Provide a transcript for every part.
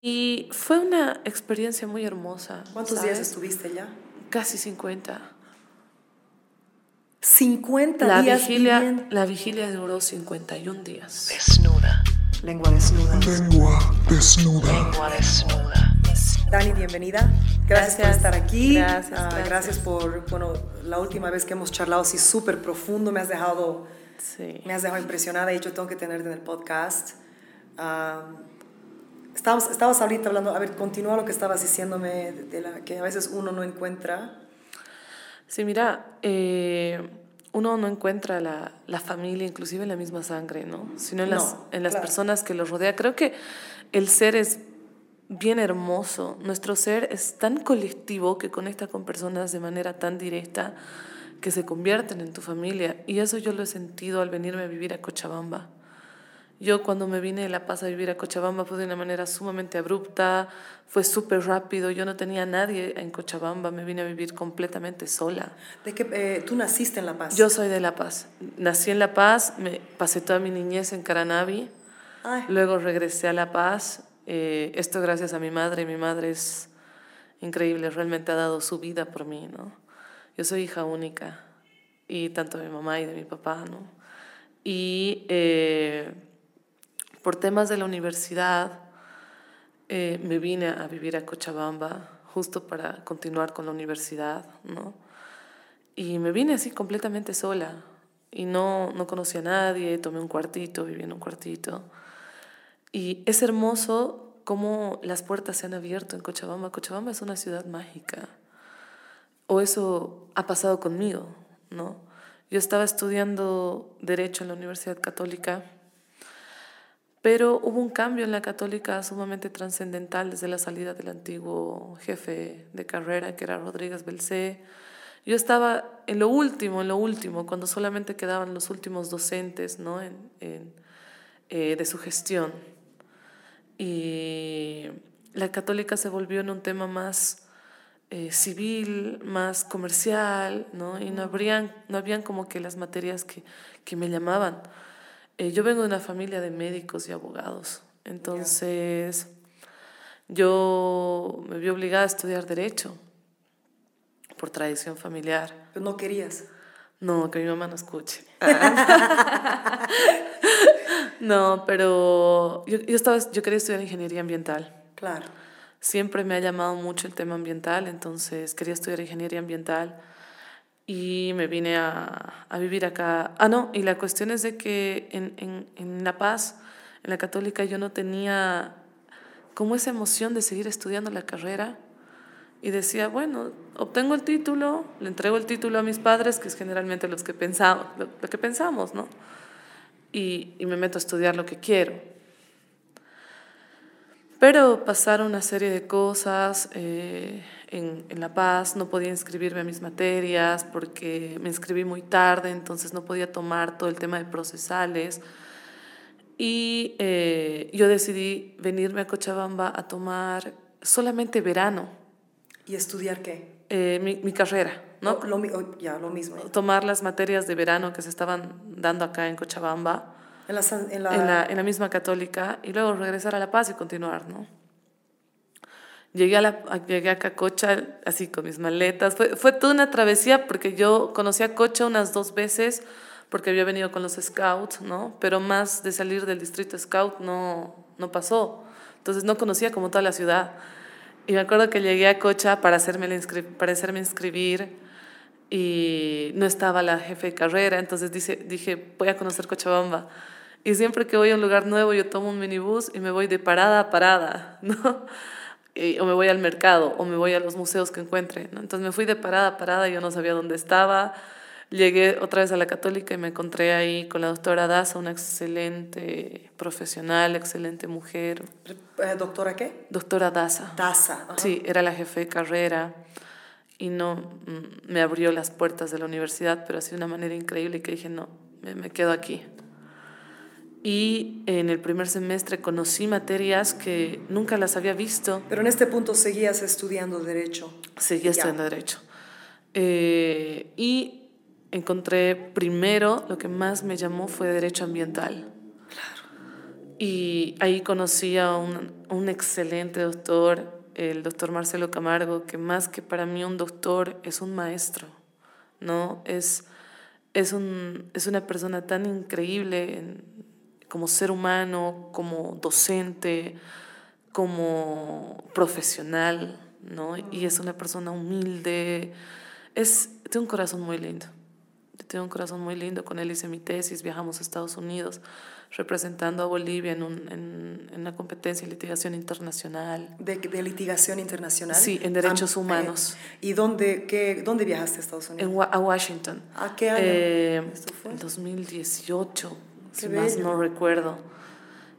Y fue una experiencia muy hermosa. ¿Cuántos días estuviste ya? Casi 50. 50 la días. Vigilia, la vigilia duró 51 días. Desnuda. Lengua desnuda. Lengua desnuda. Lengua desnuda. Dani, bienvenida. Gracias, por Gracias. estar aquí. Gracias, Ah, gracias. por, bueno, la última vez que hemos charlado así súper profundo, me has dejado, Sí. me has dejado impresionada y yo tengo que tenerte en el podcast. Ah, estabas, estabas ahorita hablando, a ver, continúa lo que estabas diciéndome de, de la que a veces uno no encuentra. Sí, mira, eh, uno no encuentra la, la familia, inclusive en la misma sangre, ¿no? Sino en las, No, en las claro. personas que los rodea. Creo que el ser es bien hermoso. Nuestro ser es tan colectivo que conecta con personas de manera tan directa que se convierten en tu familia. Y eso yo lo he sentido al venirme a vivir a Cochabamba. Yo cuando me vine de La Paz a vivir a Cochabamba fue de una manera sumamente abrupta, fue súper rápido, yo no tenía a nadie en Cochabamba, me vine a vivir completamente sola. De que eh, tú naciste en La Paz. Yo soy de La Paz, nací en La Paz, me pasé toda mi niñez en Caranavi, Ay, luego regresé a La Paz, eh, esto gracias a mi madre, mi madre es increíble, realmente ha dado su vida por mí, ¿no? Yo soy hija única, y tanto de mi mamá y de mi papá, ¿no? Y eh, por temas de la universidad, eh, me vine a vivir a Cochabamba justo para continuar con la universidad, ¿no? Y me vine así completamente sola y no, no conocía a nadie, tomé un cuartito, viví en un cuartito. Y es hermoso cómo las puertas se han abierto en Cochabamba. Cochabamba es una ciudad mágica. O eso ha pasado conmigo, ¿no? Yo estaba estudiando Derecho en la Universidad Católica, pero hubo un cambio en la Católica sumamente trascendental desde la salida del antiguo jefe de carrera, que era Rodríguez Belcé. Yo estaba en lo último, en lo último, cuando solamente quedaban los últimos docentes ¿no? en, en, eh, de su gestión. Y la católica se volvió en un tema más eh, civil, más comercial, ¿no? Y no, habrían, no habían como que las materias que, que me llamaban. Eh, yo vengo de una familia de médicos y abogados, entonces yo me vi obligada a estudiar derecho por tradición familiar. pero no querías. No, que mi mamá no escuche. no, pero yo, yo, estaba, yo quería estudiar ingeniería ambiental. Claro. Siempre me ha llamado mucho el tema ambiental, entonces quería estudiar ingeniería ambiental y me vine a, a vivir acá. Ah, no, y la cuestión es de que en, en, en La Paz, en la católica, yo no tenía como esa emoción de seguir estudiando la carrera y decía, bueno, obtengo el título, le entrego el título a mis padres, que es generalmente los que pensamos, lo, lo que pensamos, ¿no? Y, y me meto a estudiar lo que quiero. Pero pasaron una serie de cosas eh, en, en, La Paz, no podía inscribirme a mis materias porque me inscribí muy tarde, entonces no podía tomar todo el tema de procesales. Y eh, yo decidí venirme a Cochabamba a tomar solamente verano. ¿Y estudiar qué? Eh, mi, mi, carrera, ¿no? Lo, lo, ya, lo mismo. Tomar las materias de verano que se estaban dando acá en Cochabamba. En la, en, la... En, la, en la, misma católica y luego regresar a La Paz y continuar, ¿no? Llegué a, la, llegué a Cacocha así con mis maletas. Fue, fue toda una travesía porque yo conocí a Cocha unas dos veces porque había venido con los scouts, ¿no? Pero más de salir del distrito scout no, no pasó. Entonces no conocía como toda la ciudad. Y me acuerdo que llegué a Cocha para hacerme, inscri para hacerme inscribir y no estaba la jefe de carrera, entonces dice, dije, voy a conocer Cochabamba. Y siempre que voy a un lugar nuevo, yo tomo un minibús y me voy de parada a parada, ¿no? Y, o me voy al mercado, o me voy a los museos que encuentre, ¿no? Entonces me fui de parada a parada, yo no sabía dónde estaba. Llegué otra vez a la Católica y me encontré ahí con la doctora Daza, una excelente profesional, excelente mujer. Eh, ¿Doctora qué? Doctora Daza. Daza. Ajá. Sí, era la jefe de carrera y no mm, me abrió las puertas de la universidad, pero así de una manera increíble que dije, no, me, me quedo aquí. Y en el primer semestre conocí materias que nunca las había visto. Pero en este punto seguías estudiando Derecho. Seguía estudiando ya. Derecho. Eh, y encontré primero, lo que más me llamó fue Derecho Ambiental. Claro. Y ahí conocí a un, un excelente doctor, el doctor Marcelo Camargo, que más que para mí un doctor es un maestro, ¿no? Es, es, un, es una persona tan increíble en, como ser humano, como docente, como profesional, ¿no? Y es una persona humilde, es, tiene un corazón muy lindo. Tengo un corazón muy lindo, con él hice mi tesis, viajamos a Estados Unidos representando a Bolivia en, un, en, en una competencia de litigación internacional. ¿De, de litigación internacional? Sí, en derechos Ah, humanos. eh, ¿Y dónde, qué, dónde viajaste a Estados Unidos? En, a Washington. ¿A qué año Eh, esto fue? en 2018, Qué si más no recuerdo.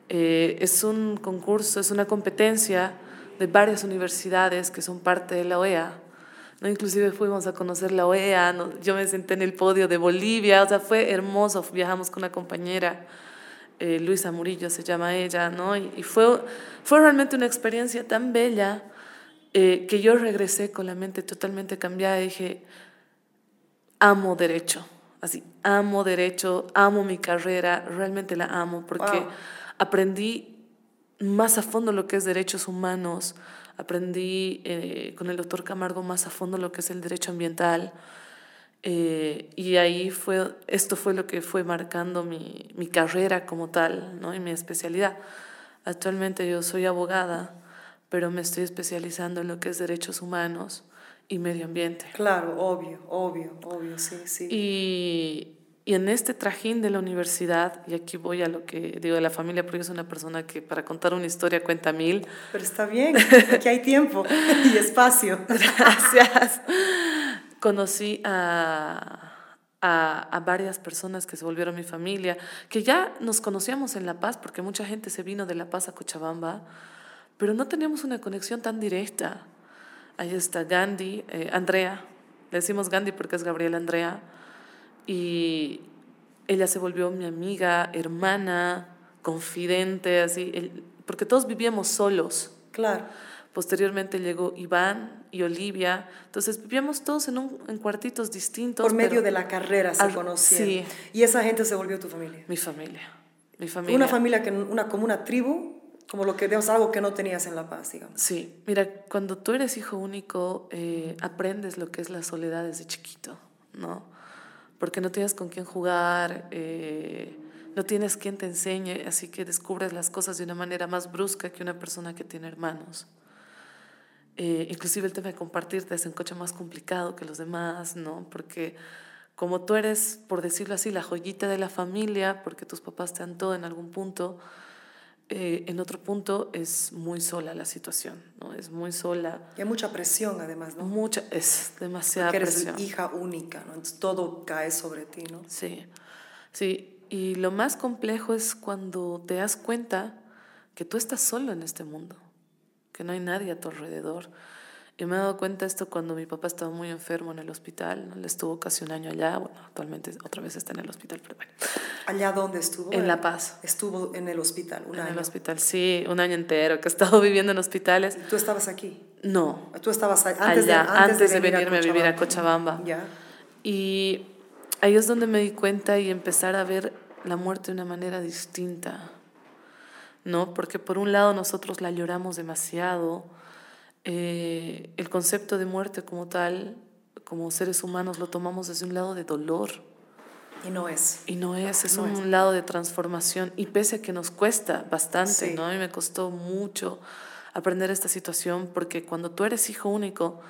Eh, es un concurso, es una competencia de varias universidades que son parte de la OEA. ¿no? Inclusive fuimos a conocer la OEA, ¿no? yo me senté en el podio de Bolivia, o sea, fue hermoso, viajamos con una compañera, eh, Luisa Murillo se llama ella, ¿no? y, y fue, fue realmente una experiencia tan bella eh, que yo regresé con la mente totalmente cambiada y dije, amo derecho, así, amo derecho, amo mi carrera, realmente la amo porque Wow. aprendí más a fondo lo que es derechos humanos, aprendí eh, con el doctor Camargo más a fondo lo que es el derecho ambiental. eh, y ahí fue, esto fue lo que fue marcando mi, mi carrera como tal, ¿no? Y mi especialidad. Actualmente yo soy abogada, pero me estoy especializando en lo que es derechos humanos y medio ambiente. Claro, obvio, obvio, obvio, sí, sí. Y, y en este trajín de la universidad, y aquí voy a lo que digo de la familia, porque yo soy una persona que para contar una historia cuenta mil. Pero está bien, aquí hay tiempo y espacio. Gracias. Conocí a, a, a varias personas que se volvieron mi familia, que ya nos conocíamos en La Paz, porque mucha gente se vino de La Paz a Cochabamba, pero no teníamos una conexión tan directa. Ahí está Gandhi, eh, Andrea, le decimos Gandhi porque es Gabriela Andrea, y ella se volvió mi amiga, hermana, confidente, así, el- porque todos vivíamos solos. Claro. Posteriormente llegó Iván y Olivia. Entonces vivíamos todos en, un, en cuartitos distintos. Por medio pero de la carrera se Al- conocieron. sí. Y esa gente se volvió tu familia. Mi familia. Mi familia. Una familia, que, una, como una tribu, como lo que, digamos, algo que no tenías en La Paz, digamos. Sí, mira, cuando tú eres hijo único, eh, aprendes lo que es la soledad desde chiquito, ¿no? Porque no tienes con quién jugar, eh, no tienes quien te enseñe, así que descubres las cosas de una manera más brusca que una persona que tiene hermanos. Eh, inclusive el tema de compartirte es un coche más complicado que los demás, ¿no? Porque como tú eres, por decirlo así, la joyita de la familia, porque tus papás te dan todo en algún punto, eh, en otro punto es muy sola la situación, ¿no? Es muy sola, Y hay mucha presión, además, ¿no? mucha, es demasiada Porque eres hija única, ¿no? Entonces todo cae sobre ti, ¿no? Sí, sí. Y lo más complejo es cuando te das cuenta que tú estás solo en este mundo, que no hay nadie a tu alrededor. Y me he dado cuenta esto cuando mi papá estaba muy enfermo en el hospital, él estuvo casi un año allá, bueno, actualmente otra vez está en el hospital, pero bueno, ¿Allá dónde estuvo? en La Paz, Estuvo en el hospital, un en año. el hospital, sí, un año entero, que he estado viviendo en hospitales. ¿Tú estabas aquí? No, ¿Tú estabas? Antes, allá, de, antes, de, venirme a vivir a Cochabamba. Ya. Y ahí es donde me di cuenta y empezar a ver la muerte de una manera distinta, ¿no? Porque por un lado nosotros la lloramos demasiado, eh, el concepto de muerte como tal, como seres humanos, lo tomamos desde un lado de dolor. Y no es. Y no es, es No un es. lado de transformación. Y pese a que nos cuesta bastante, Sí. ¿no? A mí me costó mucho aprender esta situación porque cuando tú eres hijo único,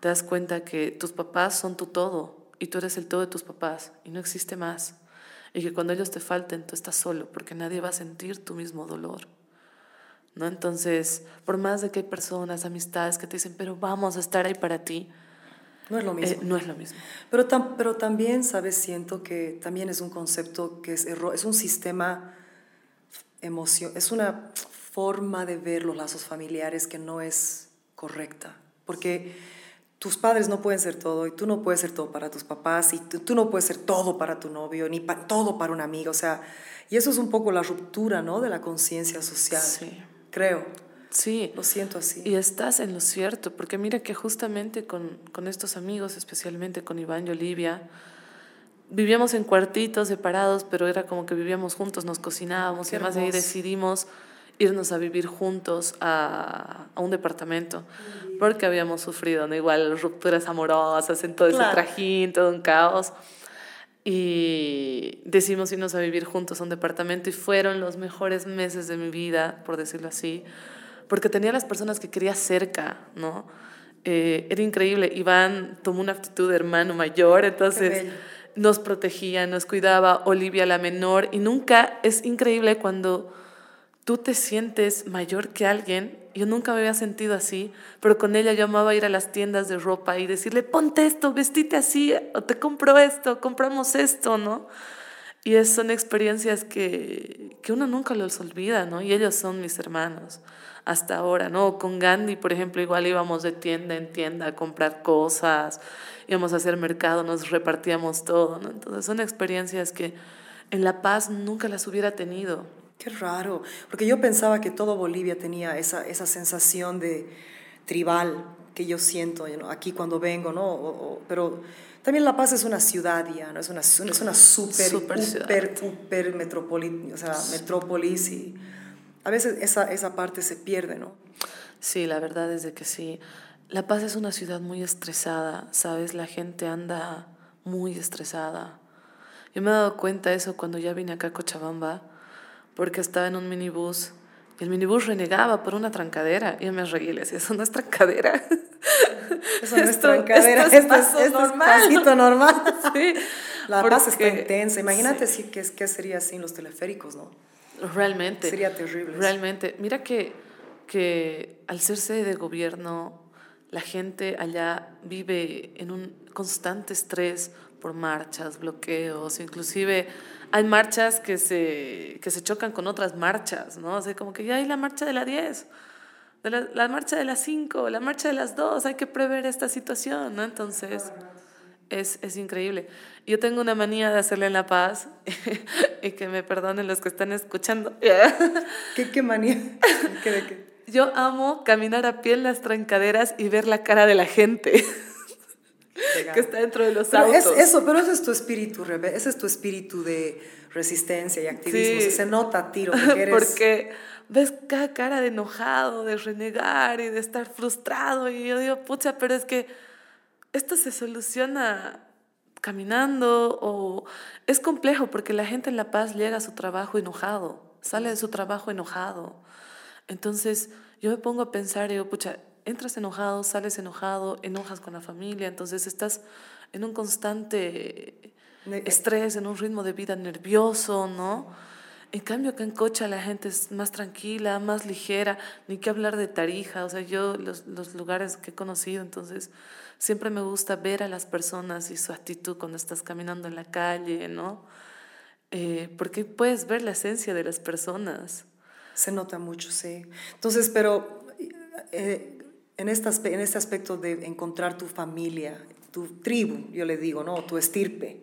te das cuenta que tus papás son tu todo y tú eres el todo de tus papás y no existe más. Y que cuando ellos te falten, tú estás solo porque nadie va a sentir tu mismo dolor. ¿No? Entonces, por más de que hay personas, amistades que te dicen, pero vamos a estar ahí para ti, No es lo mismo. eh, no es lo mismo. Pero, tam- pero también, ¿sabes? Siento que también es un concepto que es erro- es un sistema emoción, es una forma de ver los lazos familiares que no es correcta. Porque tus padres no pueden ser todo y tú no puedes ser todo para tus papás y tú, tú no puedes ser todo para tu novio ni pa- todo para un amigo. O sea, y eso es un poco la ruptura, ¿no? De la conciencia social. Sí. Creo. Sí. Lo siento así. Y estás en lo cierto, porque mira que justamente con, con estos amigos, especialmente con Iván y Olivia, vivíamos en cuartitos separados, pero era como que vivíamos juntos, nos cocinábamos Qué y además de ahí hermoso. decidimos irnos a vivir juntos a, a un departamento, porque habíamos sufrido ¿no? igual rupturas amorosas, en todo ese Claro. trajín, todo un caos. Y decidimos irnos a vivir juntos a un departamento y fueron los mejores meses de mi vida, por decirlo así, porque tenía las personas que quería cerca, ¿no? Eh, era increíble. Iván tomó una actitud de hermano mayor, entonces nos protegía, nos cuidaba, Olivia la menor, y nunca es increíble cuando tú te sientes mayor que alguien. Yo nunca me había sentido así, pero con ella yo amaba ir a las tiendas de ropa y decirle, ponte esto, vestite así, o te compro esto, compramos esto, ¿no? Y es, son experiencias que, que uno nunca los olvida, ¿no? Y ellos son mis hermanos hasta ahora, ¿no? Con Gandhi, por ejemplo, igual íbamos de tienda en tienda a comprar cosas, íbamos a hacer mercado, nos repartíamos todo, ¿no? Entonces son experiencias que en La Paz nunca las hubiera tenido. Qué raro, porque yo pensaba que todo Bolivia tenía esa, esa sensación de tribal que yo siento aquí cuando vengo, ¿no? O- o- pero también La Paz es una ciudad ya, ¿no? Es una, es una super, Super super, super metrópoli, o sea, metrópolis y a veces esa, esa parte se pierde, ¿no? Sí, la verdad es de que sí. La Paz es una ciudad muy estresada, ¿sabes? La gente anda muy estresada. Yo me he dado cuenta de eso cuando ya vine acá a Cochabamba, porque estaba en un minibús y el minibús renegaba por una trancadera. Y yo me reí y le decía, eso no es trancadera. Eso no es Esto- trancadera, esto es esto es, esto es normal. normal. Sí, La Paz está porque- intensa. Imagínate sí. si, qué, qué sería sin los teleféricos, ¿no? Realmente. Sería terrible. Realmente. Mira que, que al ser sede de gobierno, la gente allá vive en un constante estrés por marchas, bloqueos, inclusive hay marchas que se, que se chocan con otras marchas, ¿no? O sea, como que ya hay la marcha de la 10, de la, la marcha de las 5, la marcha de las 2, hay que prever esta situación, ¿no? Entonces... Es, es increíble. Yo tengo una manía de hacerle en La Paz y que me perdonen los que están escuchando. ¿Qué, qué manía? ¿Qué qué? Yo amo caminar a pie en las trancaderas y ver la cara de la gente que está dentro de los Pero es, eso, pero ese es tu espíritu, Rebe- ese es tu espíritu de resistencia y activismo. Sí. se nota tiro porque eres... Porque ves cada cara de enojado, de renegar y de estar frustrado. Y yo digo, pucha, pero es que esto se soluciona caminando o es complejo porque la gente en La Paz llega a su trabajo enojado, sale de su trabajo enojado. Entonces yo me pongo a pensar y digo, pucha, entras enojado, sales enojado, enojas con la familia, entonces estás en un constante Ne- estrés, en un ritmo de vida nervioso, ¿no? En cambio, acá en Cocha la gente es más tranquila, más ligera, ni que hablar de Tarija, o sea, yo los, los lugares que he conocido, entonces siempre me gusta ver a las personas y su actitud cuando estás caminando en la calle, ¿no? Eh, porque puedes ver la esencia de las personas. Se nota mucho, sí. Entonces, pero eh, en, aspe- en este aspecto de encontrar tu familia, tu tribu, yo le digo, ¿no? Tu estirpe,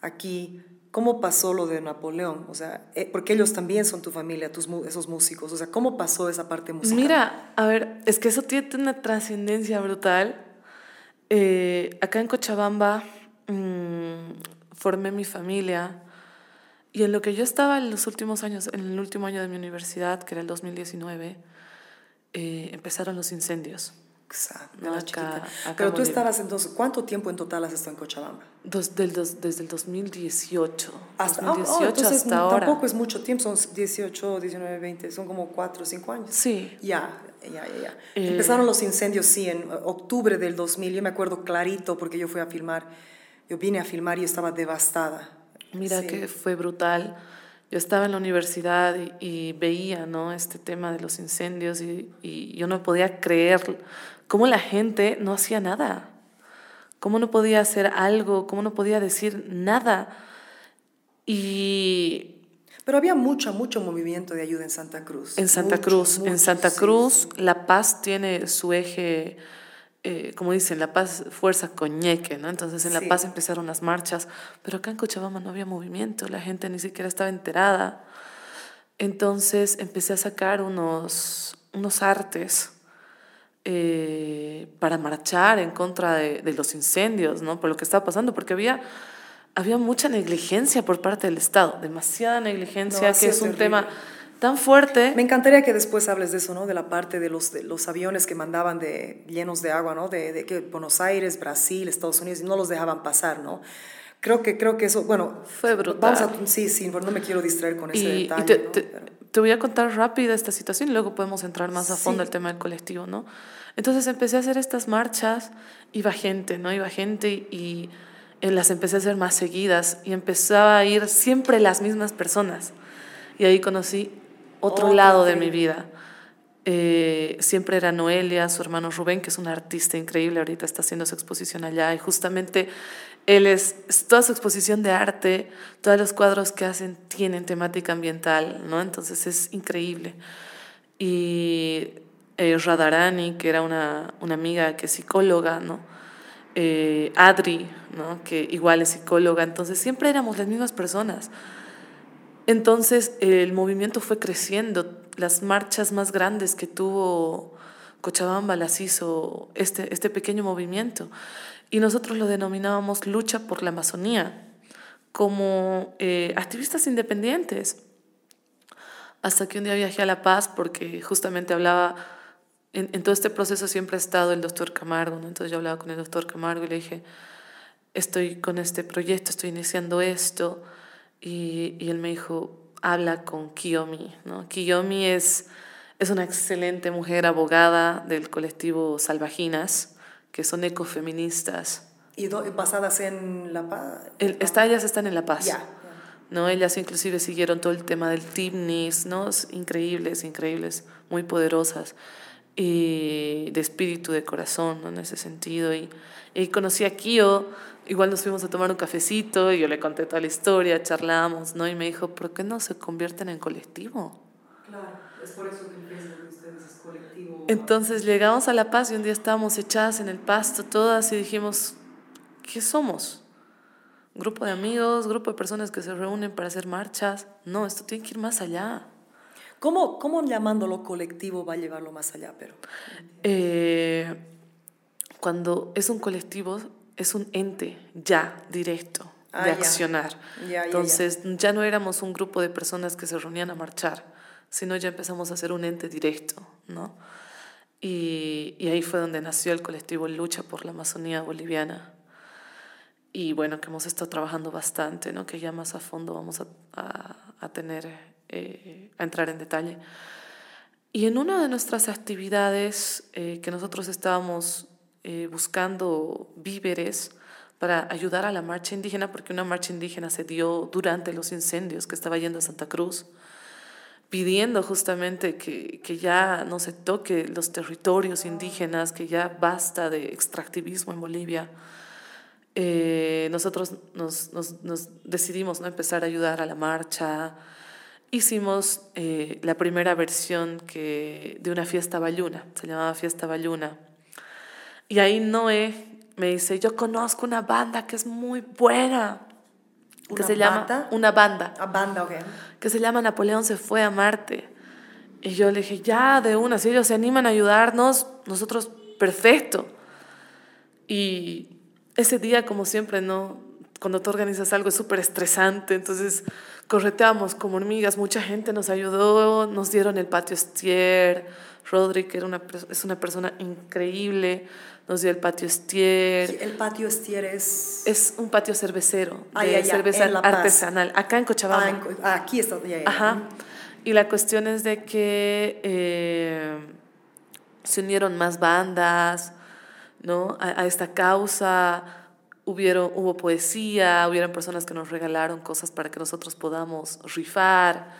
aquí, ¿cómo pasó lo de Napoleón? O sea, eh, porque ellos también son tu familia, tus, esos músicos. O sea, ¿cómo pasó esa parte musical? Mira, a ver, es que eso tiene una trascendencia brutal. Eh, acá en Cochabamba mm, formé mi familia y en lo que yo estaba en los últimos años, en el último año de mi universidad, que era el 2019, eh, empezaron los incendios. Exacto, No, acá- acá Pero tú estabas entonces, ¿cuánto tiempo en total has estado en Cochabamba? Dos- del dos- desde el 2018. Hasta, ah, 2018 oh, entonces hasta ahora. tampoco es mucho tiempo, son 18, 19, 20, son como 4 o 5 años. Sí. Ya, ya, ya, ya. Eh, Empezaron los incendios, sí, en octubre del 2000, yo me acuerdo clarito porque yo fui a filmar, yo vine a filmar y estaba devastada. Mira Sí. que fue brutal. Yo estaba en la universidad y, y veía ¿no? este tema de los incendios y, y yo no podía creer cómo la gente no hacía nada, cómo no podía hacer algo, cómo no podía decir nada. Y Pero había mucho, mucho movimiento de ayuda en Santa Cruz. en Santa Mucho, Cruz, en Santa sí, Cruz, sí. La Paz tiene su eje, eh, como dicen, La Paz fuerza coñeque, ¿no? Entonces en La Sí. Paz empezaron las marchas, pero acá en Cochabamba no había movimiento, la gente ni siquiera estaba enterada. Entonces empecé a sacar unos, unos artes eh, para marchar en contra de, de los incendios, ¿no? Por lo que estaba pasando, porque había había mucha negligencia por parte del Estado, demasiada negligencia, No, que es un terrible. tema tan fuerte. Me encantaría que después hables de eso, ¿no? De la parte de los, de los aviones que mandaban de, llenos de agua, ¿no? De, de que Buenos Aires, Brasil, Estados Unidos, y no los dejaban pasar, ¿no? Creo que, creo que eso, bueno... Fue brutal. Vamos a, sí, sí, no me quiero distraer con ese Y, y detalle, te, ¿no? te- te voy a contar rápido esta situación y luego podemos entrar más a fondo Sí. el tema del colectivo, ¿no? Entonces empecé a hacer estas marchas, iba gente, ¿no? Iba gente y eh, las empecé a hacer más seguidas y empezaba a ir siempre las mismas personas. Y ahí conocí otro Otro lado de mi vida. Eh, siempre era Noelia, su hermano Rubén, que es un artista increíble, ahorita está haciendo su exposición allá y justamente él es, toda su exposición de arte, todos los cuadros que hacen tienen temática ambiental, ¿no? Entonces es increíble. Y eh, Radharani, que era una, una amiga que es psicóloga, ¿no? Eh, Adri, ¿no? Que igual es psicóloga, entonces siempre éramos las mismas personas. Entonces el movimiento fue creciendo. Las marchas más grandes que tuvo Cochabamba las hizo este, este pequeño movimiento. Y nosotros lo denominábamos lucha por la Amazonía, como eh, activistas independientes. Hasta que un día viajé a La Paz porque justamente hablaba, en, todo este proceso siempre ha estado el doctor Camargo, entonces yo hablaba con el doctor Camargo y le dije, estoy con este proyecto, estoy iniciando esto. Y, y él me dijo, habla con Kiyomi. ¿no? Kiyomi es, es una excelente mujer abogada del colectivo Salvajinas, que son ecofeministas. ¿Y do- basadas en La Paz? El, está, ellas están en La Paz. Ya. ¿no? Ellas inclusive siguieron todo el tema del Timnis, ¿no? Es increíbles, increíbles, muy poderosas y de espíritu, de corazón, ¿no? En ese sentido. Y, y conocí a Kio, igual nos fuimos a tomar un cafecito y yo le conté toda la historia, charlamos, ¿no? Y me dijo, ¿por qué no se convierten en colectivo? Claro, es por eso que empiezan ustedes, es colectivo. Entonces llegamos a La Paz y un día estábamos echadas en el pasto todas y dijimos, ¿qué somos? ¿Grupo de amigos? ¿Grupo de personas que se reúnen para hacer marchas? No, esto tiene que ir más allá. ¿Cómo, ¿Cómo llamándolo colectivo va a llevarlo más allá? Pero Eh, cuando es un colectivo, es un ente ya directo Ah, de accionar. Ya, ya, ya. Entonces ya no éramos un grupo de personas que se reunían a marchar, sino ya empezamos a ser un ente directo, ¿no? Y, y ahí fue donde nació el colectivo Lucha por la Amazonía Boliviana. Y bueno, que hemos estado trabajando bastante, ¿no? Que ya más a fondo vamos a, a, a tener, eh, a entrar en detalle. Y en una de nuestras actividades eh, que nosotros estábamos eh, buscando víveres para ayudar a la marcha indígena, porque una marcha indígena se dio durante los incendios que estaba yendo a Santa Cruz, pidiendo justamente que, que ya no se toque los territorios indígenas, que ya basta de extractivismo en Bolivia. Eh, nosotros nos, nos, decidimos ¿no? empezar a ayudar a la marcha. Hicimos eh, la primera versión que, de una fiesta bayuna, se llamaba Fiesta Bayuna. Y ahí Noé me dice, yo conozco una banda que es muy buena, que ¿Una se llama banda? una banda a banda, ok. que se llama Napoleón se fue a Marte. Y yo le dije, ya, de una, si ellos se animan a ayudarnos, nosotros, perfecto. Y ese día, como siempre, ¿no? Cuando tú organizas algo es súper estresante, entonces correteamos como hormigas, mucha gente nos ayudó, nos dieron el patio estier, Rodri, que era una, es una persona increíble, nos dio el patio estier. El patio estier es... Es un patio cervecero, Ah, de ya, ya, cerveza artesanal, acá en Cochabamba. Ah, en Co- aquí está. ya. Ajá. Y la cuestión es de que eh, se unieron más bandas, ¿no? A, a esta causa. Hubieron, hubo poesía, hubieron personas que nos regalaron cosas para que nosotros podamos rifar.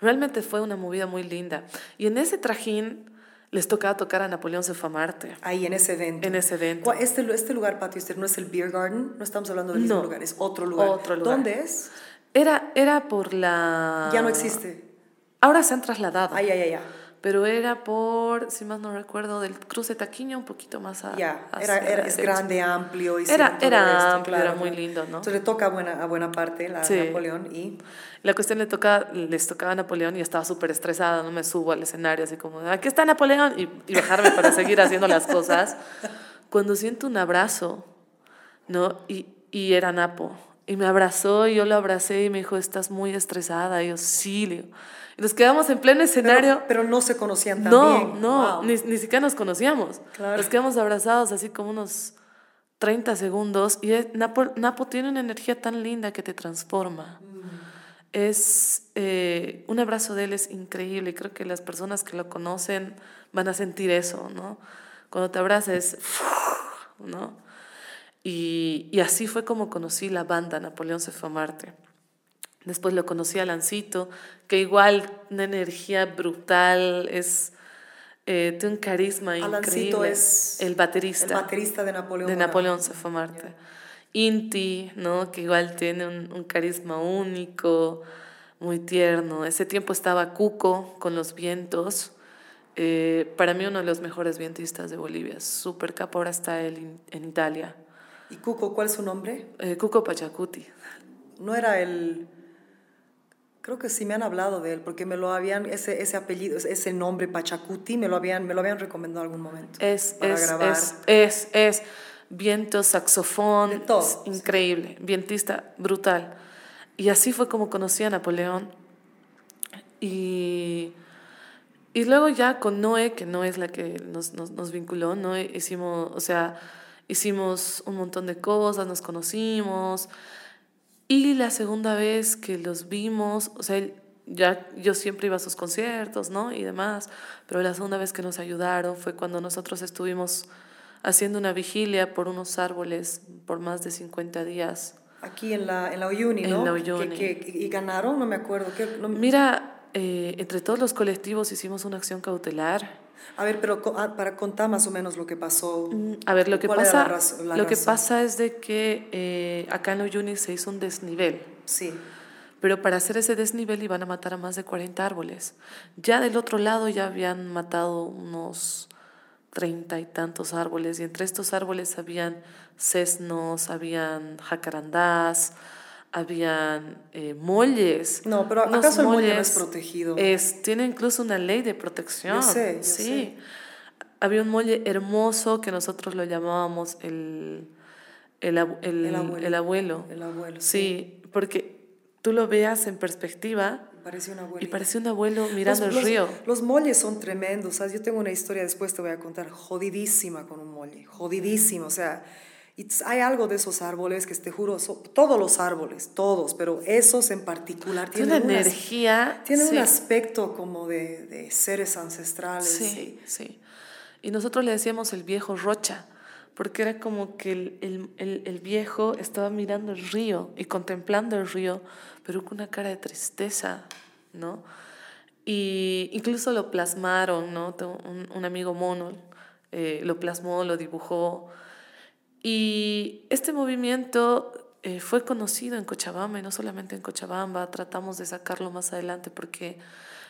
Realmente fue una movida muy linda. Y en ese trajín les tocaba tocar a Napoleón se fue a Marte, Ahí en ese evento. en ese evento. ¿Cuál- Este, este lugar, patio estier, no es el Beer Garden, no estamos hablando del mismo No. lugar, es otro lugar. Otro lugar. ¿Dónde es? Era, era por la... Ya no existe. Ahora se han trasladado. Ah, ya, ya, ya. Pero era por, si más no recuerdo, del cruce Taquiño un poquito más a, Ya, hacia era, era- es grande, amplio. Era, hicieron todo era esto, amplio, claro, era muy lindo, ¿no? Entonces le toca a buena, a buena parte la Sí. Napoleón y... La cuestión le toca, les tocaba a Napoleón y estaba súper estresada, no me subo al escenario así como, aquí está Napoleón, y, y bajarme para seguir haciendo las cosas. Cuando siento un abrazo, ¿no? Y, y era Napo, Y me abrazó y yo lo abracé y me dijo, estás muy estresada. Y yo, sí, le digo. Y nos quedamos en pleno escenario. Pero, no se conocían tan no, bien. No, ni, ni, siquiera nos conocíamos. Claro. Nos quedamos abrazados así como unos 30 segundos. Y es, Napo, Napo, tiene una energía tan linda que te transforma. Mm. Es, eh, un abrazo de él es increíble. Creo que las personas que lo conocen van a sentir eso, ¿no? Cuando te abrazas, ¿no? Y, y, así fue como conocí la banda Napoleón se fue a Marte. Después lo conocí a Lancito, que igual una energía brutal, es, eh, tiene un carisma Alancito increíble. es el baterista. El baterista de Napoleón. De Napoleón se fue a Marte. Yeah. Inti, ¿no? que igual tiene un, un, carisma único, muy tierno. Ese tiempo estaba Cuco con los vientos. Eh, para mí uno de los mejores vientistas de Bolivia, súper capo, ahora está él en Italia. ¿Y Cuco, cuál es su nombre? Eh, Cuco Pachacuti. No era el... Creo que sí me han hablado de él, porque me lo habían, ese, ese apellido, ese nombre Pachacuti, me lo habían, me lo habían recomendado en algún momento. Es, para es, grabar. es, es, es, viento, saxofón, todo, increíble, vientista brutal. Y así fue como conocí a Napoleón. Y, y luego ya con Noé, que no es la que nos, nos, nos vinculó, Noé hicimos, o sea, hicimos un montón de cosas, nos conocimos. Y la segunda vez que los vimos, o sea, ya yo siempre iba a sus conciertos, ¿no? Y demás, pero la segunda vez que nos ayudaron fue cuando nosotros estuvimos haciendo una vigilia por unos árboles por más de 50 días. Aquí en la, en la Uyuni, ¿no? En la Uyuni. Que, que, ¿Y ganaron? No me acuerdo. ¿Qué? No... Mira, eh, entre todos los colectivos hicimos una acción cautelar. A ver, pero para contar más o menos lo que pasó. A ver, lo que ¿Cuál pasa, lo que pasa es de que eh, acá en Uyuni se hizo un desnivel. Sí. Pero para hacer ese desnivel iban a matar a más de 40 árboles. Ya del otro lado ya habían matado unos treinta y tantos árboles y entre estos árboles habían sesnos, habían jacarandás, habían eh, molles. No, pero ¿acaso el molle no molles, es protegido? Es, tiene incluso una ley de protección. Yo sé, yo sí. sé. Había un molle hermoso que nosotros lo llamábamos el, el, el, El abuelo. el abuelo. El abuelo. Sí, porque tú lo veas en perspectiva Parecía un abuelo. y parece un abuelo mirando los, el río. Los, los molles son tremendos. ¿sabes? Yo tengo una historia, después te voy a contar, jodidísima con un molle. Jodidísima. O sea, y hay algo de esos árboles que te juro, so- todos los árboles, todos, pero esos en particular Tiene tienen, una energía. tienen sí, un aspecto como de, de seres ancestrales. Sí, sí. Y nosotros le decíamos el viejo Rocha, porque era como que el, el, el, el viejo estaba mirando el río y contemplando el río, pero con una cara de tristeza, ¿no? Y incluso lo plasmaron, ¿no? Un, un amigo mono eh, lo plasmó, lo dibujó. Y este movimiento eh, fue conocido en Cochabamba y no solamente en Cochabamba, tratamos de sacarlo más adelante porque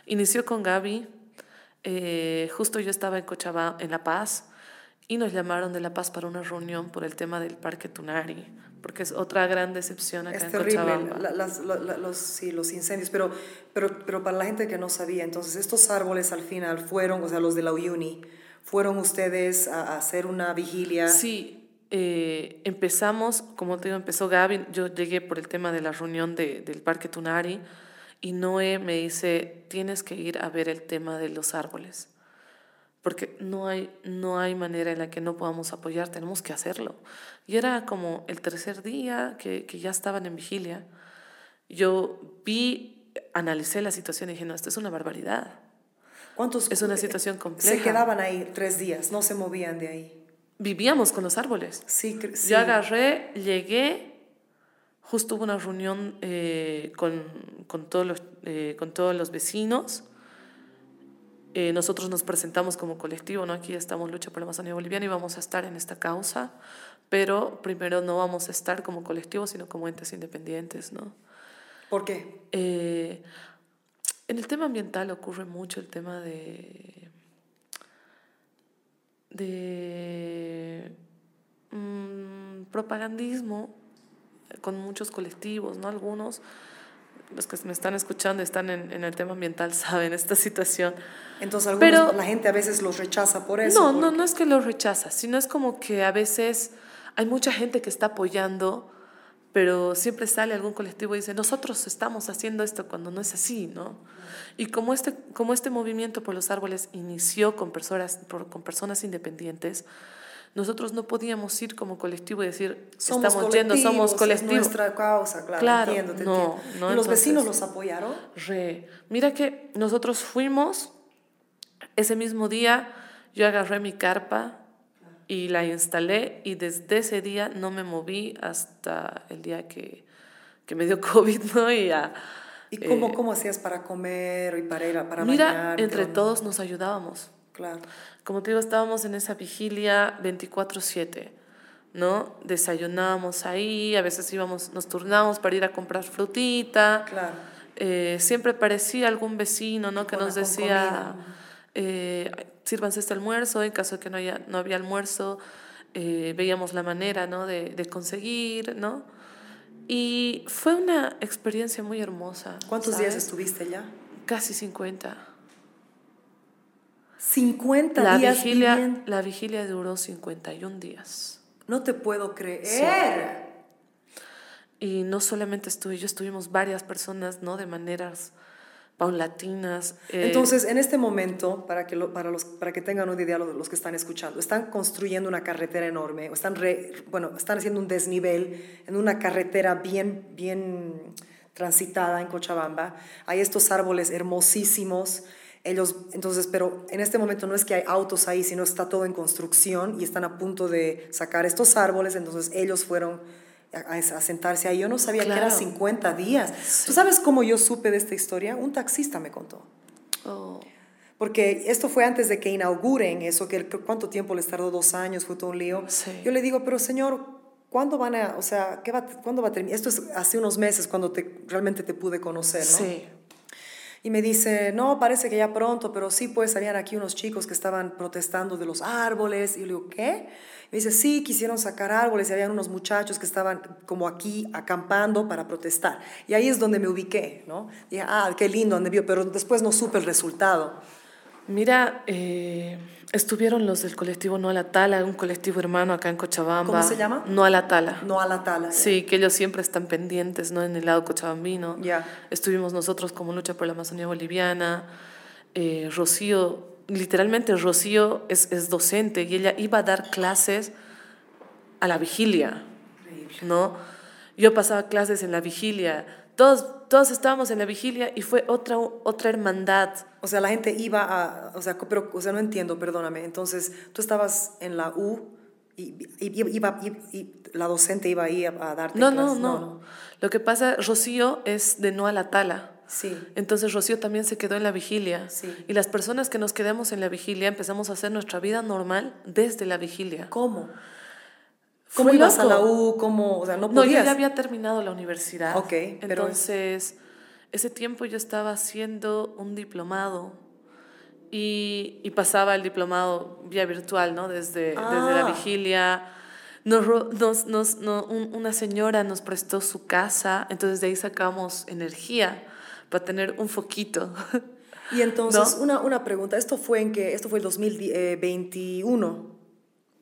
inició con Gaby, eh, justo yo estaba en Cochabamba, en La Paz, y nos llamaron de La Paz para una reunión por el tema del Parque Tunari, porque es otra gran decepción acá Es en terrible, Cochabamba. la- las- la- la- los, sí, los incendios, pero, pero, pero para la gente que no sabía, entonces estos árboles al final fueron, o sea, los de la Uyuni, fueron ustedes a, a hacer una vigilia. Sí, eh, empezamos, como te digo, empezó Gaby, yo llegué por el tema de la reunión de, del Parque Tunari y Noé me dice, tienes que ir a ver el tema de los árboles, porque no hay, no hay manera en la que no podamos apoyar, tenemos que hacerlo. Y era como el tercer día que, que ya estaban en vigilia, yo vi, analicé la situación y dije, no, esto es una barbaridad. ¿Cuántos? Es una situación compleja. Se quedaban ahí tres días, no se movían de ahí. Vivíamos con los árboles. Sí, sí. Yo agarré, llegué, justo hubo una reunión eh, con, con, todos los, eh, con todos los vecinos. Eh, nosotros nos presentamos como colectivo, ¿no? Aquí estamos Lucha por la Amazonía Boliviana y vamos a estar en esta causa, pero primero no vamos a estar como colectivo, sino como entes independientes, ¿no? ¿Por qué? Eh, en el tema ambiental ocurre mucho el tema de, de mm, propagandismo con muchos colectivos, ¿no? Algunos, los que me están escuchando están en, en el tema ambiental, saben esta situación. Entonces algunos, Pero- la gente a veces los rechaza por eso. No, no, porque- no es que lo rechaza, sino es como que a veces hay mucha gente que está apoyando, pero siempre sale algún colectivo y dice, nosotros estamos haciendo esto cuando no es así, ¿no? Y como este, como este movimiento por los árboles inició con personas, por, con personas independientes, nosotros no podíamos ir como colectivo y decir, Somos estamos yendo, somos colectivos, es nuestra causa, claro, Claro, entiendo, te no, entiendo. no, ¿Y los vecinos entonces- los apoyaron? Re. Mira que nosotros fuimos, ese mismo día yo agarré mi carpa y la instalé y desde ese día no me moví hasta el día que, que me dio COVID, ¿no? Y ya. ¿Y cómo, eh, cómo hacías para comer y para ir a para Mira, bañarte entre todos nos ayudábamos. Claro. Como te digo, estábamos en esa vigilia 24/7, ¿no? Desayunábamos ahí, a veces íbamos, nos turnábamos para ir a comprar frutita. Claro. Eh, siempre parecía algún vecino, ¿no? Que nos decía, eh, sírvanse este almuerzo, en caso de que no, haya, no había almuerzo, eh, veíamos la manera, ¿no? De, de conseguir, ¿no? Y fue una experiencia muy hermosa. ¿Cuántos días estuviste ya? Casi 50. 50 La días vigilia, la vigilia duró 51 días. No te puedo creer. Y no solamente estuve yo, estuvimos varias personas, ¿no? De maneras paulatinas. eh, Entonces, en este momento, para que, lo- para, los, para que tengan una idea los, los que están escuchando, están construyendo una carretera enorme, o están, re- bueno, están haciendo un desnivel en una carretera bien, bien transitada en Cochabamba. Hay estos árboles hermosísimos. Ellos, entonces, pero en este momento no es que hay autos ahí, sino está todo en construcción y están a punto de sacar estos árboles. Entonces, ellos fueron a, a sentarse ahí. Yo no sabía que Claro. era 50 días. ¿Tú sabes cómo yo supe de esta historia? Un taxista me contó. oh, Porque esto fue antes de que inauguren eso, que cuánto tiempo les tardó, dos años, fue todo un lío. Sí. Yo le digo, pero señor, ¿cuándo van a, o sea, ¿qué va, ¿cuándo va a terminar? Esto es hace unos meses cuando te, realmente te pude conocer, ¿no? Sí. Y me dice, no, parece que ya pronto, pero sí, pues habían aquí unos chicos que estaban protestando de los árboles. Y yo le digo, ¿qué? Me dice, sí, quisieron sacar árboles y habían unos muchachos que estaban como aquí acampando para protestar. Y ahí es donde me ubiqué, ¿no? Dije, ah, qué lindo, donde vio, pero después no supe el resultado. Mira, eh, estuvieron los del colectivo No a la Tala, un colectivo hermano acá en Cochabamba. ¿Cómo se llama? No a la Tala. No a la tala. Sí, que ellos siempre están pendientes, ¿no? En el lado cochabambino. Ya. Estuvimos nosotros como Lucha por la Amazonía Boliviana. Eh, Rocío, literalmente Rocío es, es docente y ella iba a dar clases a la vigilia, ¿no? Yo pasaba clases en la vigilia. Todos, todos estábamos en la vigilia y fue otra, otra hermandad. O sea, la gente iba a, o sea, pero, o sea, no entiendo, perdóname. Entonces, tú estabas en la U y, y- y- iba, y, y la docente iba ahí a, a darte No, no, clases. no, Lo que pasa, Rocío es de no a la tala. Sí. Entonces Rocío también se quedó en la vigilia. Sí. Y las personas que nos quedamos en la vigilia empezamos a hacer nuestra vida normal desde la vigilia. ¿Cómo? ¿Cómo ibas a loco. la U? ¿Cómo? O sea, no No, yo podías. ya había terminado la universidad. Ok, pero- Entonces, ese tiempo yo estaba haciendo un diplomado y, y pasaba el diplomado vía virtual, ¿no? Desde, desde la Ah. vigilia. Nos, nos, nos- no, un- una señora nos prestó su casa, entonces de ahí sacamos energía para tener un foquito. Y entonces, ¿No? una, una pregunta. ¿Esto fue en que Esto fue el 2021.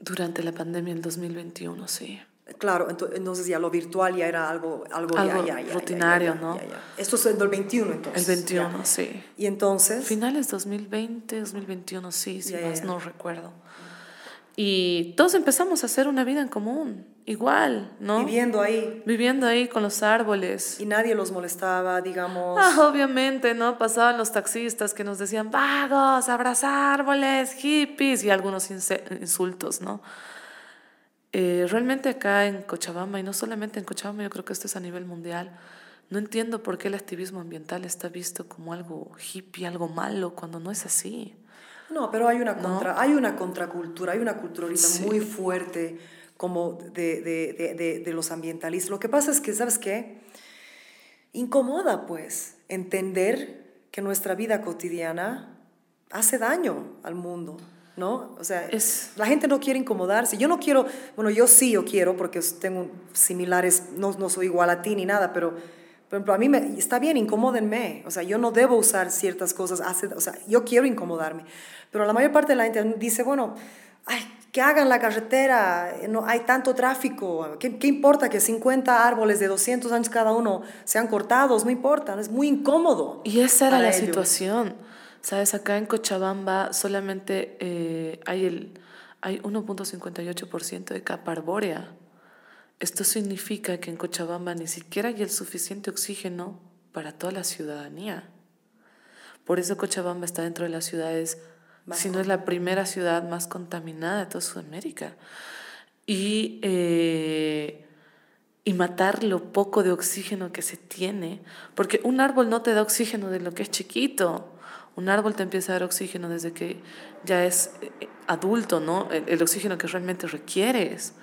Durante la pandemia del 2021, sí. Claro, ento- entonces ya lo virtual ya era algo, algo, Algo ya, ya, rutinario, ya, ¿no? Esto es el del 21 entonces. El 21, ya. sí. Y entonces, Finales 2020, 2021, sí, si más no recuerdo. Y todos empezamos a hacer una vida en común, igual, ¿no? viviendo ahí, Viviendo ahí con los árboles. y nadie los molestaba, digamos. Ah, obviamente, ¿no? Pasaban los taxistas que nos decían, vagos, abrazar árboles, hippies, y algunos insultos, ¿no? Eh, realmente acá en Cochabamba, y no solamente en Cochabamba, yo creo que esto es a nivel mundial, no entiendo por qué el activismo ambiental está visto como algo hippie, algo malo, cuando no es así. No, pero hay una, contra, hay una contracultura, hay una cultura ahorita Sí. muy fuerte como de, de, de, de, de los ambientalistas. Lo que pasa es que, ¿sabes qué? Incomoda, pues, entender que nuestra vida cotidiana hace daño al mundo, ¿no? O sea, Es- la gente no quiere incomodarse. Yo no quiero, bueno, yo sí yo quiero porque tengo similares, no, no soy igual a ti ni nada, pero, por ejemplo, a mí me, está bien, incomódenme. O sea, yo no debo usar ciertas cosas, o sea, yo quiero incomodarme. Pero la mayor parte de la gente dice, bueno, ay, que hagan la carretera, no hay tanto tráfico, ¿qué, qué importa que 50 árboles de 200 años cada uno sean cortados? No importa, es muy incómodo. Y esa era la ellos. situación. Sabes, acá en Cochabamba solamente eh, hay el hay 1.58% de capa arbórea. Esto significa que en Cochabamba ni siquiera hay el suficiente oxígeno para toda la ciudadanía. Por eso Cochabamba está dentro de las ciudades, Más si no es la primera ciudad más contaminada de toda Sudamérica. Y, eh, y matar lo poco de oxígeno que se tiene, porque un árbol no te da oxígeno de lo que es chiquito. Un árbol te empieza a dar oxígeno desde que ya es eh, adulto, ¿no? El, el oxígeno que realmente requieres.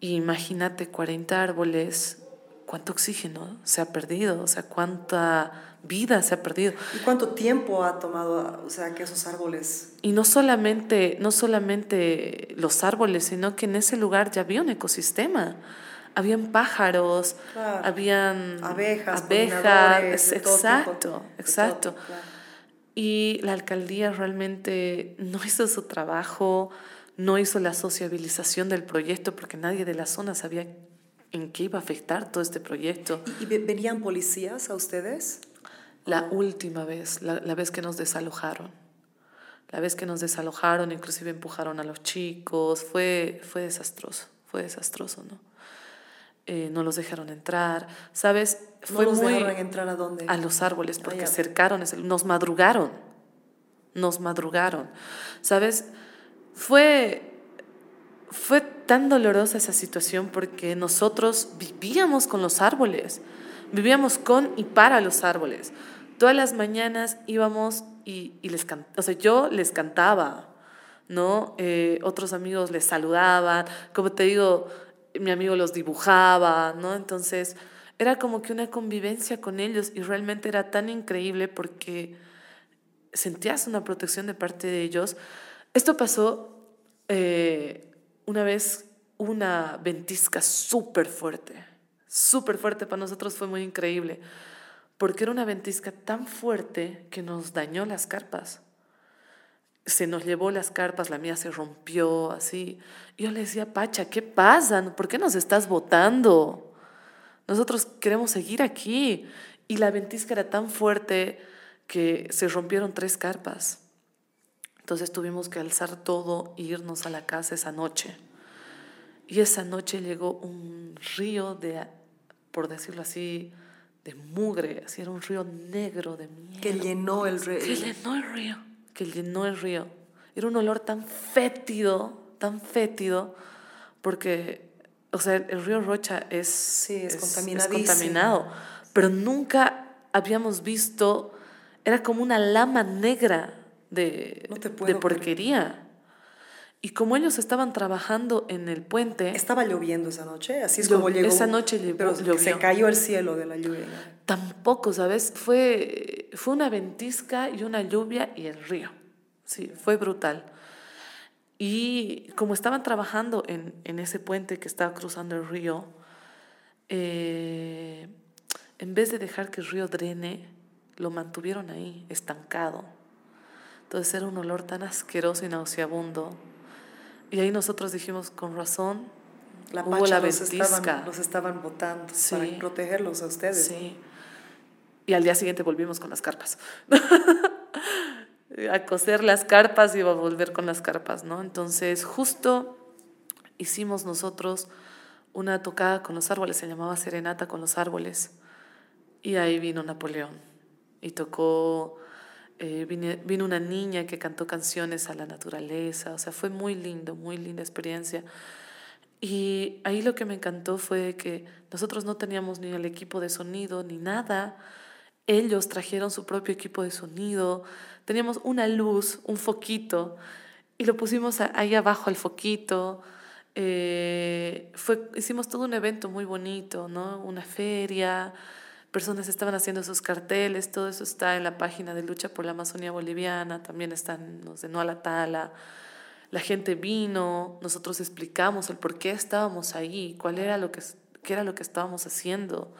Y imagínate 40 árboles, cuánto oxígeno se ha perdido, o sea, cuánta vida se ha perdido. ¿Y cuánto tiempo ha tomado, o sea, que esos árboles... Y no solamente, no solamente los árboles, sino que en ese lugar ya había un ecosistema. Habían pájaros, Claro. habían Abejas, abejas, exacto, exacto. claro. Y la alcaldía realmente no hizo su trabajo, no hizo la sociabilización del proyecto porque nadie de la zona sabía en qué iba a afectar todo este proyecto. ¿Y, y ve- venían policías a ustedes? La última vez, la, la vez que nos desalojaron. La vez que nos desalojaron, inclusive empujaron a los chicos, fue, fue desastroso, fue desastroso, ¿no? Eh, no los dejaron entrar, ¿sabes? Fue ¿No los muy dejaron entrar a dónde? a los árboles porque ya. cercaron, nos madrugaron, nos madrugaron, ¿sabes? Fue, fue tan dolorosa esa situación porque nosotros vivíamos con los árboles, vivíamos con y para los árboles. Todas las mañanas íbamos y, y les o sea, yo les cantaba, ¿no? Eh, otros amigos les saludaban, como te digo, mi amigo los dibujaba, ¿no? Entonces era como que una convivencia con ellos y realmente era tan increíble porque sentías una protección de parte de ellos. Esto pasó eh, una vez, una ventisca súper fuerte, súper fuerte, para nosotros fue muy increíble, porque era una ventisca tan fuerte que nos dañó las carpas. Se nos llevó las carpas, la mía se rompió, así. Yo le decía, Pacha, ¿qué pasa? ¿Por qué nos estás botando? Nosotros queremos seguir aquí. Y la ventisca era tan fuerte que se rompieron tres carpas. Entonces tuvimos que alzar todo e irnos a la casa esa noche. Y esa noche llegó un río de, por decirlo así, de mugre, así era un río negro de mierda. Que llenó el Que rey. llenó el río, que llenó el río. Era un olor tan fétido, tan fétido, porque, o sea, el río Rocha es, Sí, es contaminadísimo. contaminado, pero nunca habíamos visto, era como una lama negra de, No porquería. Y como ellos estaban trabajando en el puente, Estaba lloviendo esa noche, así es como llegó. esa noche llevó- pero se cayó el cielo de la lluvia. Tampoco, ¿sabes? Fue, fue una ventisca y una lluvia y el río. Sí, fue brutal. Y como estaban trabajando en, en ese puente que estaba cruzando el río, eh, en vez de dejar que el río drene, lo mantuvieron ahí, estancado. Entonces era un olor tan asqueroso y nauseabundo. Y ahí nosotros dijimos, con razón, La hubo la los ventisca. estaban, los estaban botando Sí. para protegerlos a ustedes. Sí. Y al día siguiente volvimos con las carpas. a coser las carpas y a volver con las carpas, ¿no? Entonces, justo hicimos nosotros una tocada con los árboles, se llamaba Serenata con los árboles. Y ahí vino Napoleón y tocó, eh, vine- vino una niña que cantó canciones a la naturaleza, o sea, fue muy lindo, muy linda experiencia. Y ahí lo que me encantó fue que nosotros no teníamos ni el equipo de sonido ni nada. Ellos trajeron su propio equipo de sonido. Teníamos una luz, un foquito, y lo pusimos ahí abajo al foquito. Eh, fue, hicimos todo un evento muy bonito, ¿no? Una feria, personas estaban haciendo sus carteles, todo eso está en la página de Lucha por la Amazonía Boliviana, también están los de No a la Tala. La gente vino, nosotros explicamos el por qué estábamos ahí, cuál era lo que, qué era lo que estábamos haciendo.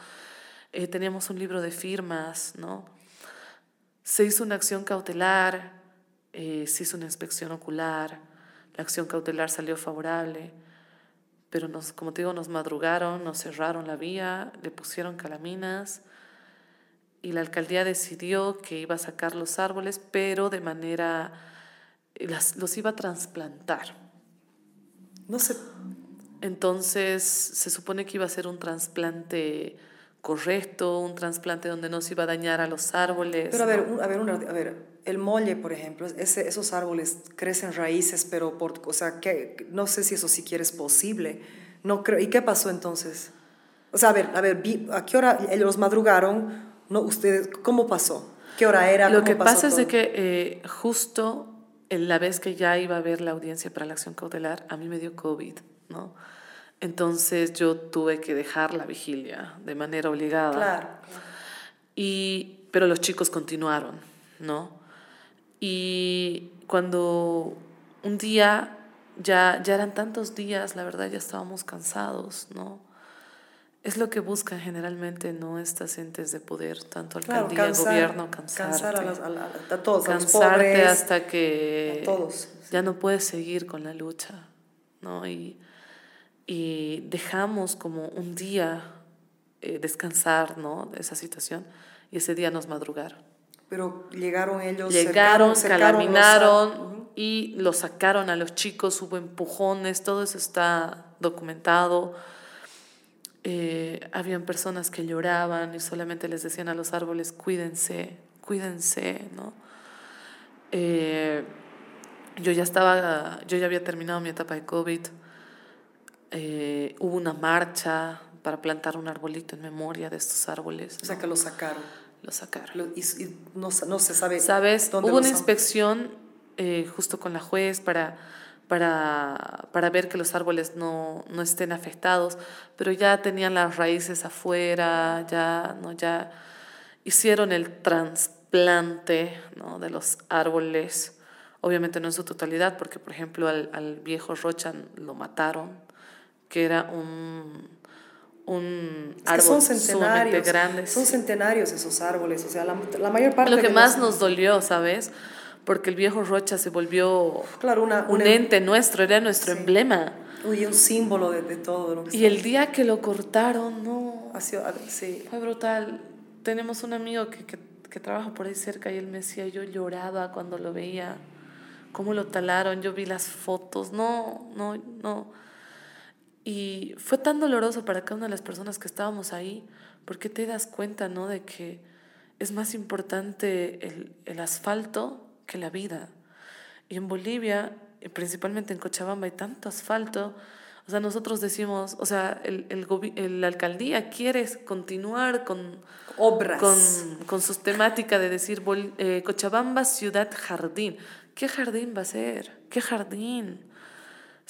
Eh, teníamos un libro de firmas, ¿no? Se hizo una acción cautelar, eh, se hizo una inspección ocular. la acción cautelar salió favorable, pero nos, como te digo, nos madrugaron, nos cerraron la vía, le pusieron calaminas y la alcaldía decidió que iba a sacar los árboles, pero de manera, las, los iba a trasplantar. No sé. Entonces se supone que iba a ser un trasplante correcto, un trasplante donde no se iba a dañar a los árboles. Pero a ver, a ver, a ver, el molle, por ejemplo, ese, esos árboles crecen raíces, pero por, o sea, que no sé si eso siquiera es posible. No creo. ¿Y qué pasó entonces? O sea, a ver, a ver, ¿a qué hora ellos madrugaron? No, ustedes, ¿cómo pasó? ¿Qué hora era? Lo que pasa es de que eh, justo en la vez que ya iba a ver la audiencia para la acción cautelar, a mí me dio COVID, ¿no? Entonces yo tuve que dejar la vigilia de manera obligada. Claro. Y, pero los chicos continuaron, ¿no? Y cuando un día, ya, ya eran tantos días, la verdad ya estábamos cansados, ¿no? Es lo que buscan generalmente, ¿no? Estas entes de poder, tanto alcaldía, y gobierno, cansarte. Cansar a, los, a, todos, Cansarte hasta que todos. ya no puedes seguir con la lucha, ¿no? Y, y dejamos como un día eh, descansar, ¿no? De esa situación y ese día nos madrugaron. Pero llegaron ellos. Llegaron, calaminaron y lo sacaron a los chicos, hubo empujones, todo eso está documentado. Eh, habían personas que lloraban y solamente les decían a los árboles, cuídense, cuídense, ¿no? Eh, yo ya estaba, yo ya había terminado mi etapa de COVID. Eh, hubo una marcha para plantar un arbolito en memoria de estos árboles. O sea, que lo sacaron. Lo sacaron. y, no, no, se sabe. ¿Sabes? Hubo una inspección justo con la juez para para, para ver que los árboles no, no, estén afectados, pero ya tenían las raíces afuera, ya, ¿no? ya hicieron el trasplante ¿no? de los árboles, obviamente no en su totalidad, porque por ejemplo al, al viejo Rocha lo mataron, que era un, un árbol son centenarios, grande. Son centenarios esos árboles, o sea, la, la mayor parte Lo que más nos dolió, ¿sabes? porque el viejo Rocha se volvió claro, una, un ente nuestro, era nuestro emblema. Uy, un símbolo de, de todo lo que Y el día que lo cortaron, no, ha sido, sí. fue brutal. Tenemos un amigo que, que, que, trabaja por ahí cerca y él me decía, yo lloraba cuando lo veía, cómo lo talaron, yo vi las fotos, no, no, no. Y fue tan doloroso para cada una de las personas que estábamos ahí, porque te das cuenta, ¿no? De que es más importante el, el asfalto que la vida. Y en Bolivia, principalmente en Cochabamba, hay tanto asfalto. O sea, nosotros decimos, o sea, el, el, la alcaldía quiere continuar con obras, con, con su temática de decir eh, Cochabamba, ciudad jardín. ¿Qué jardín va a ser? ¿Qué jardín?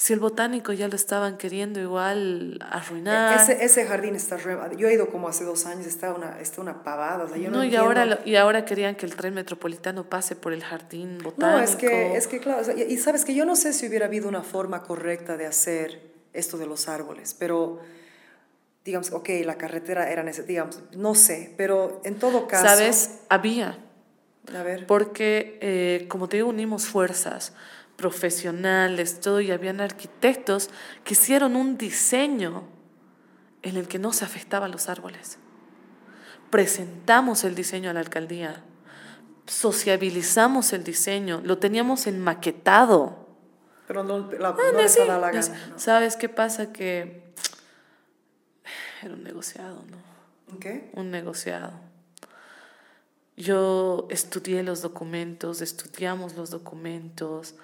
Si el botánico ya lo estaban queriendo igual arruinar. Ese, ese jardín está Yo he ido como hace dos años, está una, está una pavada. no, y, ahora, y ahora querían que el tren metropolitano pase por el jardín botánico. No, es que, es que claro, y, sabes que yo no sé si hubiera habido una forma correcta de hacer esto de los árboles, pero digamos, ok, la carretera era necesaria, digamos, no sé, pero en todo caso... ¿Sabes? Había. A ver. Porque, eh, como te digo, unimos fuerzas profesionales, todo, y habían arquitectos que hicieron un diseño en el que no se afectaban los árboles. Presentamos el diseño a la alcaldía, sociabilizamos el diseño, lo teníamos enmaquetado. Pero no, la, ah, la gana, ¿Sabes qué pasa? Que era un negociado, ¿no? ¿Qué? Un negociado. Yo estudié los documentos, estudiamos los documentos,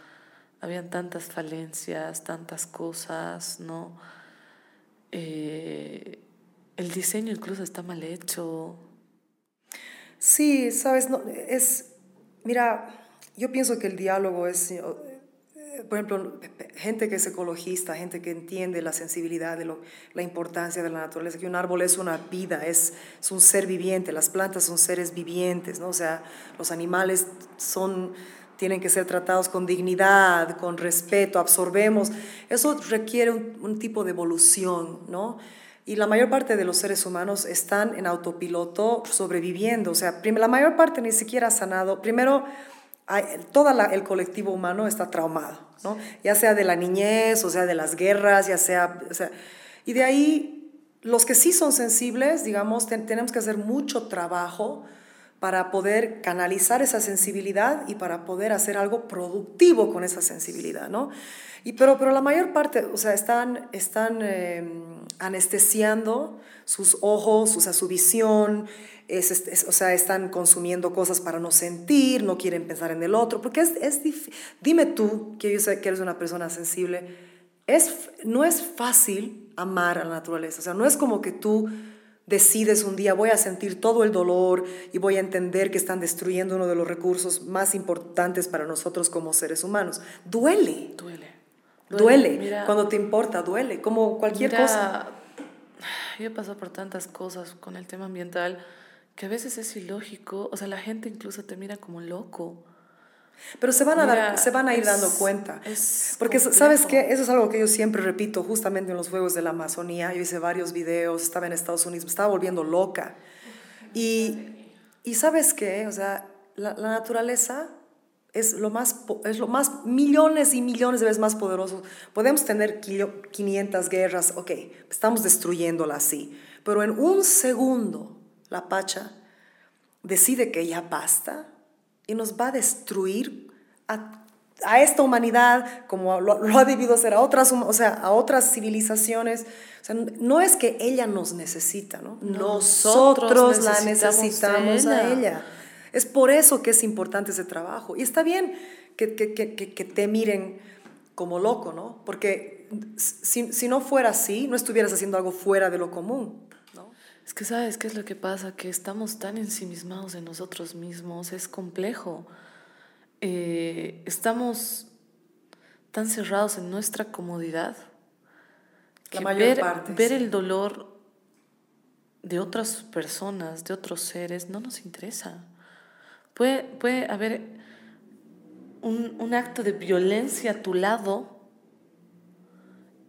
habían tantas falencias, tantas cosas, ¿no? Eh, el diseño incluso está mal hecho. Sí, sabes, no, es, mira, yo pienso que el diálogo es, eh, por ejemplo, gente que es ecologista, gente que entiende la sensibilidad de lo, la importancia de la naturaleza, que un árbol es una vida, es, es un ser viviente, las plantas son seres vivientes, ¿no? O sea, los animales son tienen que ser tratados con dignidad, con respeto, absorbemos. Eso requiere un, tipo de evolución, ¿no? Y la mayor parte de los seres humanos están en autopiloto sobreviviendo. O sea, la mayor parte ni siquiera ha sanado. Primero, todo el colectivo humano está traumado, ¿no? Ya sea de la niñez, o sea, de las guerras, ya sea, o sea, y de ahí los que sí son sensibles, digamos, tenemos que hacer mucho trabajo para poder canalizar esa sensibilidad y para poder hacer algo productivo con esa sensibilidad, ¿no? Y pero, pero la mayor parte, o sea, están, están em, anestesiando sus ojos, o sea, su visión, o sea, están consumiendo cosas para no sentir, no quieren pensar en el otro, porque es, es dime tú, que yo sé que eres una persona sensible, es, no es fácil amar a la naturaleza, o sea, no es como que tú decides un día voy a sentir todo el dolor y voy a entender que están destruyendo uno de los recursos más importantes para nosotros como seres humanos. Duele. Duele. Duele. Cuando te importa, duele, como cualquier cosa. Yo he pasado por tantas cosas con el tema ambiental que a veces es ilógico, o sea, la gente incluso te mira como loco. Pero se van a, dar, se van a ir dando cuenta. Porque, ¿sabes qué? Eso es algo que yo siempre repito, justamente en los Juegos de la Amazonía. Yo hice varios videos, estaba en Estados Unidos, me estaba volviendo loca. Y, y ¿sabes qué? O sea, la, la, naturaleza es lo, más, es lo más, millones y millones de veces más poderoso. Podemos tener 500 guerras, ok, estamos destruyéndola así. Pero en un segundo, la Pacha decide que ya basta y nos va a destruir a, a esta humanidad como lo, ha debido hacer a otras, o sea, a otras civilizaciones. O sea, no es que ella nos necesita, ¿no? Nosotros, la necesitamos a ella. Es por eso que es importante ese trabajo. Y está bien que, que, que, que te miren como loco, ¿no? Porque si, si, no fuera así, no estuvieras haciendo algo fuera de lo común. Es que sabes qué es lo que pasa, que estamos tan ensimismados en nosotros mismos, es complejo. Eh, estamos tan cerrados en nuestra comodidad que ver, ver el dolor de otras personas, de otros seres, no nos interesa. Puede, puede haber un, un acto de violencia a tu lado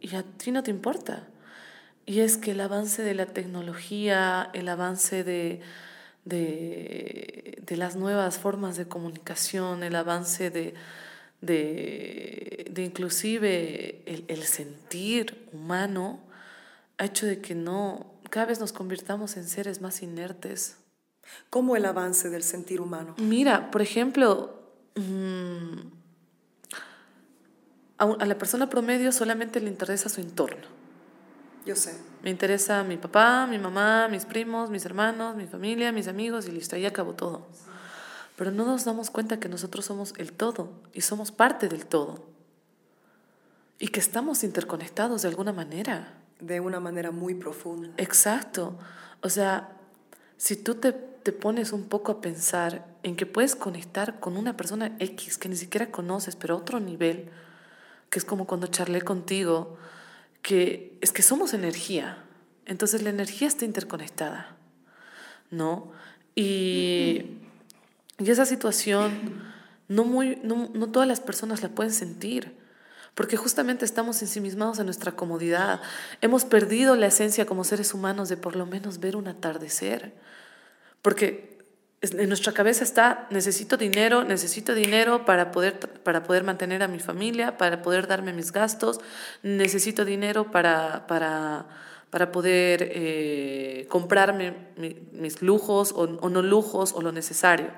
y a ti no te importa. Y es que el avance de la tecnología, el avance de, de, las nuevas formas de comunicación, el avance de, de, inclusive el, el, sentir humano, ha hecho de que no, cada vez nos convirtamos en seres más inertes. ¿Cómo el avance del sentir humano? Mira, por ejemplo, mm, a la persona promedio solamente le interesa su entorno. Yo sé. Me interesa mi papá, mi mamá, mis primos, mis hermanos, mi familia, mis amigos y listo, ahí acabó todo. Pero no nos damos cuenta que nosotros somos el todo y somos parte del todo. Y que estamos interconectados de alguna manera. De una manera muy profunda. Exacto. O sea, si tú te, te pones un poco a pensar en que puedes conectar con una persona X que ni siquiera conoces, pero a otro nivel, que es como cuando charlé contigo, que es que somos energía, entonces la energía está interconectada, ¿no? Y, y esa situación no, muy, no, no todas las personas la pueden sentir, porque justamente estamos ensimismados en nuestra comodidad. Hemos perdido la esencia como seres humanos de por lo menos ver un atardecer, porque en nuestra cabeza está, necesito dinero, necesito dinero para poder, para poder mantener a mi familia, para poder darme mis gastos, necesito dinero para, para, para poder eh, comprarme mis lujos o, o, no lujos o lo necesario.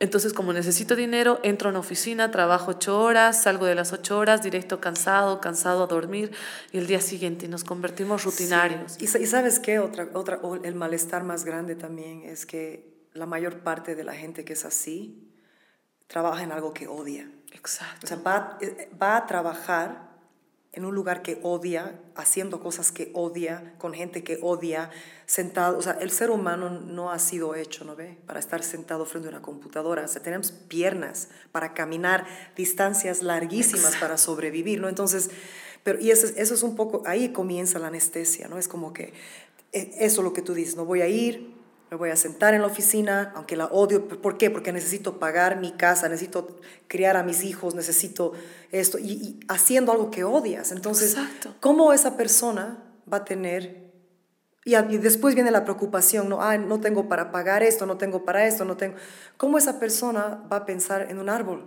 Entonces, como necesito dinero, entro a una oficina, trabajo ocho horas, salgo de las ocho horas, directo cansado, cansado a dormir, y el día siguiente nos convertimos rutinarios. Y, y, sabes qué, otra, otra, el malestar más grande también es que la mayor parte de la gente que es así trabaja en algo que odia. Exacto. O sea, va, eh, va a trabajar en un lugar que odia, haciendo cosas que odia, con gente que odia, sentado. O sea, el ser humano no ha sido hecho, ¿no ve? Para estar sentado frente a una computadora. O sea, tenemos piernas para caminar distancias larguísimas para sobrevivir, ¿no? Entonces, pero, y eso, eso es un poco, ahí comienza la anestesia, ¿no? Es como que, eh, eso es lo que tú dices, no voy a ir, me voy a sentar en la oficina, aunque la odio. ¿Por qué? Porque necesito pagar mi casa, necesito criar a mis hijos, necesito esto, y, haciendo algo que odias. Entonces, ¿cómo esa persona va a tener Y, y después viene la preocupación, ¿no? Ah, no tengo para pagar esto, no tengo para esto, no tengo... ¿Cómo esa persona va a pensar en un árbol?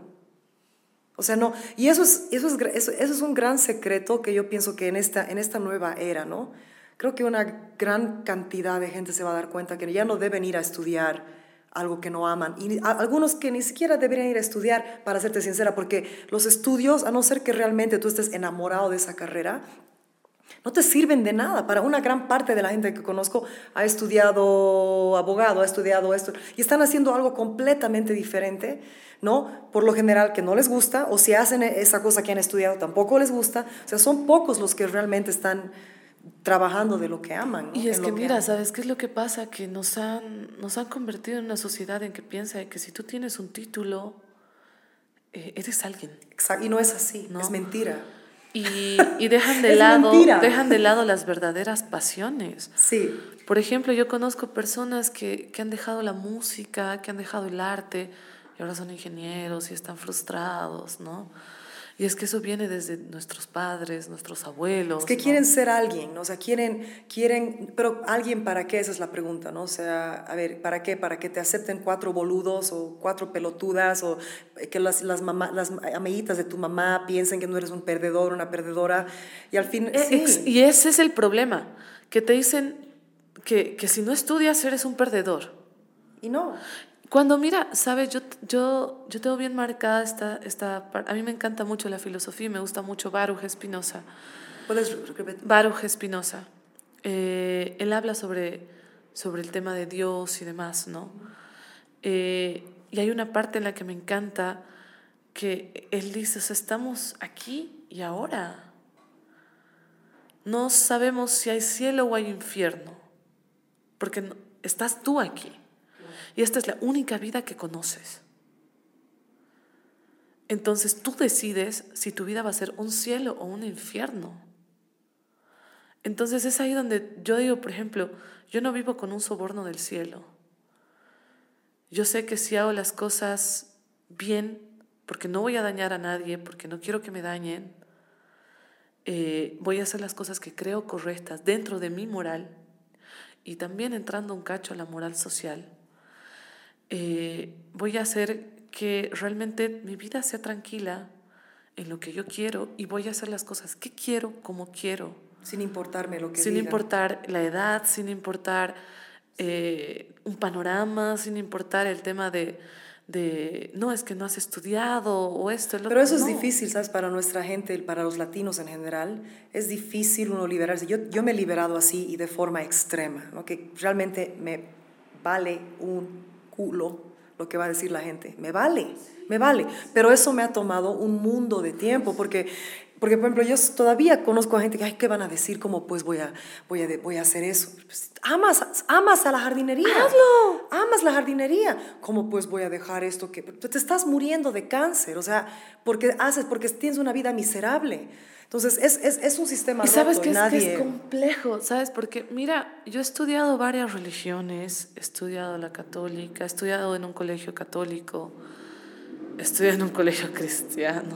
O sea, no, y eso es, eso es, eso, eso es un gran secreto que yo pienso que en esta, en esta nueva era, ¿no? Creo que una gran cantidad de gente se va a dar cuenta que ya no deben ir a estudiar algo que no aman. Y algunos que ni siquiera deberían ir a estudiar, para serte sincera, porque los estudios, a no ser que realmente tú estés enamorado de esa carrera, no te sirven de nada. Para una gran parte de la gente que conozco ha estudiado abogado, ha estudiado esto, y están haciendo algo completamente diferente, ¿no? Por lo general que no les gusta, o si hacen esa cosa que han estudiado tampoco les gusta. O sea, son pocos los que realmente están trabajando de lo que aman. ¿no? Y es que mira. ¿sabes qué es lo que pasa? Que nos han, nos han convertido en una sociedad en que piensa que si tú tienes un título, eh, eres alguien. Exacto, y no es así, No. es mentira. Y, y dejan de lado, mentira. dejan de lado las verdaderas pasiones. Sí, Por ejemplo, yo conozco personas que, que han dejado la música, que han dejado el arte, y ahora son ingenieros y están frustrados, ¿no? Y es que eso viene desde nuestros padres, nuestros abuelos. Es que ¿no? quieren ser alguien, ¿no? o sea, quieren, quieren, pero alguien para qué, esa es la pregunta, ¿no? O sea, a ver, ¿para qué? ¿Para que te acepten cuatro boludos o cuatro pelotudas o que las, las, mamá, las amiguitas de tu mamá piensen que no eres un perdedor, una perdedora y al fin, Eh, sí. Y ese es el problema, que te dicen que, que si no estudias eres un perdedor. Y no, Cuando mira, sabes, yo, yo, yo tengo bien marcada esta, esta parte. A mí me encanta mucho la filosofía y me gusta mucho Baruch Spinoza. puedes repetir. Baruch Spinoza. Eh, él habla sobre, sobre el tema de Dios y demás, ¿no? Eh, y hay una parte en la que me encanta que él dice, o sea, estamos aquí y ahora. No sabemos si hay cielo o hay infierno, porque estás tú aquí. Y esta es la única vida que conoces. Entonces tú decides si tu vida va a ser un cielo o un infierno. Entonces es ahí donde yo digo, por ejemplo, yo no vivo con un soborno del cielo. Yo sé que si hago las cosas bien, porque no voy a dañar a nadie, porque no quiero que me dañen, eh, voy a hacer las cosas que creo correctas dentro de mi moral y también entrando un cacho a la moral social. Eh, voy a hacer que realmente mi vida sea tranquila en lo que yo quiero y voy a hacer las cosas que quiero, como quiero sin importarme lo que sin digan. importar la edad, sin importar eh, un panorama, sin importar el tema de, de, no, es que no has estudiado o esto. el Pero otro". eso es No. difícil, ¿sabes? Para nuestra gente, para los latinos en general, es difícil uno liberarse. Yo, yo me he liberado así y de forma extrema, ¿no? que realmente me vale un culo lo que va a decir la gente. Me vale, me vale. Pero eso me ha tomado un mundo de tiempo, porque, porque por ejemplo, yo todavía conozco a gente que, ay, ¿qué van a decir? ¿Cómo pues voy a, voy a, voy a hacer eso? Pues, amas, amas a la jardinería. Hazlo. Amas la jardinería. ¿Cómo pues voy a dejar esto que te estás muriendo de cáncer? O sea, porque haces, porque tienes una vida miserable. Entonces, es, es, es un sistema Y sabes roto que es, nadie... que es complejo, ¿sabes? Porque mira, yo he estudiado varias religiones, he estudiado la católica, he estudiado en un colegio católico, he estudiado en un colegio cristiano.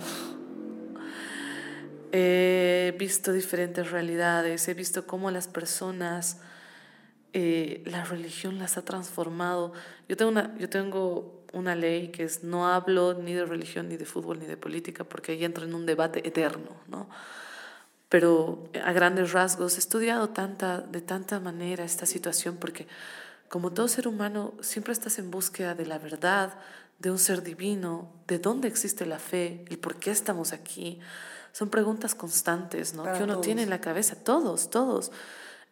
He visto diferentes realidades, he visto cómo las personas, eh, la religión las ha transformado. Yo tengo, una, yo tengo una ley que es no hablo ni de religión, ni de fútbol, ni de política, porque ahí entro en un debate eterno, ¿no? Pero a grandes rasgos he estudiado tanta, de tanta manera esta situación porque como todo ser humano siempre estás en búsqueda de la verdad, de un ser divino, de dónde existe la fe, el por qué estamos aquí. Son preguntas constantes, ¿no? Para que uno todos. tiene en la cabeza, todos, todos.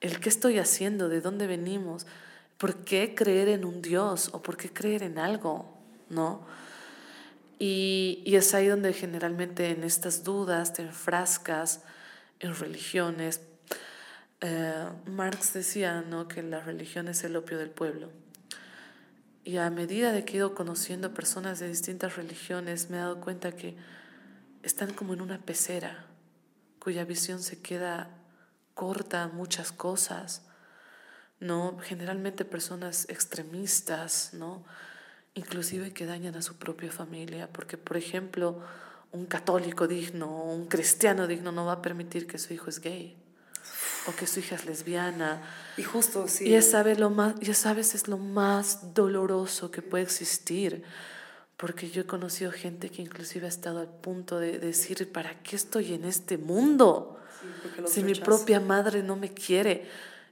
El qué estoy haciendo, de dónde venimos, por qué creer en un Dios o por qué creer en algo, ¿no? Y, y es ahí donde generalmente en estas dudas te enfrascas en religiones. Eh, Marx decía ¿no? que la religión es el opio del pueblo. Y a medida de que he ido conociendo personas de distintas religiones, me he dado cuenta que están como en una pecera, cuya visión se queda corta a muchas cosas, ¿no? Generalmente personas extremistas, ¿no? Inclusive que dañan a su propia familia, porque, por ejemplo, un católico digno, un cristiano digno no va a permitir que su hijo es gay. o que su hija es lesbiana. Y justo, sí. Y ya sabes, lo más, ya sabes, es lo más doloroso que puede existir. Porque yo he conocido gente que inclusive ha estado al punto de decir, ¿para qué estoy en este mundo? si mi propia madre no me quiere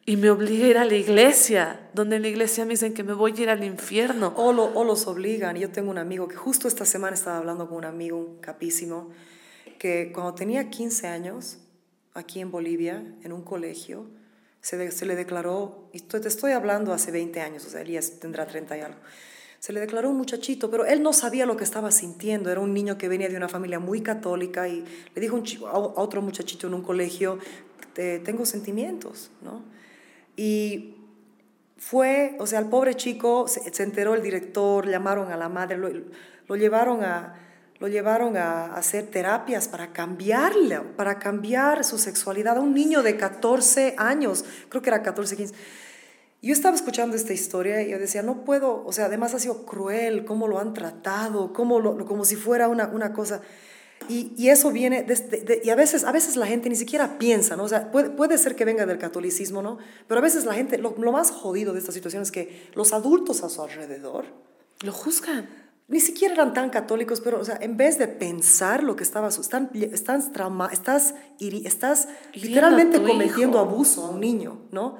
y me obliga a ir a la iglesia, donde en la iglesia me dicen que me voy a ir al infierno. O, lo, o los obligan. Yo tengo un amigo que justo esta semana estaba hablando con un amigo, un capísimo, que cuando tenía 15 años, aquí en Bolivia, en un colegio, se, se le declaró, y te estoy hablando hace 20 años, o sea, Elías tendrá 30 y algo, se le declaró un muchachito, pero él no sabía lo que estaba sintiendo, era un niño que venía de una familia muy católica y le dijo a otro muchachito en un colegio, tengo sentimientos, ¿no? Y fue, o sea, el pobre chico se, enteró el director, llamaron a la madre, lo, llevaron a lo llevaron a hacer terapias para cambiarle, para cambiar su sexualidad a un niño de 14 años, creo que era 14, 15. Yo estaba escuchando esta historia y yo decía, no puedo, o sea, además ha sido cruel cómo lo han tratado, cómo lo, como si fuera una, una cosa. Y, y eso viene, de, y a veces, a veces la gente ni siquiera piensa, ¿no? O sea, puede, puede ser que venga del catolicismo, ¿no? Pero a veces la gente, lo, lo, más jodido de esta situación es que los adultos a su alrededor lo juzgan. Ni siquiera eran tan católicos, pero, o sea, en vez de pensar lo que estaba, están, están trauma, estás, estás literalmente cometiendo abuso a un niño, ¿no?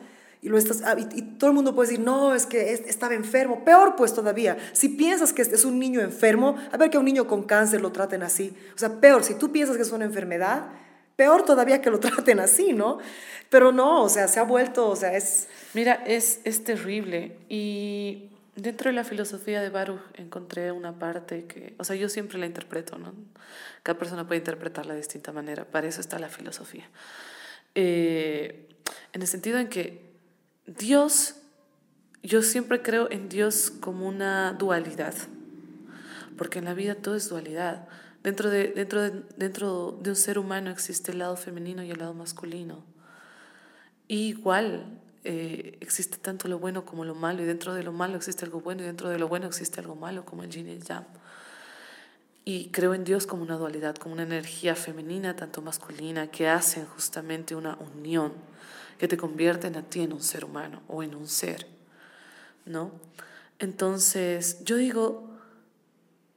Y, lo estás, ah, y, todo el mundo puede decir, no, es que estaba enfermo. Peor pues todavía, si piensas que es un niño enfermo, a ver que a un niño con cáncer lo traten así. O sea, peor, si tú piensas que es una enfermedad, peor todavía que lo traten así, ¿no? Pero no, o sea, se ha vuelto, o sea, es... Mira, es, es terrible. Y dentro de la filosofía de Baruch encontré una parte que, o sea, yo siempre la interpreto, ¿no? Cada persona puede interpretarla de distinta manera. Para eso está la filosofía. Eh, en el sentido en que Dios, yo siempre creo en Dios como una dualidad, porque en la vida todo es dualidad. Dentro de, dentro de, dentro de un ser humano existe el lado femenino y el lado masculino. igual eh, existe tanto lo bueno como lo malo, y dentro de lo malo existe algo bueno, y dentro de lo bueno existe algo malo, como el yin y el yang. Y creo en Dios como una dualidad, como una energía femenina, tanto masculina, que hacen justamente una unión que te convierten a ti en un ser humano o en un ser, ¿no? Entonces, yo digo,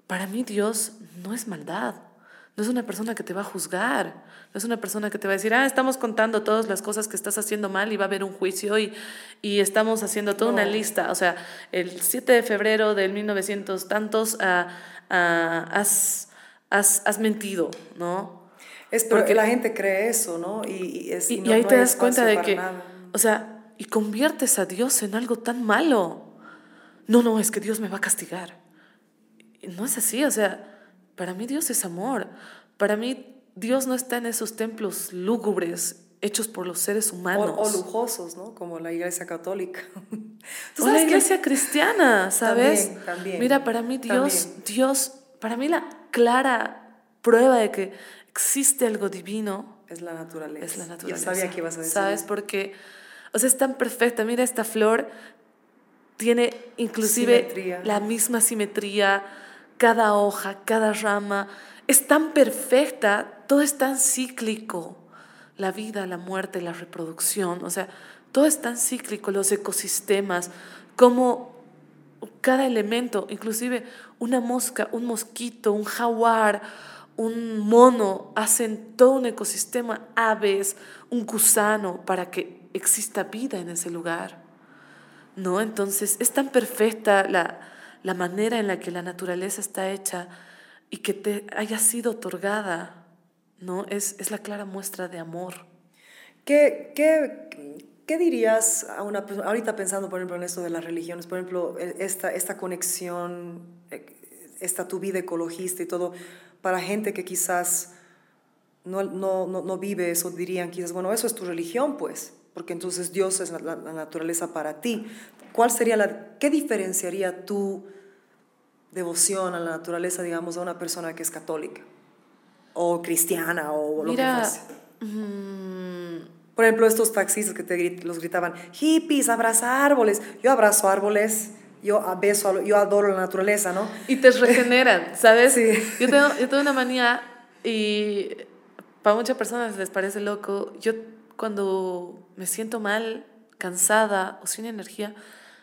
para mí Dios no es maldad, no es una persona que te va a juzgar, no es una persona que te va a decir, ah, estamos contando todas las cosas que estás haciendo mal y va a haber un juicio y, y estamos haciendo toda una lista. O sea, el 7 de febrero del 1900 tantos ah, ah, has, has, has mentido, ¿no? Es porque la gente cree eso, ¿no? Y, y, ahí te das cuenta de que, o sea, y conviertes a Dios en algo tan malo. No, no, es que Dios me va a castigar. No es así, o sea, para mí Dios es amor. Para mí Dios no está en esos templos lúgubres hechos por los seres humanos. O, lujosos, ¿no? Como la iglesia católica. o la iglesia cristiana, ¿sabes? También, también. Mira, para mí Dios, Dios, para mí la clara prueba de que existe algo divino. Es la naturaleza. Es la naturaleza. Yo sabía que ibas a decir. ¿Sabes? Porque, o sea, es tan perfecta. Mira, esta flor tiene inclusive la misma simetría, cada hoja, cada rama. Es tan perfecta, todo es tan cíclico. La vida, la muerte, la reproducción, o sea, todo es tan cíclico, los ecosistemas, como cada elemento, inclusive una mosca, un mosquito, un jaguar, un mono, hacen todo un ecosistema, aves, un gusano, para que exista vida en ese lugar. ¿No? Entonces es tan perfecta la, la manera en la que la naturaleza está hecha y que te haya sido otorgada, ¿no? Es, es la clara muestra de amor. ¿Qué, qué, qué dirías a una ahorita pensando, por ejemplo, en esto de las religiones, por ejemplo, e, esta, esta conexión, e, esta tu vida ecologista y todo, para gente que quizás no, no, no, vive eso, dirían quizás, bueno, eso es tu religión, pues, porque entonces Dios es la, naturaleza para ti. ¿Cuál sería la, qué diferenciaría tu devoción a la naturaleza, digamos, a una persona que es católica o cristiana o lo que fuese? Mm, Por ejemplo, estos taxistas que te los gritaban, hippies, abraza árboles. Yo abrazo árboles yo beso, yo adoro la naturaleza, ¿no? Y te regeneran, ¿sabes? Sí. Yo tengo, yo tengo una manía y para muchas personas les parece loco. Yo cuando me siento mal, cansada o sin energía,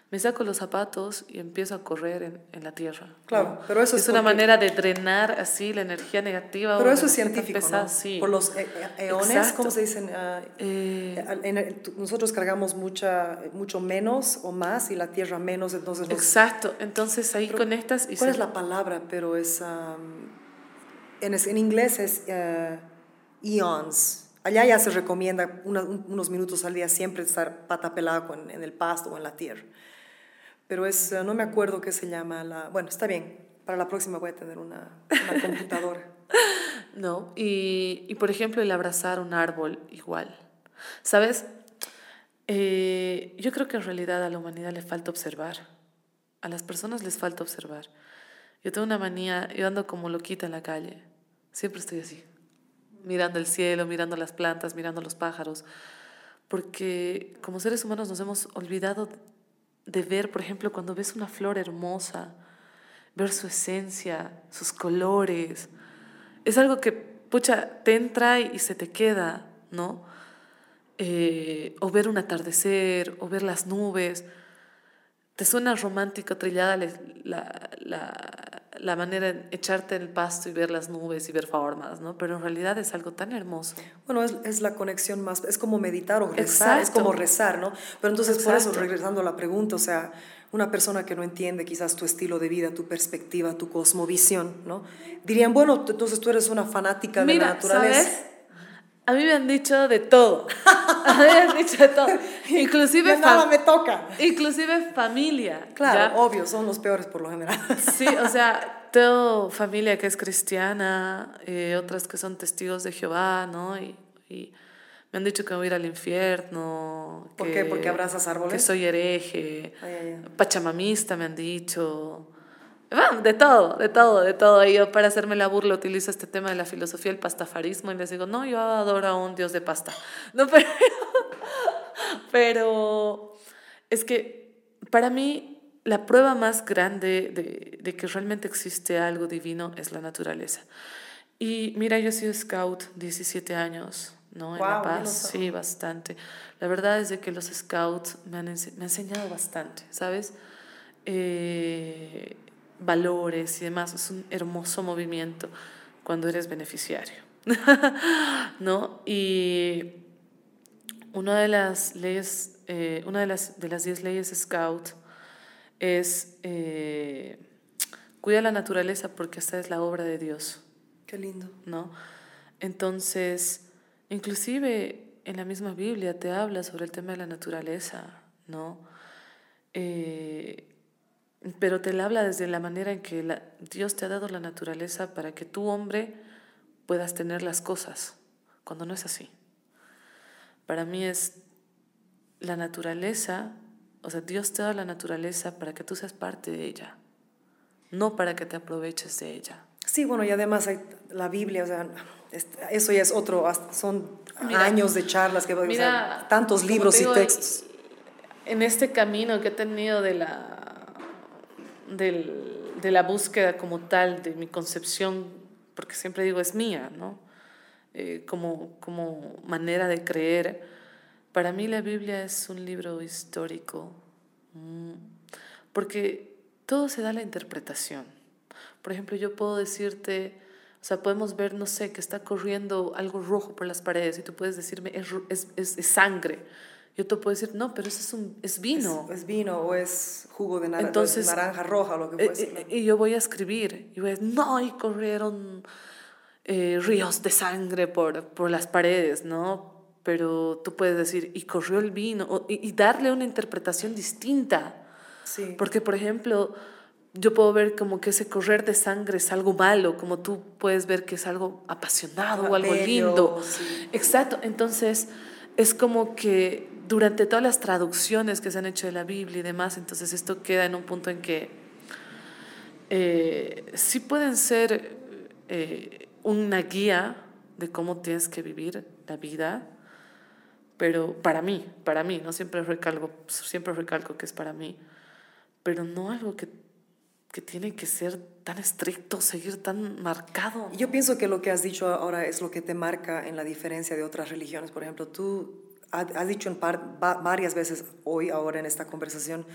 me saco los zapatos y empiezo a correr en, en la tierra. Claro, pero eso es, es una manera de drenar así la energía negativa. Pero eso es científico, ¿no? Sí. Por los e- e- eones, Exacto. ¿cómo se dicen? Ah, Eh, en nosotros cargamos mucha, mucho menos o más y la Tierra menos, entonces... exacto. Entonces ahí Pero, conectas y ¿Cuál se- es la palabra? Pero es... am, en, es- en inglés es eh, eons. Allá ya se recomienda una- un- unos minutos al día siempre estar pata pelada con- en el pasto o en la tierra. Pero es, eh, no me acuerdo qué se llama la... Bueno, está bien. Para la próxima voy a tener una, una computadora. No, y, y, por ejemplo el abrazar un árbol igual. ¿Sabes? Eh, yo creo que en realidad a la humanidad le falta observar. A las personas les falta observar. Yo tengo una manía, yo ando como loquita en la calle. Siempre estoy así, mirando el cielo, mirando las plantas, mirando los pájaros. Porque como seres humanos nos hemos olvidado de ver, por ejemplo, cuando ves una flor hermosa, ver su esencia, sus colores. Es algo que, pucha, te entra y se te queda, ¿no? Eh, o ver un atardecer, o ver las nubes. Te suena romántico, trillada la, la, la, manera de echarte el pasto y ver las nubes y ver formas, ¿no? Pero en realidad es algo tan hermoso. Bueno, es, es la conexión más, es como meditar o rezar, es como rezar, ¿no? Pero entonces, por eso, regresando a la pregunta, o sea, una persona que no entiende quizás tu estilo de vida, tu perspectiva, tu cosmovisión, ¿no? Dirían, bueno, entonces tú eres una fanática de la naturaleza. ¿sabes? A mí me han dicho de todo. A mí me han dicho de todo. Inclusive, nada me toca. inclusive familia. Claro, ¿ya? obvio, son los peores por lo general. Sí, o sea, tengo familia que es cristiana, eh, otras que son testigos de Jehová, ¿no? Y, y me han dicho que voy a ir al infierno. ¿Por que- qué? ¿Porque abrazas árboles? Que soy hereje. Ay, ay, ay. Pachamamista me han dicho. De todo, de todo, de todo. Y yo para hacerme la burla utilizo este tema de la filosofía del pastafarismo y les digo, no, yo adoro a un dios de pasta. No, pero, pero es que para mí la prueba más grande de, de que realmente existe algo divino es la naturaleza. Y mira, yo he sido scout 17 años, ¿no? En La ya lo Paz, sí, bastante. La verdad es de que los scouts me han, me han enseñado bastante, ¿sabes? Eh, valores y demás. Es un hermoso movimiento cuando eres beneficiario, ¿no? Y una de las leyes, eh, una de las, de las diez leyes scout es eh, cuida la naturaleza porque esta es la obra de Dios. Qué lindo. ¿no? Entonces, inclusive en la misma Biblia te habla sobre el tema de la naturaleza, ¿no? Eh, pero te la habla desde la manera en que la- Dios te ha dado la naturaleza para que tú, hombre, puedas tener las cosas, cuando no es así. Para mí es la naturaleza, o sea, Dios te da la naturaleza para que tú seas parte de ella, no para que te aproveches de ella. Sí, bueno, y además hay la Biblia, o sea, es- eso ya es otro, son Mira, años de charlas, que, o sea, Mira, tantos libros y textos. En este camino que he tenido de la, del- de la búsqueda como tal, de mi concepción, porque siempre digo es mía, ¿no? Eh, como, como manera de creer. Para mí la Biblia es un libro histórico, mm, porque todo se da a la interpretación. Por ejemplo, yo puedo decirte, o sea, podemos ver, no sé, que está corriendo algo rojo por las paredes y tú puedes decirme, es, es, es sangre. Yo te puedo decir, no, pero eso es, un, es vino. Es, es vino o es jugo de naranja, Entonces, naranja roja, lo que Eh, fuese. eh, y yo voy a escribir, y voy a decir, no, y corrieron eh, ríos de sangre por, por las paredes, ¿no? Pero tú puedes decir, y corrió el vino, o- y, y darle una interpretación distinta. sí. Porque, por ejemplo, yo puedo ver como que ese correr de sangre es algo malo, como tú puedes ver que es algo apasionado o algo lindo. sí. Exacto, entonces es como que durante todas las traducciones que se han hecho de la Biblia y demás, entonces esto queda en un punto en que eh, sí pueden ser eh, una guía de cómo tienes que vivir la vida, pero para mí, para mí, no siempre recalco, siempre recalco que es para mí, pero no algo que que tiene que ser tan estricto, seguir tan marcado. Yo pienso que lo que has dicho ahora es lo que te marca en la diferencia de otras religiones. Por ejemplo, tú has dicho en par, varias veces hoy, ahora en esta conversación,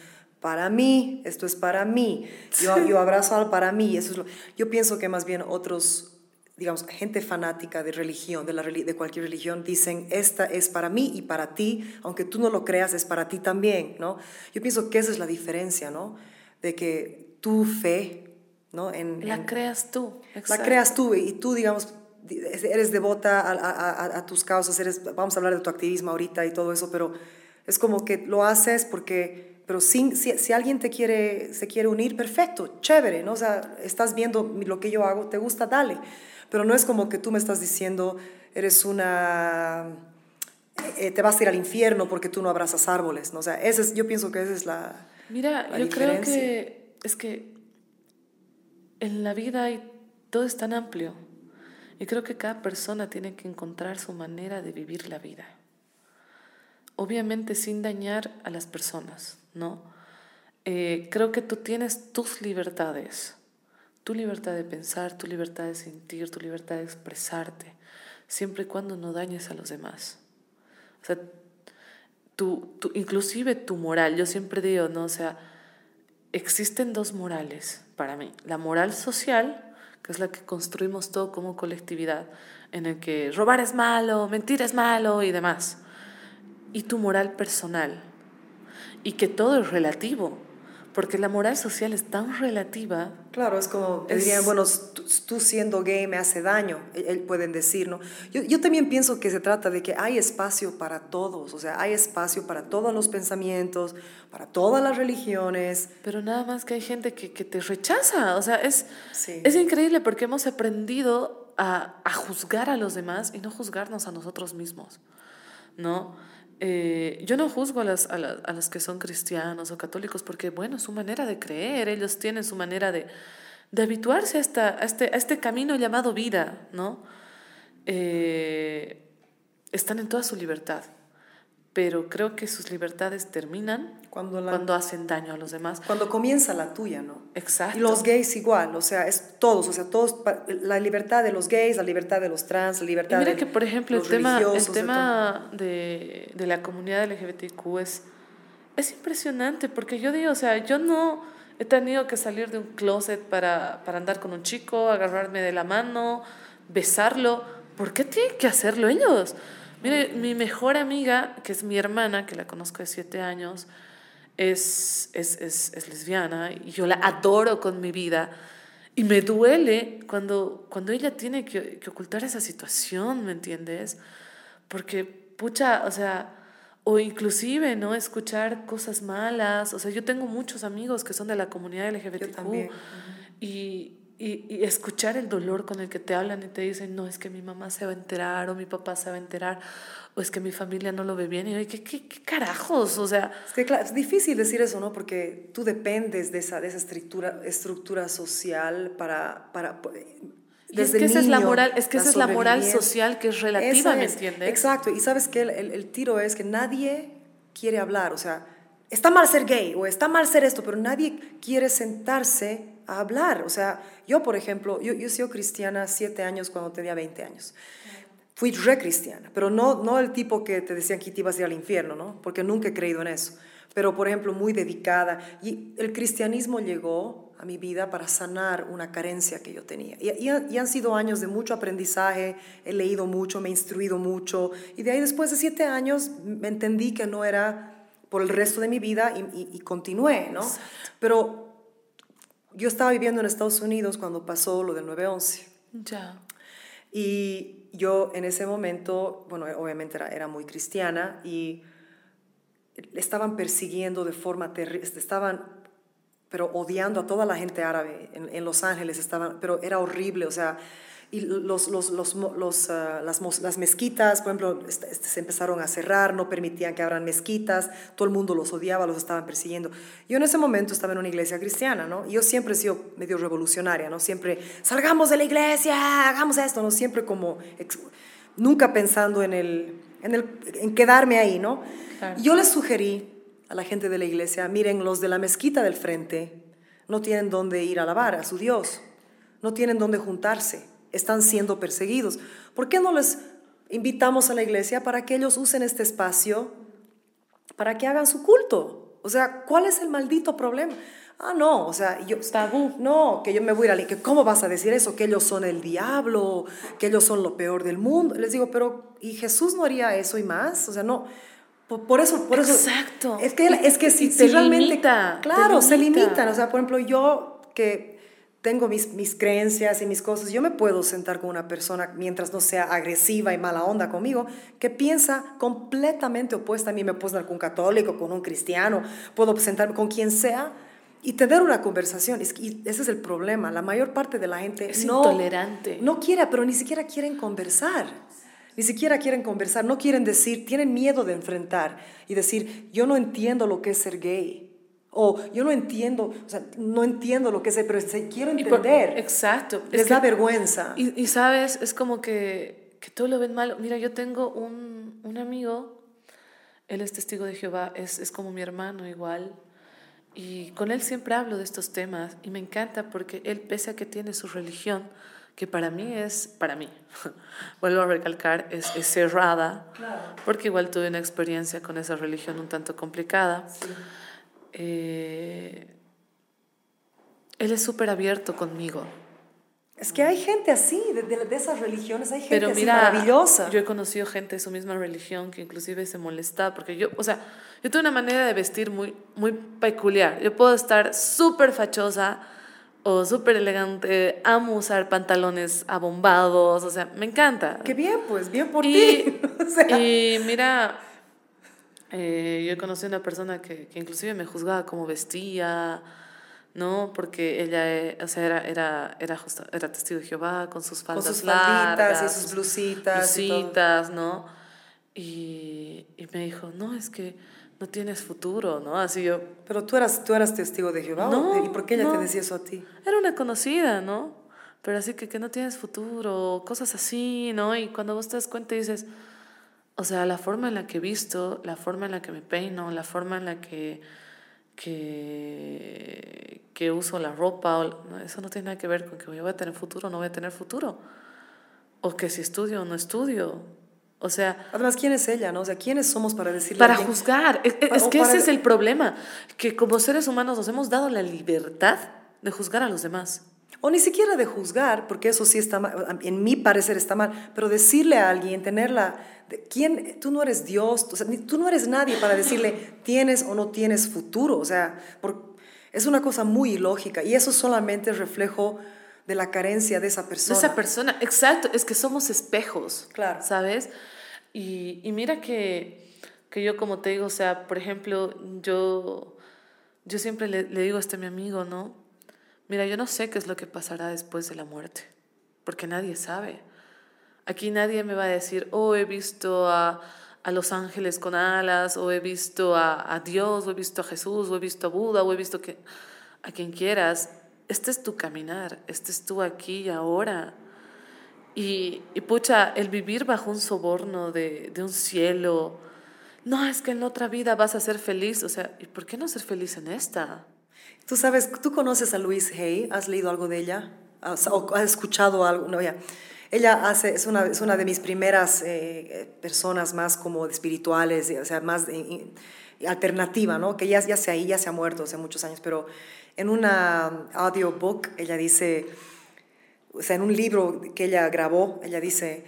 para mí, esto es para mí, yo, yo abrazo al para mí, eso es lo, yo pienso que más bien otros, digamos, gente fanática de religión, de, la, de cualquier religión, dicen, esta es para mí y para ti, aunque tú no lo creas, es para ti también, ¿no? Yo pienso que esa es la diferencia, ¿no? De que tu fe, ¿no? En, la creas tú. Exacto. La creas tú y tú, digamos, eres devota a, a, a, tus causas, eres, vamos a hablar de tu activismo ahorita y todo eso, pero es como que lo haces porque pero sin, si, si, alguien te quiere, se quiere unir, perfecto, chévere, ¿no? O sea, estás viendo lo que yo hago, te gusta, dale. Pero no es como que tú me estás diciendo, eres una... Eh, te vas a ir al infierno porque tú no abrazas árboles, ¿no? O sea, ese es, yo pienso que esa es la Mira, yo creo que es que en la vida hay, todo es tan amplio. Y creo que cada persona tiene que encontrar su manera de vivir la vida. Obviamente sin dañar a las personas. ¿no? Eh, creo que tú tienes tus libertades, tu libertad de pensar, tu libertad de sentir, tu libertad de expresarte, siempre y cuando no dañes a los demás. O sea, tu, inclusive tu moral, yo siempre digo, ¿no? O sea, existen dos morales para mí. La moral social, que es la que construimos todo como colectividad, en el que robar es malo, mentir es malo y demás. Y tu moral personal, y que todo es relativo, porque la moral social es tan relativa. Claro, es como, dirían, bueno, tú, siendo gay me hace daño, e, pueden decir, ¿no? Yo, yo, también pienso que se trata de que hay espacio para todos, o sea, hay espacio para todos los pensamientos, para todas las religiones. Pero nada más que hay gente que, que te rechaza, o sea, es, es increíble porque hemos aprendido a, a juzgar a los demás y no juzgarnos a nosotros mismos, ¿no? Eh, yo no juzgo a, las, a, a, los que son cristianos o católicos porque, bueno, su manera de creer, ellos tienen su manera de, de habituarse a, esta, a, este, a este camino llamado vida, ¿no? Eh, están en toda su libertad pero creo que sus libertades terminan cuando, cuando hacen daño a los demás. Cuando comienza la tuya, ¿no? Exacto. Y los gays igual, o sea, es todos, o sea, todos, la libertad de los gays, la libertad de los trans, la libertad y mira que, por ejemplo, el tema, el tema de, de, la comunidad LGBTQ es, es impresionante, porque yo digo, o sea, yo no he tenido que salir de un closet para, para andar con un chico, agarrarme de la mano, besarlo. ¿Por qué tienen que hacerlo ellos? Mire, mi mejor amiga, que es mi hermana, que la conozco de siete años, es, es, es, es, lesbiana y yo la adoro con mi vida. Y me duele cuando, cuando ella tiene que, que ocultar esa situación, ¿me entiendes? Porque, pucha, o sea, o inclusive, ¿no? Escuchar cosas malas. O sea, yo tengo muchos amigos que son de la comunidad LGBTQ. Y, y, escuchar el dolor con el que te hablan y te dicen, no, es que mi mamá se va a enterar o mi papá se va a enterar o es que mi familia no lo ve bien. Y yo, ¿qué, qué, qué carajos? O sea... Es que claro, es difícil decir eso, ¿no? Porque tú dependes de esa, de esa estructura, estructura social para... para desde es que esa es la moral, es que esa es la moral social que es relativa, ¿me entiendes? Exacto, y sabes que el, el, el tiro es que nadie quiere hablar, o sea, está mal ser gay o está mal ser esto, pero nadie quiere sentarse a hablar. O sea, yo, por ejemplo, yo, yo soy cristiana siete años cuando tenía 20 años. Fui re cristiana, pero no, no el tipo que te decían que te ibas a ir al infierno, ¿no? Porque nunca he creído en eso. Pero, por ejemplo, muy dedicada. Y el cristianismo llegó a mi vida para sanar una carencia que yo tenía. Y, y, y, han sido años de mucho aprendizaje, he leído mucho, me he instruido mucho. Y de ahí, después de siete años, me entendí que no era por el resto de mi vida y, y continué, ¿no? Pero yo estaba viviendo en Estados Unidos cuando pasó lo del 9-11. Ya. Y yo en ese momento, bueno, obviamente era, era muy cristiana y estaban persiguiendo de forma terrible, estaban, pero odiando a toda la gente árabe en, en Los Ángeles, estaban, pero era horrible, o sea, y los, los, los, los uh, las, las, mezquitas, por ejemplo, se empezaron a cerrar, no permitían que abran mezquitas, todo el mundo los odiaba, los estaban persiguiendo. Yo en ese momento estaba en una iglesia cristiana, ¿no? Y yo siempre he sido medio revolucionaria, ¿no? Siempre, salgamos de la iglesia, hagamos esto, ¿no? Siempre como, nunca pensando en, el, en, el, en quedarme ahí, ¿no? Yo les sugerí a la gente de la iglesia, miren, los de la mezquita del frente, no tienen dónde ir a alabar a su Dios, no tienen dónde juntarse, están siendo perseguidos. ¿Por qué no les invitamos a la iglesia para que ellos usen este espacio para que hagan su culto? O sea, ¿cuál es el maldito problema? Ah, no, o sea, yo... Tabú. No, que yo me voy a ir a... Que, ¿Cómo vas a decir eso? Que ellos son el diablo, que ellos son lo peor del mundo. Les digo, pero ¿y Jesús no haría eso y más? O sea, no... Por, por eso, por eso... Exacto. Es que, es que si, realmente... limita, claro, se limita. limitan. O sea, por ejemplo, yo que tengo mis, mis creencias y mis cosas, yo me puedo sentar con una persona mientras no sea agresiva y mala onda conmigo, que piensa completamente opuesta a mí. Me puedo sentar con un católico, con un cristiano, puedo sentarme con quien sea y tener una conversación. Es y ese es el problema. La mayor parte de la gente Es no, intolerante. no quiere, pero ni siquiera quieren conversar. Ni siquiera quieren conversar, no quieren decir, tienen miedo de enfrentar y decir, yo no entiendo lo que es ser gay. O yo no entiendo, o sea, no entiendo lo que ser, pero se- quiero Y por- entender. exacto. Les Es da que- vergüenza. Y, y sabes, es como que, que todo lo ven malo. Mira, yo tengo un, un amigo, él es testigo de Jehová, es, es como mi hermano igual. Y con él siempre hablo de estos temas y me encanta porque él, pese a que tiene su religión, que para mí es, para mí, vuelvo a recalcar, es, es cerrada, porque igual tuve una experiencia con esa religión un tanto complicada. Eh, él es súper abierto conmigo. Es que hay gente así, de, de- de esas religiones, hay gente Pero así mira, maravillosa. yo he conocido gente de su misma religión que inclusive se molesta porque yo, o sea, yo tengo una manera de vestir muy, muy peculiar. Yo puedo estar súper fachosa o súper elegante, amo usar pantalones abombados, o sea, me encanta. Qué bien, pues, bien por Y, ti. O sea, y mira, eh, yo conocí a una persona que, que inclusive me juzgaba cómo vestía, ¿no? Porque ella, o sea, era, era, era, justo, era testigo de Jehová con sus con faldas sus falditas largas, y sus blusitas. y blusitas, ¿no? Y, y me dijo, no, es que no tienes futuro, ¿no? Así yo, Pero tú eras, tú eras testigo de Jehová. ¿o No, ¿Y por qué ella no. te decía eso a ti? era una conocida, ¿no? Pero así que que no tienes futuro, cosas así, ¿no? Y cuando vos te das cuenta dices, o sea, la forma en la que he visto, la forma en la que me peino, la forma en la que, que, que uso la ropa, eso no tiene nada que ver con que voy a tener futuro o no voy a tener futuro. O que si estudio o no estudio. O sea, Además, ¿quién es ella? ¿no? O sea, ¿quiénes somos para decirle para alguien- juzgar. Es, que ese es el problema, que como seres humanos nos hemos dado la libertad de juzgar a los demás. O ni siquiera de juzgar, porque eso sí está mal, en mi parecer está mal, pero decirle a alguien, tenerla, de, ¿quién? Tú no eres Dios, o sea, ni- tú no eres nadie para decirle tienes o no tienes futuro, o sea, por- es una cosa muy ilógica y eso solamente es reflejo de la carencia de esa De persona. esa persona, exacto, es que somos espejos, Claro. ¿sabes? Y, y mira que, que yo como te digo, o sea, por ejemplo, yo, yo siempre le, le digo a este mi amigo, ¿no? Mira, yo no sé qué es lo que pasará después de la muerte, porque nadie sabe. Aquí nadie me va a decir, oh, he visto a, a los ángeles con alas, o he visto a, a Dios, o he visto a Jesús, o he visto a Buda, o he visto que, a quien quieras. Este es tu caminar, este es tú aquí y ahora. Y, y pucha, el vivir bajo un soborno de, de un cielo, no, es que en la otra vida vas a ser feliz, o sea, ¿y por qué no ser feliz en esta? Tú sabes, tú conoces a Louise Hay, ¿has leído algo de ella? ¿Has, o has escuchado algo? No. Ella hace, es, una, es una de mis primeras eh, personas más como espirituales, o sea, más alternativa, ¿no? Que ya, ya se ahí, ya se ha muerto hace muchos años, pero en una audiobook ella dice, o sea, en un libro que ella grabó, ella dice,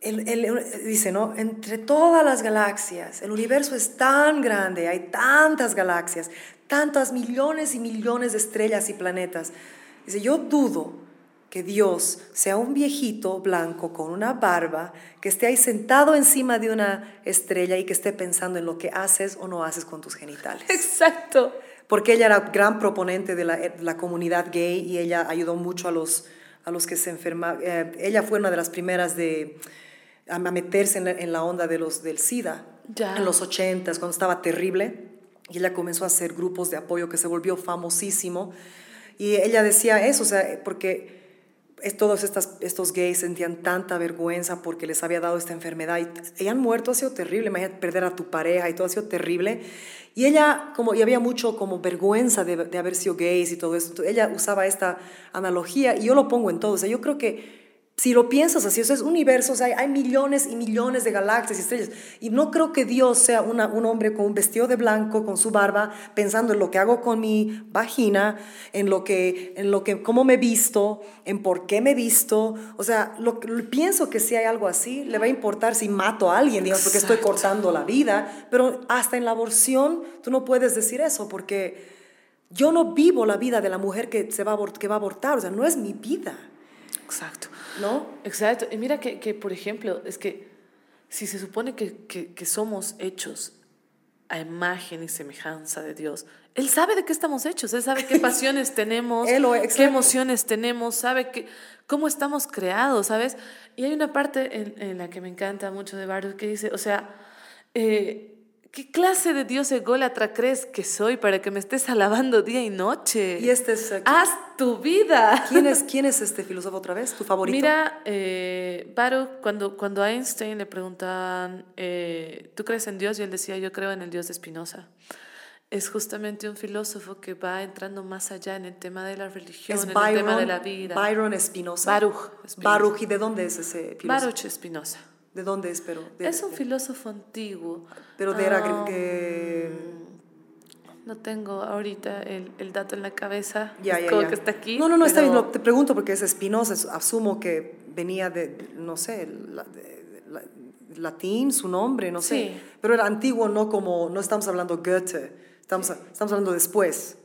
él, él dice, ¿no? Entre todas las galaxias, el universo es tan grande, hay tantas galaxias, tantas millones y millones de estrellas y planetas. Dice, yo dudo que Dios sea un viejito blanco con una barba que esté ahí sentado encima de una estrella y que esté pensando en lo que haces o no haces con tus genitales Exacto. porque ella era gran proponente de la, de la comunidad gay y ella ayudó mucho a los, a los que se enfermaban. ella fue una de las primeras de, a meterse en la, en la onda de los, del SIDA Ya. en los 80 cuando estaba terrible. Y ella comenzó a hacer grupos de apoyo que se volvió famosísimo. Y ella decía eso, o sea, porque es- todos estas, estos gays sentían tanta vergüenza porque les había dado esta enfermedad y, y han muerto, ha sido terrible, imagínate perder a tu pareja y todo ha sido terrible. Y ella, como, y había mucho como vergüenza de, de haber sido gays y todo eso, Entonces, ella usaba esta analogía y yo lo pongo en todo, o sea, yo creo que si lo piensas así, eso es universo, o sea, hay, millones y millones de galaxias y estrellas. Y no creo que Dios sea una- un hombre con un vestido de blanco, con su barba, pensando en lo que hago con mi vagina, en lo que, en lo que, cómo me visto, en por qué me visto. O sea, lo, lo- pienso que si hay algo así, le va a importar si mato a alguien, digamos, porque estoy cortando la vida. Pero hasta en la aborción, tú no puedes decir eso, porque yo no vivo la vida de la mujer que, se va a, que va a abortar, o sea, no es mi vida, Exacto. ¿no? Exacto. Y mira que, que, por ejemplo, es que si se supone que, que, que somos hechos a imagen y semejanza de Dios, Él sabe de qué estamos hechos, Él sabe qué pasiones tenemos, Él qué emociones tenemos, sabe que, cómo estamos creados, ¿sabes? Y hay una parte en, en la que me encanta mucho de Baruch que dice, o sea, eh, ¿qué clase de Dios ególatra crees que soy para que me estés alabando día y noche? Y este es... eh, ¡Haz tu vida! ¿Quién es, ¿Quién es este filósofo otra vez? ¿Tu favorito? Mira, eh, Baruch, cuando, cuando a Einstein le preguntaban, eh, ¿tú crees en Dios? Y él decía, yo creo en el Dios de Spinoza. Es justamente un filósofo que va entrando más allá en el tema de la religión, es en Byron, el tema de la vida. Byron Espinosa. Baruch Spinoza. Baruch. ¿Y de dónde es ese filósofo? Baruch Spinoza. ¿De dónde es? Pero de, es un de- filósofo antiguo. pero de era Ah, que... No tengo ahorita el, el dato en la cabeza. Ya, es ya, como ya. que está aquí. No, no, no, está bien. lo- te pregunto porque es Espinosa. es- Asumo que venía de, no sé, la- de- la- latín, su nombre, no sé. Pero era antiguo, no como, no estamos hablando Goethe. Estamos, estamos hablando después,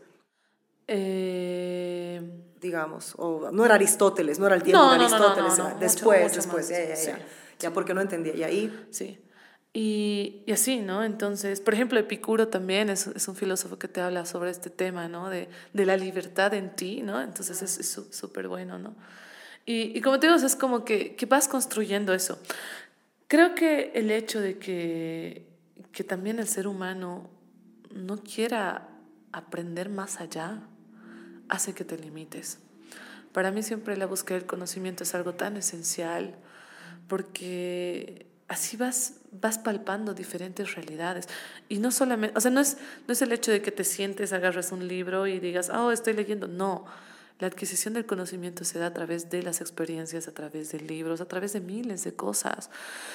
Eh, digamos. O no era Aristóteles, no era el tiempo No, de no, no, no, Aristóteles. no, no, después, mucho, mucho después. más, Ya, ya, sí. ya. Ya, porque no entendía. Y ahí... Sí. Y, y así, ¿no? Entonces, por ejemplo, Epicuro también es, es un filósofo que te habla sobre este tema, ¿no? De, de la libertad en ti, ¿no? Entonces es súper bueno, ¿no? Y, y como te digo, es como que, que vas construyendo eso. Creo que el hecho de que, que también el ser humano no quiera aprender más allá hace que te limites. Para mí siempre la búsqueda del conocimiento es algo tan esencial porque así vas, vas palpando diferentes realidades. Y no solamente, o sea, no es, no es el hecho de que te sientes, agarras un libro y digas, oh, estoy leyendo. No, la adquisición del conocimiento se da a través de las experiencias, a través de libros, a través de miles de cosas.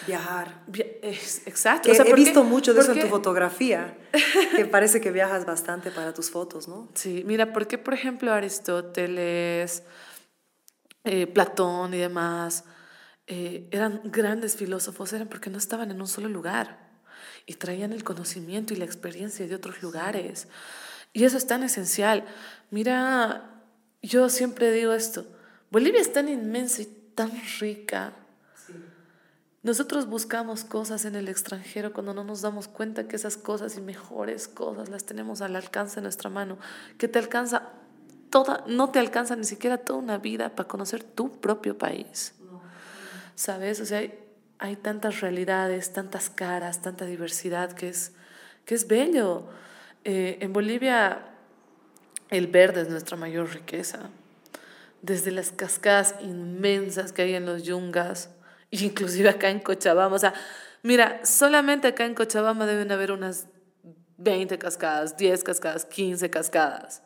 Viajar. Exacto. Que o sea, he visto mucho de eso en tu fotografía, que parece que viajas bastante para tus fotos, ¿no? Sí, mira, porque por ejemplo Aristóteles, eh, Platón y demás eh, eran grandes filósofos, eran porque no estaban en un solo lugar y traían el conocimiento y la experiencia de otros lugares. Y eso es tan esencial. Mira, yo siempre digo esto, Bolivia es tan inmensa y tan rica. Nosotros buscamos cosas en el extranjero cuando no nos damos cuenta que esas cosas y mejores cosas las tenemos al alcance de nuestra mano, que te alcanza toda, no te alcanza ni siquiera toda una vida para conocer tu propio país. ¿Sabes? O sea, hay, hay tantas realidades, tantas caras, tanta diversidad que es, que es bello. Eh, en Bolivia el verde es nuestra mayor riqueza. Desde las cascadas inmensas que hay en los yungas, inclusive acá en Cochabamba. O sea, mira, solamente acá en Cochabamba deben haber unas 20 cascadas, 10 cascadas, 15 cascadas.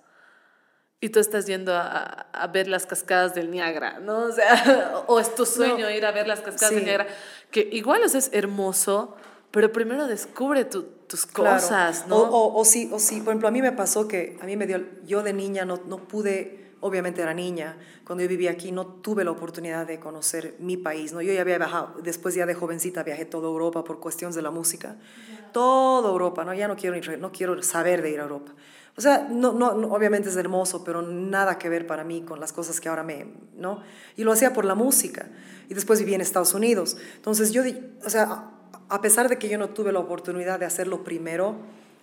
Y tú estás yendo a, a- ver las cascadas del Niágara, ¿no? O sea, o es tu sueño ir a ver las cascadas sí. del Niágara, que igual o sea, es hermoso, pero primero descubre tu- tus Claro. cosas, ¿no? O, o, o sí, o sí, por ejemplo, a mí me pasó que a mí me dio, yo de niña no, no pude, obviamente era niña, cuando yo vivía aquí no tuve la oportunidad de conocer mi país, ¿no? Yo ya había viajado, después ya de jovencita viajé toda Europa por cuestiones de la música, toda Europa, ¿no? Ya no quiero, no quiero saber de ir a Europa. O sea, no, no, obviamente es hermoso, pero nada que ver para mí con las cosas que ahora me, ¿no? Y lo hacía por la música. Y después viví en Estados Unidos. Entonces yo, o sea, a- pesar de que yo no tuve la oportunidad de hacerlo primero,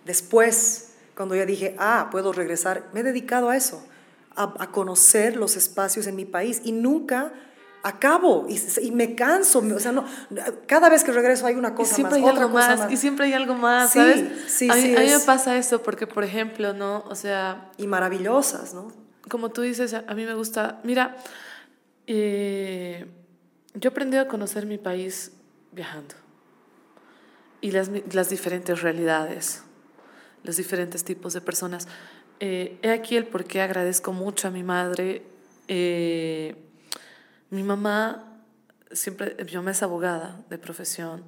después, cuando ya dije, ah, puedo regresar, me he dedicado a eso, a conocer los espacios en mi país y nunca acabo y, y me canso, o sea, no, cada vez que regreso hay una Y cosa siempre más, hay otra algo cosa más, más. y siempre hay algo más, Sí, ¿sabes? sí, a mí, sí, a mí me pasa eso porque, por ejemplo, ¿no? O sea, y maravillosas, ¿no? como tú dices, a mí me gusta, mira, Eh, yo aprendí a conocer mi país viajando y las, las diferentes realidades, los diferentes tipos de personas. Eh, he aquí el por qué agradezco mucho a mi madre. Eh, mi mamá siempre, mi mamá es abogada de profesión,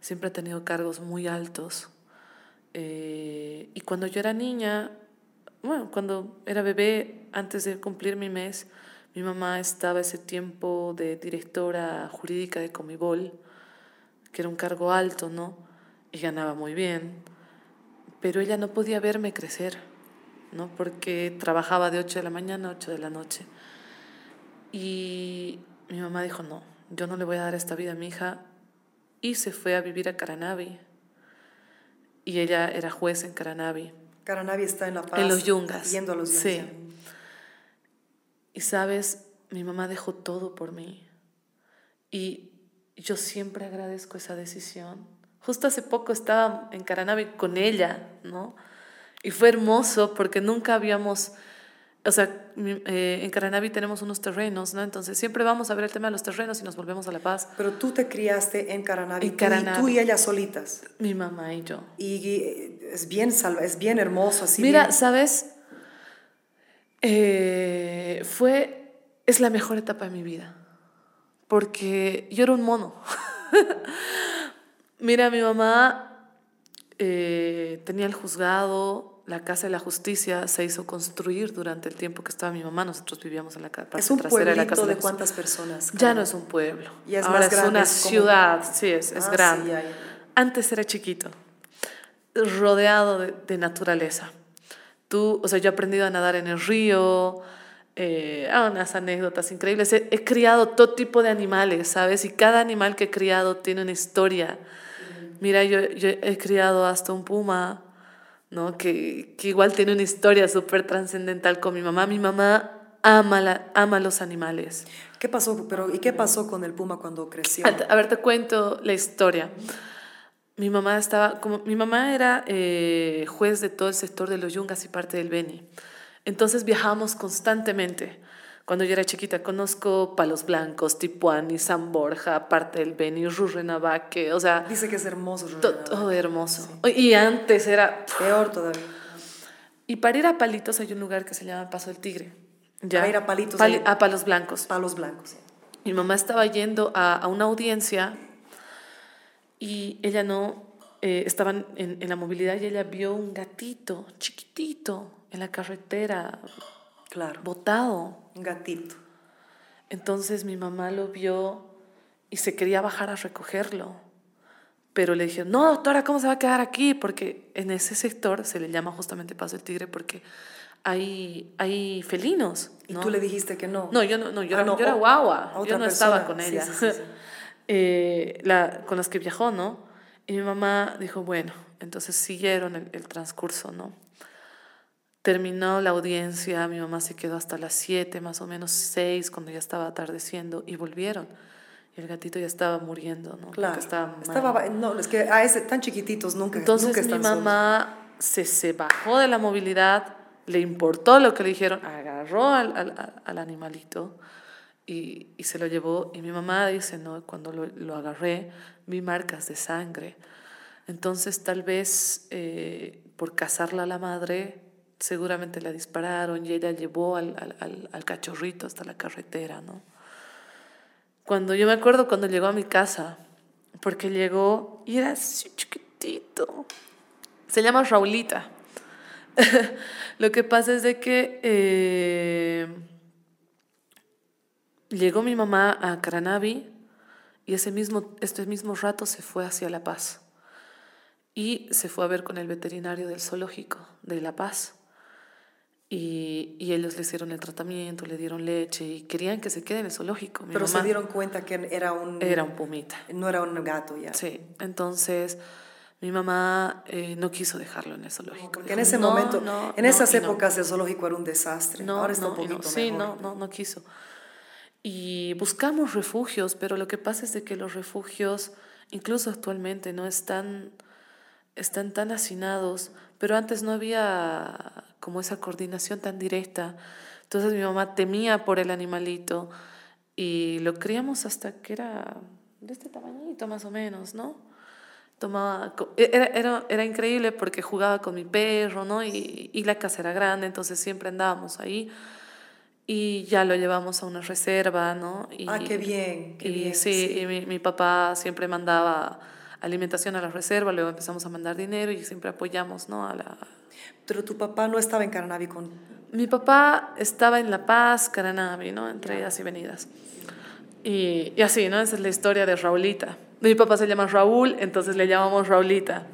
siempre ha tenido cargos muy altos. Eh, y cuando yo era niña, bueno, cuando era bebé, antes de cumplir mi mes, mi mamá estaba ese tiempo de directora jurídica de Comibol, que era un cargo alto, ¿no? Y ganaba muy bien, pero ella no podía verme crecer, ¿no? Porque trabajaba de 8 de la mañana a 8 de la noche. Y mi mamá dijo, no, yo no le voy a dar esta vida a mi hija. Y se fue a vivir a Caranavi. Y ella era juez en Caranavi. Caranavi está en La Paz. En los Yungas. Yendo a los Yungas. Sí. Y sabes, mi mamá dejó todo por mí. Y yo siempre agradezco esa decisión. Justo hace poco estaba en Caranavi con ella, ¿no? Y fue hermoso porque nunca habíamos o sea, eh, en Caranavi tenemos unos terrenos, ¿no? Entonces siempre vamos a ver el tema de los terrenos y nos volvemos a La Paz. Pero tú te criaste en Caranavi, En Caranavi. Tú, y, tú y ella solitas. Mi mamá y yo. Y es bien, salva, es bien hermoso así. Mira, bien- ¿sabes? Eh, fue, es la mejor etapa de mi vida, porque yo era un mono. Mira, mi mamá eh, tenía el juzgado, la casa de la justicia se hizo construir durante el tiempo que estaba mi mamá. Nosotros vivíamos en la parte es un trasera de la casa de, la justicia. cuántas personas. Ya no es un pueblo. Y es Ahora más es grande, una es como- ciudad, sí, es, es Ah, sí, grande. ya, ya. Antes era chiquito, rodeado de, de naturaleza. Tú, o sea, yo he aprendido a nadar en el río, eh, ah, unas anécdotas increíbles. He, he criado todo tipo de animales, ¿sabes? Y cada animal que he criado tiene una historia. Mira, yo, yo he criado hasta un puma, ¿no? Que, que igual tiene una historia súper trascendental con mi mamá. Mi mamá ama, la, ama los animales. ¿Qué pasó? Pero, ¿Y qué pasó con el puma cuando creció? A, ver, te cuento la historia. Mi mamá estaba, como mi mamá era eh, juez de todo el sector de los Yungas y parte del Beni. Entonces viajábamos constantemente. Cuando yo era chiquita, conozco Palos Blancos, Tipuani, San Borja, parte del Beni, Rurrenabaque, o sea, Dice que es hermoso. to- Rurrenabaque. todo hermoso. Y antes era... Peor todavía. Y para ir a Palitos hay un lugar que se llama Paso del Tigre. ¿ya? Para ir a Palitos Pali- a Palos Blancos. Palos blancos. Mi mamá estaba yendo a, a una audiencia y ella no, eh, estaban en, en la movilidad y ella vio un gatito chiquitito en la carretera, Claro. botado. Un gatito. Entonces mi mamá lo vio y se quería bajar a recogerlo. Pero le dijeron, no, doctora, ¿cómo se va a quedar aquí? Porque en ese sector se le llama justamente Paso del Tigre porque hay, hay felinos. Y ¿no? tú le dijiste que no. No, yo no, no, yo, Ah, era, no, yo era guagua, otra yo no estaba persona. con Sí, ella. sí, sí, sí. Eh, la, con las que viajó, ¿no? Y mi mamá dijo, bueno, entonces siguieron el, el transcurso, ¿no? Terminó la audiencia, mi mamá se quedó hasta las 7, más o menos 6, cuando ya estaba atardeciendo, y volvieron. Y el gatito ya estaba muriendo, ¿no? Claro. estaba. Estaba, no, es que a ese tan chiquititos nunca, Entonces nunca mi están solos. mamá se, se bajó de la movilidad, le importó lo que le dijeron, agarró al, al- al- al animalito y, y se lo llevó. Y mi mamá dice, no, cuando lo, lo agarré vi marcas de sangre. Entonces tal vez eh, por cazarla a la madre, seguramente la dispararon y ella llevó al, al, al- cachorrito hasta la carretera, ¿no? Cuando yo me acuerdo cuando llegó a mi casa, porque llegó y era así chiquitito. Se llama Raulita. Lo que pasa es de que eh, llegó mi mamá a Caranavi y ese mismo, este mismo rato se fue hacia La Paz. Y se fue a ver con el veterinario del zoológico de La Paz. Y, y ellos le hicieron el tratamiento, le dieron leche y querían que se quede en el zoológico. Mi Pero mamá se dieron cuenta que era un... era un pumita. No era un gato ya. Sí, entonces mi mamá eh, no quiso dejarlo en el zoológico. Porque Dijo, en ese "No, momento, no, en esas y no". épocas el zoológico era un desastre. No, Ahora está no, un poquito Sí, mejor. no, no quiso. Y buscamos refugios, pero lo que pasa es de que los refugios, incluso actualmente, no están, están tan hacinados, pero antes no había como esa coordinación tan directa. Entonces mi mamá temía por el animalito y lo criamos hasta que era de este tamañito más o menos, ¿no? Tomaba, e, era, era, era increíble porque jugaba con mi perro, ¿no? Y, y la casa era grande, entonces siempre andábamos ahí y ya lo llevamos a una reserva, ¿no? Y, ah, qué bien. Qué y bien, sí, y mi, mi, papá siempre mandaba alimentación a la reserva, luego empezamos a mandar dinero y siempre apoyamos, ¿no? A la... Pero tu papá no estaba en Caranavi con... Mi papá estaba en La Paz, Caranavi, ¿no? Entre idas y venidas. Y, y así, ¿no? Esa es la historia de Raulita. Mi papá se llama Raúl, entonces le llamamos Raulita.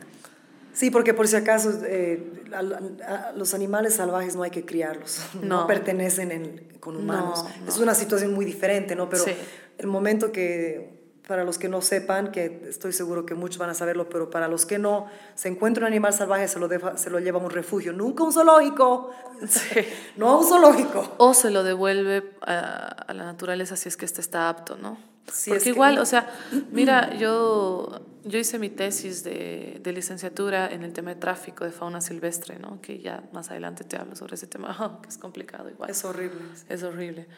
Sí, porque por si acaso eh, a, a los animales salvajes no hay que criarlos, no, no pertenecen en, con humanos. No, es una situación muy diferente, ¿no? Pero sí. el momento que, para los que no sepan, que estoy seguro que muchos van a saberlo, pero para los que no, se encuentra un animal salvaje, se lo, deja, se lo lleva a un refugio, nunca un zoológico, sí. no a un zoológico. O se lo devuelve a, a la naturaleza si es que este está apto, ¿no? Sí, Porque igual, que... o sea, mira, yo, yo hice mi tesis de, de, licenciatura en el tema de tráfico de fauna silvestre, ¿no? Que ya más adelante te hablo sobre ese tema, oh, que es complicado igual. Es horrible. Es horrible.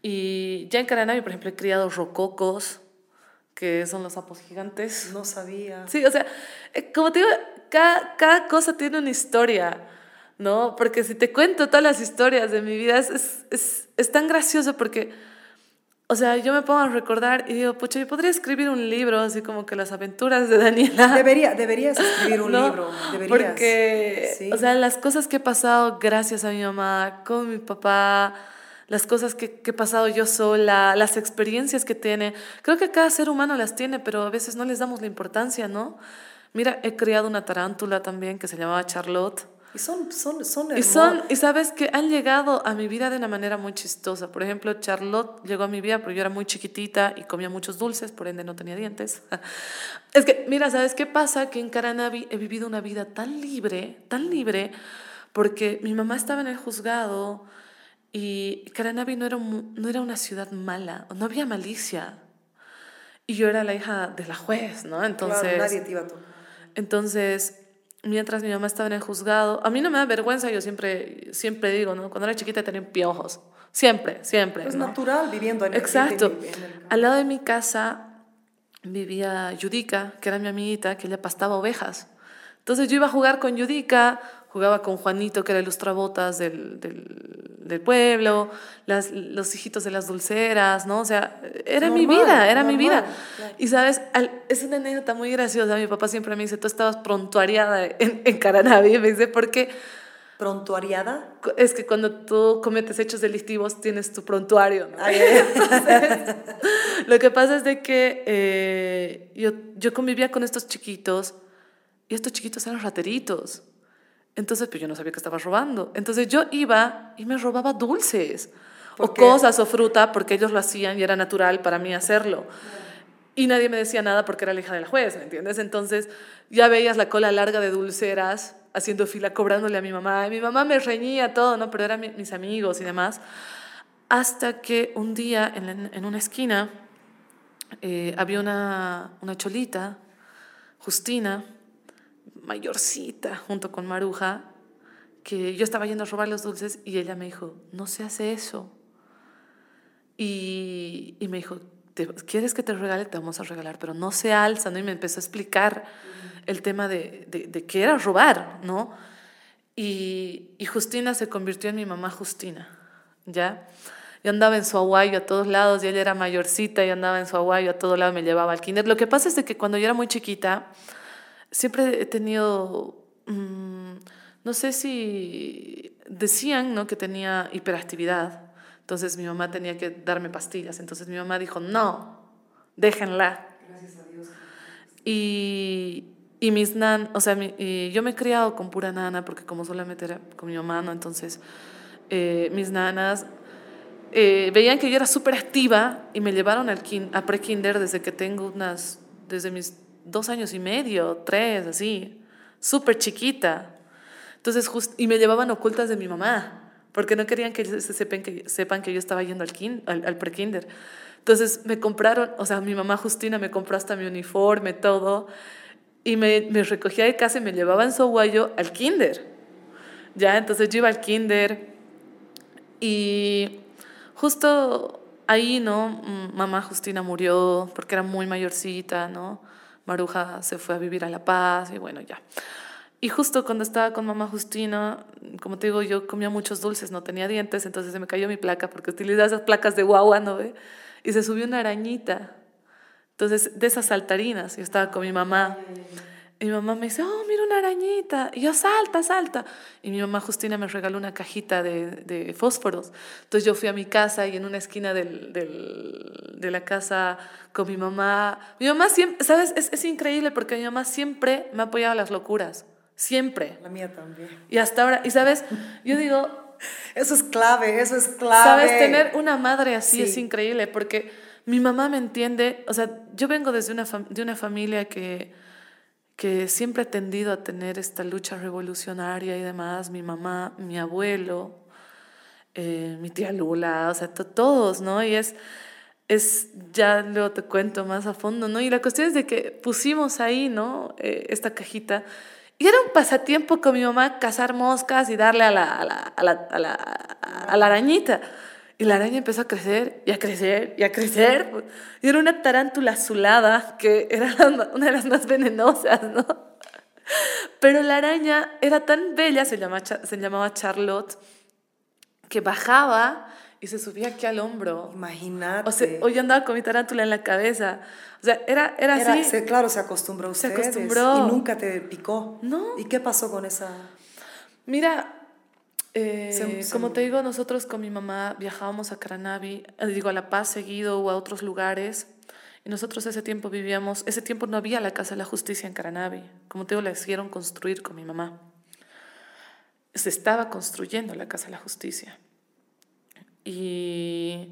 Y ya en Caranavi, por ejemplo, he criado rococos, que son los sapos gigantes. No sabía. Sí, o sea, eh, como te digo, cada, cada cosa tiene una historia, ¿no? Porque si te cuento todas las historias de mi vida, es, es, es, es tan gracioso porque o sea, yo me pongo a recordar y digo, pucha, yo podría escribir un libro, así como que las aventuras de Daniela. Debería, deberías escribir un ¿No? libro, deberías. Porque, sí. o sea, las cosas que he pasado gracias a mi mamá, con mi papá, las cosas que, que, he pasado yo sola, las experiencias que tiene, creo que cada ser humano las tiene, pero a veces no les damos la importancia, ¿no? Mira, he criado una tarántula también que se llamaba Charlotte y son, son, son y son Y sabes que han llegado a mi vida de una manera muy chistosa. Por ejemplo, Charlotte llegó a mi vida porque yo era muy chiquitita y comía muchos dulces, por ende no tenía dientes. Es que, mira, ¿sabes qué pasa? Que en Caranavi he vivido una vida tan libre, tan libre, porque mi mamá estaba en el juzgado y Caranavi no era, no era una ciudad mala, no había malicia. Y yo era la hija de la juez, ¿no? Entonces... Claro, nadie te iba a Entonces mientras mi mamá estaba en el juzgado. A mí no me da vergüenza, yo siempre, siempre digo, ¿no? Cuando era chiquita tenía piojos. Siempre, siempre. Es ¿no? natural viviendo en el Exacto. En el, en el Al lado de mi casa vivía Yudica, que era mi amiguita, que ella pastaba ovejas. Entonces yo iba a jugar con Yudica, jugaba con Juanito, que era el lustrabotas del, del, del pueblo, las, los hijitos de las dulceras, ¿no? O sea, era normal, mi vida, era normal, mi vida. Claro. Y sabes, al, es una anécdota muy graciosa. Mi papá siempre me dice, tú estabas prontuariada en, en Caranavi. Me dice, ¿por qué? ¿Prontuariada? Es que cuando tú cometes hechos delictivos tienes tu prontuario. ¿no? Ay, Entonces, lo que pasa es de que eh, yo, yo convivía con estos chiquitos y estos chiquitos eran rateritos. Entonces, pues yo no sabía que estaba robando. Entonces yo iba y me robaba dulces o qué? cosas o fruta porque ellos lo hacían y era natural para mí hacerlo. Y nadie me decía nada porque era la hija de la juez, ¿me entiendes? Entonces ya veías la cola larga de dulceras haciendo fila, cobrándole a mi mamá. Y mi mamá me reñía todo, ¿no? Pero eran mi, mis amigos y demás. Hasta que un día en, en una esquina eh, había una, una cholita, Justina, mayorcita, junto con Maruja, que yo estaba yendo a robar los dulces y ella me dijo, no se hace eso. Y, y me dijo, ¿quieres que te regale? Te vamos a regalar, pero no se alza. Y me empezó a explicar el tema de, de, de qué era robar, ¿no? Y, y, Justina se convirtió en mi mamá Justina, ¿ya? Yo andaba en su aguayo a todos lados y ella era mayorcita y andaba en su aguayo a todos lados, me llevaba al kinder. Lo que pasa es que cuando yo era muy chiquita, siempre he tenido, mmm, no sé si decían ¿no? que tenía hiperactividad, entonces mi mamá tenía que darme pastillas, entonces mi mamá dijo, no, déjenla. Gracias a Dios. Y, y mis nan, o sea, mi, y yo me he criado con pura nana, porque como solamente era con mi mamá, ¿no? entonces eh, mis nanas eh, veían que yo era súper activa y me llevaron al kin, a pre-kinder desde que tengo unas, desde mis dos años y medio, tres, así, súper chiquita. Entonces, just, y me llevaban ocultas de mi mamá, porque no querían que se sepan que, sepan que yo estaba yendo al, kin, al, al pre-kinder. Entonces me compraron, o sea, mi mamá Justina me compró hasta mi uniforme, todo, y me, me recogía de casa y me llevaba en su guayo al kinder. Ya, entonces yo iba al kinder y justo ahí, ¿no? Mamá Justina murió porque era muy mayorcita, ¿no? Maruja se fue a vivir a La Paz y bueno, ya. Y justo cuando estaba con mamá Justina, como te digo, yo comía muchos dulces, no tenía dientes, entonces se me cayó mi placa porque utilizaba esas placas de guagua, ¿no ve? Y se subió una arañita. Entonces, de esas saltarinas, yo estaba con mi mamá. Y mi mamá me dice, oh, mira una arañita. Y yo, salta, salta. Y mi mamá Justina me regaló una cajita de, de fósforos. Entonces yo fui a mi casa y en una esquina del, del, de la casa con mi mamá. Mi mamá siempre, ¿sabes? Es, es increíble porque mi mamá siempre me ha apoyado a las locuras. Siempre. La mía también. Y hasta ahora, y sabes, yo digo... eso es clave, eso es clave. Sabes, tener una madre así es increíble porque mi mamá me entiende. O sea, yo vengo desde una, de una familia que que siempre ha tendido a tener esta lucha revolucionaria y demás, mi mamá, mi abuelo, eh, mi tía Lula, o sea, todos, ¿no? Y es, es, ya luego te cuento más a fondo, ¿no? Y la cuestión es de que pusimos ahí, ¿no? Eh, esta cajita. Y era un pasatiempo con mi mamá cazar moscas y darle a la, a la, a la, a la, a la arañita. Y la araña empezó a crecer y a crecer y a crecer. Y era una tarántula azulada que era una de las más venenosas, ¿no? Pero la araña era tan bella, se llamaba, se llamaba Charlotte, que bajaba y se subía aquí al hombro. Imagínate. O sea, hoy andaba con mi tarántula en la cabeza. O sea, era, era, así. Se, claro, se acostumbró a ustedes. Se acostumbró. Y nunca te picó. No. ¿Y qué pasó con esa? Mira, eh, como te digo, nosotros con mi mamá viajábamos a Caranavi, eh, digo a La Paz seguido o a otros lugares. Y nosotros ese tiempo vivíamos, ese tiempo no había la Casa de la Justicia en Caranavi. Como te digo, la hicieron construir con mi mamá. Se estaba construyendo la Casa de la Justicia. Y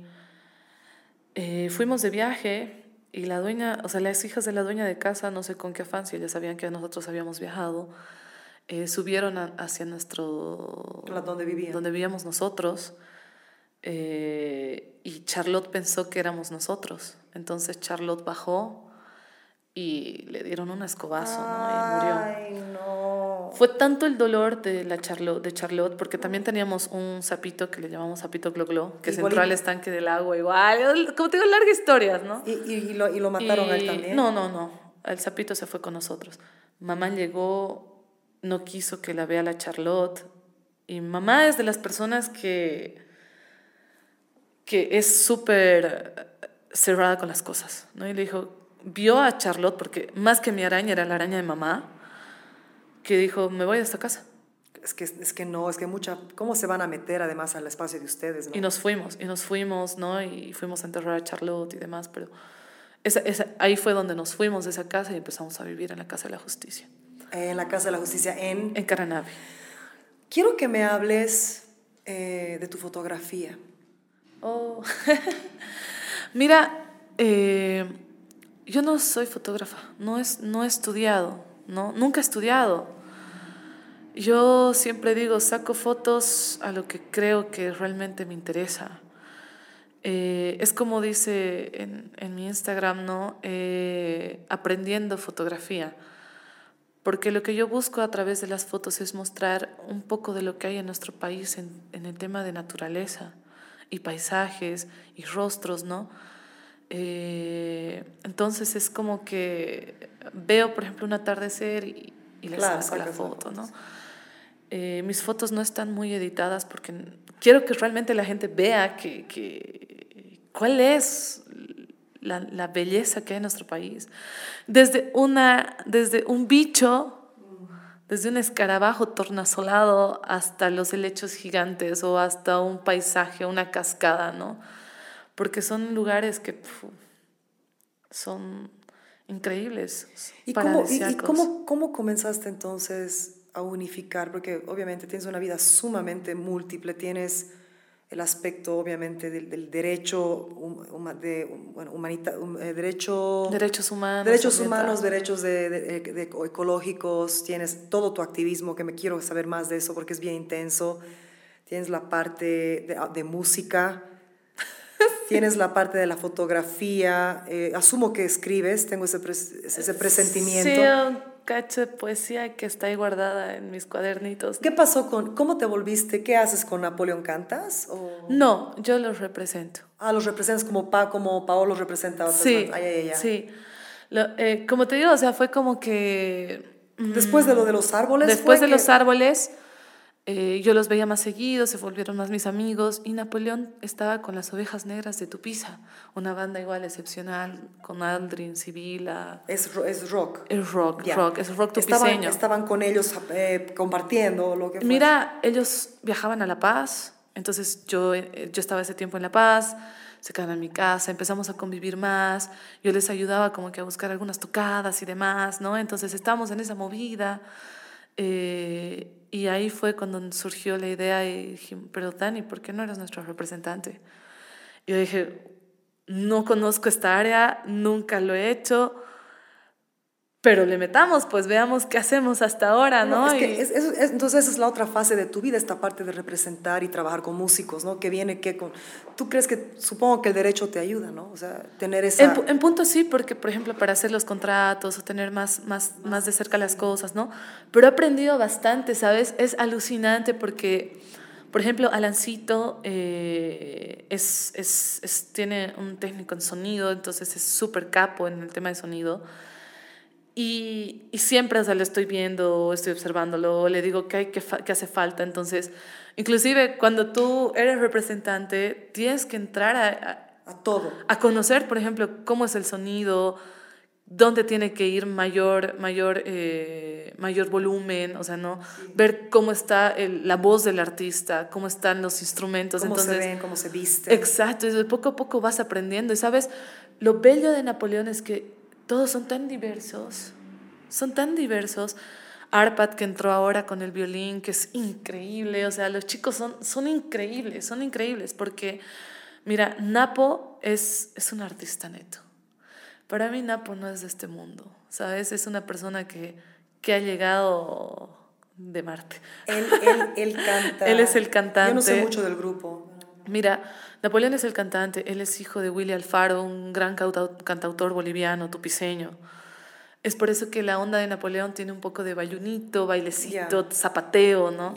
eh, fuimos de viaje y la dueña, o sea, las hijas de la dueña de casa, no sé con qué afán, si ellas sabían que nosotros habíamos viajado, eh, subieron hacia nuestro... ¿Dónde vivían? Donde vivíamos nosotros. Eh, y Charlotte pensó que éramos nosotros. Entonces Charlotte bajó y le dieron un escobazo, ¿no? Y murió. Ay, no. Fue tanto el dolor de, la Charlotte, de Charlotte, porque también teníamos un sapito que le llamamos sapito glo, que se entró al estanque del agua igual. Como te digo, largas historias, ¿no? ¿Y, y, lo, y lo, mataron a él también? No, no, no. El sapito se fue con nosotros. Mamá llegó no quiso que la vea la Charlotte. Y mamá es de las personas que, que es súper cerrada con las cosas, ¿no? Y le dijo, vio a Charlotte, porque más que mi araña era la araña de mamá, que dijo, me voy a esta casa. Es que, es que no, es que mucha, ¿cómo se van a meter además al espacio de ustedes? Y nos fuimos, y nos fuimos, ¿no? Y fuimos a enterrar a Charlotte y demás, pero esa, esa, ahí fue donde nos fuimos de esa casa y empezamos a vivir en la Casa de la Justicia en la Casa de la Justicia en... En Caranavi. Quiero que me hables eh, de tu fotografía. Oh, mira, eh, yo no soy fotógrafa, no, es, no he estudiado, ¿no? nunca he estudiado. Yo siempre digo, saco fotos a lo que creo que realmente me interesa. Eh, es como dice en, en, mi Instagram, ¿no? aprendiendo fotografía porque lo que yo busco a través de las fotos es mostrar un poco de lo que hay en nuestro país en, el tema de naturaleza y paisajes y rostros, ¿no? Eh, entonces es como que veo, por ejemplo, un atardecer y, y le saco la foto, ¿no? Eh, mis fotos no están muy editadas porque quiero que realmente la gente vea que, que cuál es la, la, belleza que hay en nuestro país. Desde, una, desde un bicho, desde un escarabajo tornasolado hasta los helechos gigantes o hasta un paisaje, una cascada, ¿no? Porque son lugares que son increíbles. ¿Y, cómo, y, y cómo, cómo comenzaste entonces a unificar? Porque obviamente tienes una vida sumamente múltiple, tienes el aspecto obviamente del, derecho de bueno, humanita, eh, derecho derechos humanos derechos humanos derechos de, ecológicos tienes todo tu activismo que me quiero saber más de eso porque es bien intenso. Tienes la parte de, música tienes la parte de la fotografía eh, asumo que escribes tengo ese, ese presentimiento. sí, cacho de poesía que está ahí guardada en mis cuadernitos. ¿Qué pasó con, cómo te volviste? ¿Qué haces con Napoleón? ¿Cantas? O... No, yo los represento. Ah, los representas como, pa, como Paolo representa a otros. Sí, Ay, ay, ay. sí. Lo- eh, como te digo, o sea, fue como que... mm, Después de lo de los árboles. Después de los árboles, eh, yo los veía más seguido, se volvieron más mis amigos y Napoleón estaba con las ovejas negras de Tupiza, una banda igual excepcional, con Aldrin, Sibila. Es, es rock. Es rock, Ya. rock, es rock Estaban, tupiceño. estaban con ellos eh, compartiendo lo que. Mira, ellos viajaban a La Paz, entonces yo, eh, yo estaba ese tiempo en La Paz, se quedaban en mi casa, empezamos a convivir más, yo les ayudaba como que a buscar algunas tocadas y demás, ¿no? Entonces estábamos en esa movida eh, y ahí fue cuando surgió la idea y dije, pero Dani, ¿por qué no eres nuestro representante? Yo dije, no conozco esta área, nunca lo he hecho, pero le metamos, pues veamos qué hacemos hasta ahora, ¿no? es que es- es- es- entonces esa es la otra fase de tu vida, esta parte de representar y trabajar con músicos, ¿no? Que viene que con... Tú crees que, supongo que el derecho te ayuda, ¿no? O sea, tener esa... En, en punto sí, porque por ejemplo para hacer los contratos o tener más, más, más de cerca las cosas, ¿no? Pero he aprendido bastante, ¿sabes? Es alucinante porque, por ejemplo, Alancito eh, es, es, es- tiene un técnico en sonido, entonces es súper capo en el tema de sonido. Y, y siempre, o sea, lo estoy viendo, estoy observándolo, le digo hay, que, fa- hace falta. Entonces, inclusive cuando tú eres representante, tienes que entrar a- a, a todo. a conocer, por ejemplo, cómo es el sonido, dónde tiene que ir mayor, mayor, eh, mayor volumen, o sea, ¿no? Ver cómo está el- la voz del artista, cómo están los instrumentos. Cómo Entonces, se ven, cómo se visten. Exacto, y de poco a poco vas aprendiendo. Y sabes, lo bello de Napoleón es que todos son tan diversos, son tan diversos. Arpad que entró ahora con el violín, que es increíble, o sea, los chicos son, son increíbles, son increíbles, porque, mira, Napo es, es un artista neto. Para mí Napo no es de este mundo, ¿sabes? Es una persona que, que ha llegado de Marte. Él, él, él canta. Él es el cantante. Yo no sé mucho del grupo. Mira, Napoleón es el cantante, él es hijo de Willy Alfaro, un gran cantautor boliviano, tupiceño. Es por eso que la onda de Napoleón tiene un poco de bayunito, bailecito, zapateo, ¿no?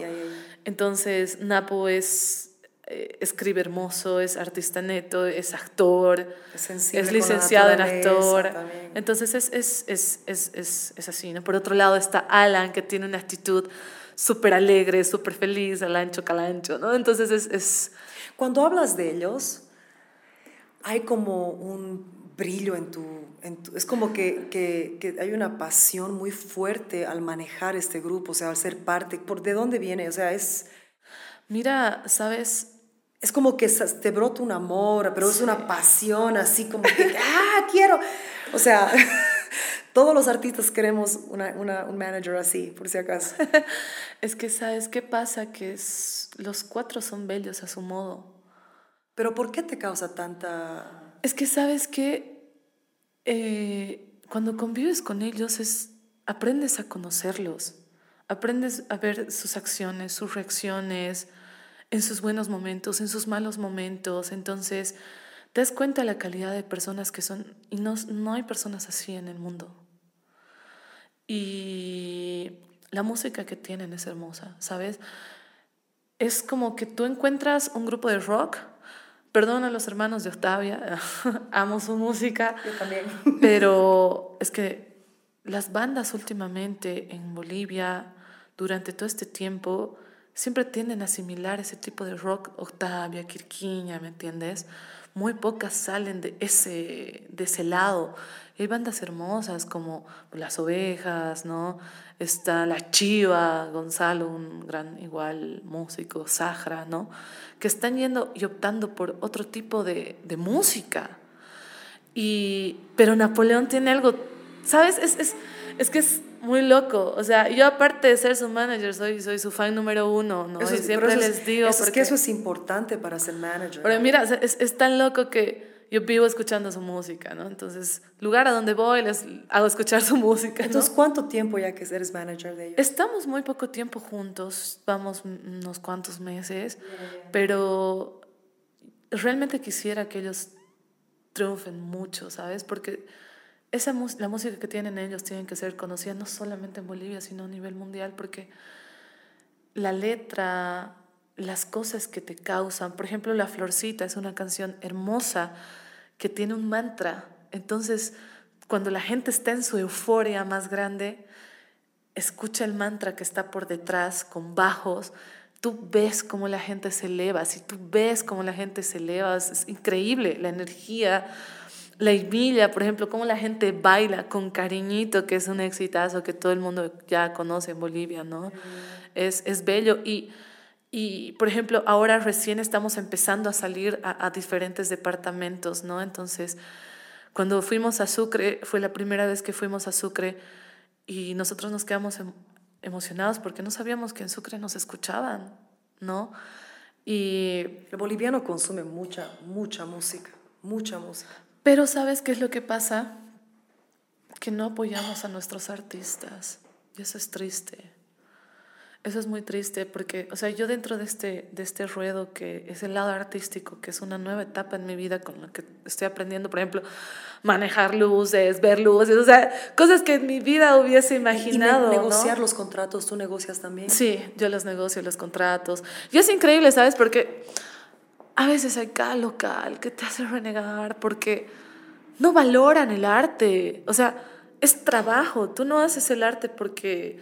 Entonces, Napo es, eh, escribe hermoso, es artista neto, es actor, Es licenciado en actor. también. Entonces, es, es, es, es, es, es así, ¿no? Por otro lado está Alan, que tiene una actitud súper alegre, súper feliz, al ancho calancho, ¿no? Entonces, es... es Cuando hablas de ellos, hay como un brillo en tu... En tu- es como que, que, que hay una pasión muy fuerte al manejar este grupo, o sea, al ser parte. ¿Por de dónde viene? O sea, es, Mira, ¿sabes? es como que te brota un amor, pero es una pasión así como que, ¡ah, quiero! O sea, todos los artistas queremos una, una- un manager así, por si acaso. Es que, ¿sabes qué pasa? Que es, los cuatro son bellos a su modo. Pero ¿por qué te causa tanta... Es que, ¿sabes que cuando convives con ellos es, aprendes a conocerlos, aprendes a ver sus acciones, sus reacciones, en sus buenos momentos, en sus malos momentos. Entonces, te das cuenta la calidad de personas que son, y no, no hay personas así en el mundo. Y la música que tienen es hermosa, ¿sabes? Es como que tú encuentras un grupo de rock, perdón a los hermanos de Octavia, amo su música, Yo también. pero es que las bandas últimamente en Bolivia, durante todo este tiempo, siempre tienden a asimilar ese tipo de rock, Octavia, Quirquiña, ¿me entiendes? Muy pocas salen de ese, de ese lado. Hay bandas hermosas como Las Ovejas, ¿no? Está La Chiva, Gonzalo, un gran igual músico, Sahara, ¿no? Que están yendo y optando por otro tipo de, de música. Y, pero Napoleón tiene algo, ¿sabes? Es, es, es que es muy loco. O sea, yo aparte de ser su manager, soy, soy su fan número uno, ¿no? Eso y siempre eso les es- digo... eso es que porque- eso es importante para ser manager. pero mira, es, es tan loco que yo vivo escuchando su música, ¿no? Entonces, lugar a donde voy, les hago escuchar su música, ¿no? Entonces, ¿cuánto tiempo ya que eres manager de ellos? Estamos muy poco tiempo juntos, vamos unos cuantos meses, pero realmente quisiera que ellos triunfen mucho, ¿sabes? Porque esa la música que tienen ellos tienen que ser conocida no solamente en Bolivia, sino a nivel mundial, porque la letra, las cosas que te causan, por ejemplo, La Florcita es una canción hermosa que tiene un mantra. Entonces, cuando la gente está en su euforia más grande, escucha el mantra que está por detrás con bajos, tú ves cómo la gente se eleva, si tú ves cómo la gente se eleva, es, increíble la energía, la ibilla, por ejemplo, cómo la gente baila con cariñito, que es un exitazo que todo el mundo ya conoce en Bolivia, ¿no? Es, es bello y... Y, por ejemplo, ahora recién estamos empezando a salir a, a, diferentes departamentos, ¿no? Entonces, cuando fuimos a Sucre, fue la primera vez que fuimos a Sucre y nosotros nos quedamos em, emocionados porque no sabíamos que en Sucre nos escuchaban, ¿no? Y... El boliviano consume mucha, mucha música, mucha música. Pero ¿sabes qué es lo que pasa? Que no apoyamos a nuestros artistas. Y eso es triste. Eso es muy triste porque, o sea, yo dentro de este, de este ruedo que es el lado artístico, que es una nueva etapa en mi vida con la que estoy aprendiendo, por ejemplo, manejar luces, ver luces, o sea, cosas que en mi vida hubiese imaginado. Y negociar los contratos, ¿tú negocias también? Sí, yo los negocio, los contratos. Y es increíble, ¿sabes? Porque a veces hay cada local que te hace renegar porque no valoran el arte. O sea, es trabajo, tú no haces el arte porque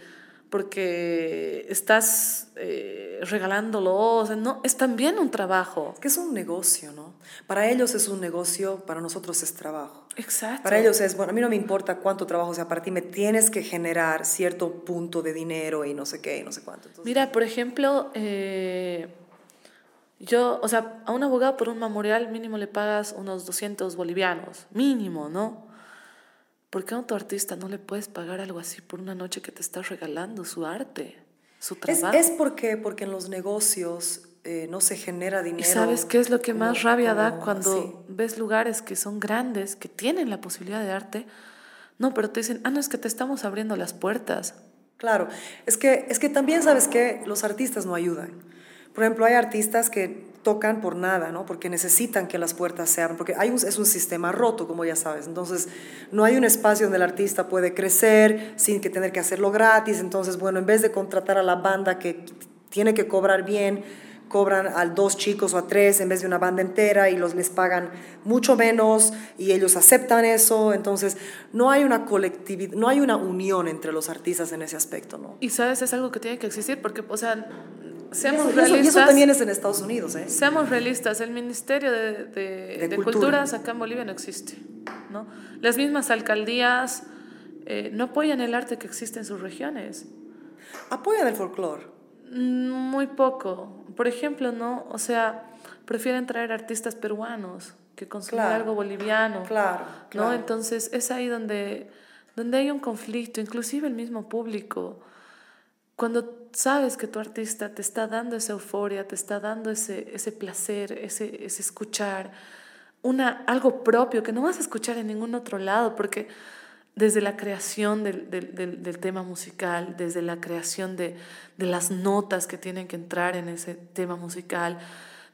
porque estás eh, regalándolo, no, es también un trabajo. Es que es un negocio, ¿no? Para ellos es un negocio, para nosotros es trabajo. Exacto. Para ellos es, bueno, a mí no me importa cuánto trabajo sea para ti, me tienes que generar cierto punto de dinero y no sé qué, y no sé cuánto. Mira, por ejemplo, eh, yo, o sea, a un abogado por un memorial mínimo le pagas unos 200 bolivianos, mínimo, ¿no? ¿Por qué a otro artista no le puedes pagar algo así por una noche que te está regalando su arte, su trabajo? Es, porque, porque en los negocios eh, no se genera dinero. ¿Y sabes qué es lo que más rabia da cuando ves lugares que son grandes, que tienen la posibilidad de arte? No, pero te dicen, ah, no, es que te estamos abriendo las puertas. Claro, es que, es que también sabes que los artistas no ayudan. Por ejemplo, hay artistas que tocan por nada, ¿no? Porque necesitan que las puertas se abran, porque hay un, es un sistema roto, como ya sabes. Entonces, no hay un espacio donde el artista puede crecer sin que tener que hacerlo gratis. Entonces, bueno, en vez de contratar a la banda que tiene que cobrar bien, cobran a dos chicos o a tres en vez de una banda entera y los les pagan mucho menos y ellos aceptan eso. Entonces, no hay una colectividad, no hay una unión entre los artistas en ese aspecto, ¿no? Y sabes, es algo que tiene que existir porque, o sea, Seamos realistas. Y eso, también es en Estados Unidos, ¿eh? Seamos realistas, el Ministerio de, de, Culturas acá en Bolivia no existe, ¿no? Las mismas alcaldías eh, no apoyan el arte que existe en sus regiones. ¿Apoyan el folclore? Muy poco. Por ejemplo, ¿no? O sea, prefieren traer artistas peruanos que consumir algo boliviano. Claro, ¿no? Entonces es ahí donde, donde hay un conflicto, inclusive el mismo público. Cuando sabes que tu artista te está dando esa euforia, te está dando ese, ese placer, ese, ese escuchar, una, algo propio que no vas a escuchar en ningún otro lado, porque desde la creación del, del, del, tema musical, desde la creación de, de, las notas que tienen que entrar en ese tema musical,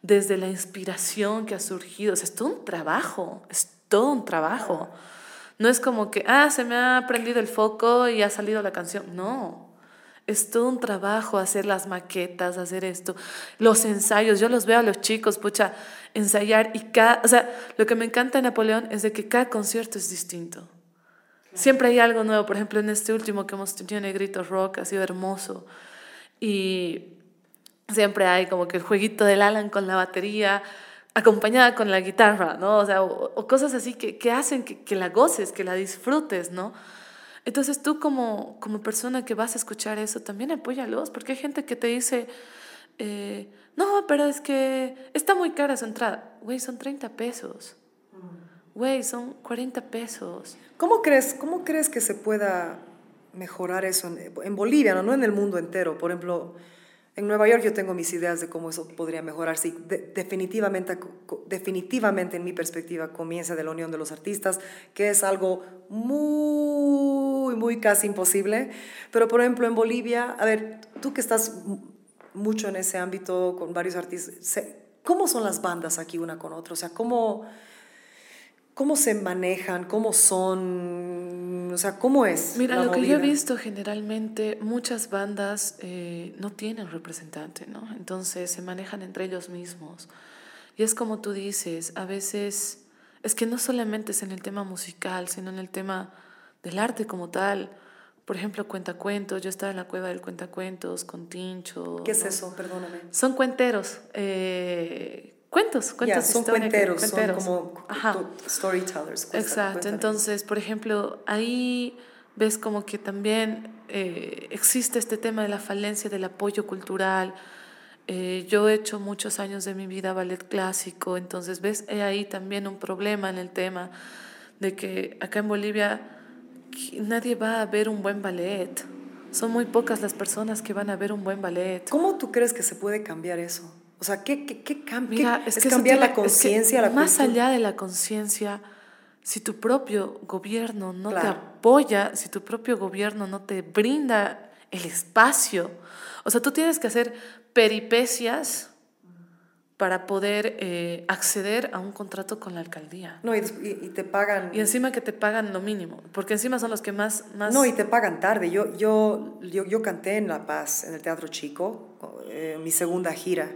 desde la inspiración que ha surgido, es todo un trabajo, es todo un trabajo. No es como que, ah, se me ha prendido el foco y ha salido la canción. No, es todo un trabajo hacer las maquetas, hacer esto, los ensayos. Yo los veo a los chicos, pucha, ensayar y cada, o sea, lo que me encanta de Napoleón es de que cada concierto es distinto. Siempre hay algo nuevo. Por ejemplo, en este último que hemos tenido Negrito Rock ha sido hermoso. Y siempre hay como que el jueguito del Alan con la batería acompañada con la guitarra, ¿no? O sea, o, cosas así que, que hacen que, que la goces, que la disfrutes, ¿no? Entonces tú como, como persona que vas a escuchar eso, también apóyalos, porque hay gente que te dice, eh, no, pero es que está muy cara su entrada. Güey, son 30 pesos. Güey, son 40 pesos. ¿Cómo crees, ¿Cómo crees que se pueda mejorar eso en, en Bolivia, no? no en el mundo entero? Por ejemplo, en Nueva York yo tengo mis ideas de cómo eso podría mejorar. Sí, definitivamente, definitivamente en mi perspectiva comienza de la unión de los artistas, que es algo muy, muy casi imposible. Pero por ejemplo en Bolivia, a ver, tú que estás mucho en ese ámbito con varios artistas, ¿cómo son las bandas aquí una con otra? O sea, ¿cómo, cómo se manejan, cómo son, o sea, cómo es. Mira, la lo que yo he movida? visto generalmente, muchas bandas eh, no tienen representante, ¿no? Entonces se manejan entre ellos mismos. Y es como tú dices, a veces, es que no solamente es en el tema musical, sino en el tema del arte como tal. Por ejemplo, cuentacuentos, yo estaba en la cueva del cuentacuentos con Tincho. ¿Qué es ¿no? eso? Perdóname. Son cuenteros, eh, cuentos, cuentos de son cuenteros, cuenteros. son como Ajá. to- storytellers. cuenta- Exacto, entonces, por ejemplo, ahí ves como que también eh, existe este tema de la falencia del apoyo cultural. Eh, yo he hecho muchos años de mi vida ballet clásico, entonces ves he ahí también un problema en el tema de que acá en Bolivia nadie va a ver un buen ballet. Son muy pocas las personas que van a ver un buen ballet. ¿Cómo tú crees que se puede cambiar eso? O sea, ¿qué, qué, qué cambia? Mira, es, es que cambiar tiene- la es que conciencia, Más cultura. allá de la conciencia, si tu propio gobierno no te Claro. apoya, si tu propio gobierno no te brinda el espacio, o sea, tú tienes que hacer peripecias para poder eh, acceder a un contrato con la alcaldía. No, y- y te pagan. Y encima que te pagan lo mínimo, porque encima son los que más... más No, y te pagan tarde. Yo, yo, yo, yo canté en La Paz, en el Teatro Chico, eh, mi segunda gira.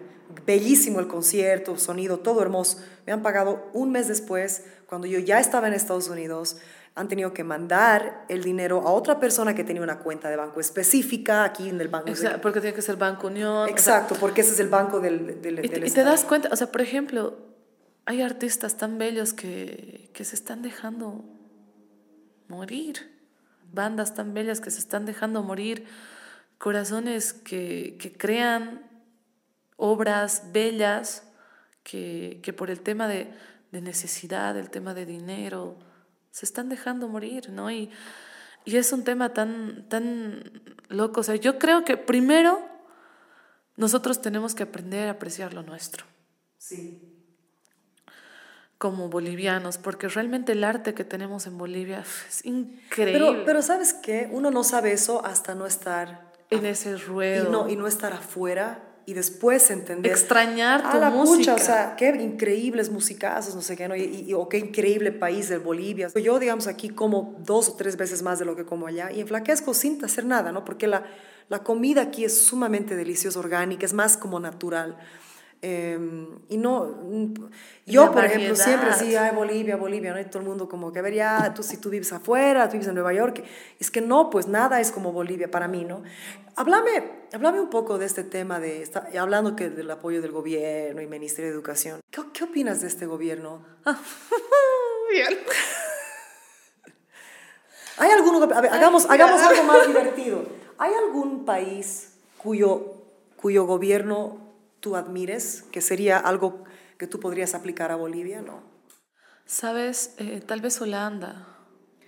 Bellísimo el concierto, sonido, todo hermoso. Me han pagado un mes después, cuando yo ya estaba en Estados Unidos. Han tenido que mandar el dinero a otra persona que tenía una cuenta de banco específica aquí en el banco. Exa- porque tiene que ser Banco Unión. o sea, Exacto, porque ese es el banco del, del, Y, del te- y te das cuenta, o sea, por ejemplo, hay artistas tan bellos que, que se están dejando morir, bandas tan bellas que se están dejando morir, corazones que, que crean obras bellas que, que por el tema de, de necesidad, el tema de dinero, se están dejando morir, ¿no? Y, y es un tema tan, tan loco. O sea, yo creo que primero nosotros tenemos que aprender a apreciar lo nuestro Sí. como bolivianos, porque realmente el arte que tenemos en Bolivia es increíble. Pero, pero ¿sabes qué? Uno no sabe eso hasta no estar en ese y ruedo. no, y no estar afuera y después entender. Extrañar Ah, tu la música. pucha, o sea, qué increíbles musicazos, no sé qué, ¿no? Y, y- o qué increíble país de Bolivia. Yo, digamos, aquí como dos o tres veces más de lo que como allá y enflaquezco sin hacer nada, ¿no? Porque la, la comida aquí es sumamente deliciosa, orgánica, es más como natural. Eh, y no, mm, yo por ejemplo siempre sí, ay, Bolivia, Bolivia, ¿no? Y todo el mundo como que, a ver, ya, tú si tú vives afuera, tú vives en Nueva York. Es que no, pues nada es como Bolivia para mí, ¿no? Háblame, háblame un poco de este tema, de esta- hablando que del apoyo del gobierno y Ministerio de Educación. ¿Qué, qué opinas de este gobierno? Bien. ¿Hay alguno, a ver, hagamos, hagamos algo más divertido. ¿Hay algún país cuyo, cuyo gobierno tú admires, que sería algo que tú podrías aplicar a Bolivia, no? Sabes, Eh, tal vez Holanda,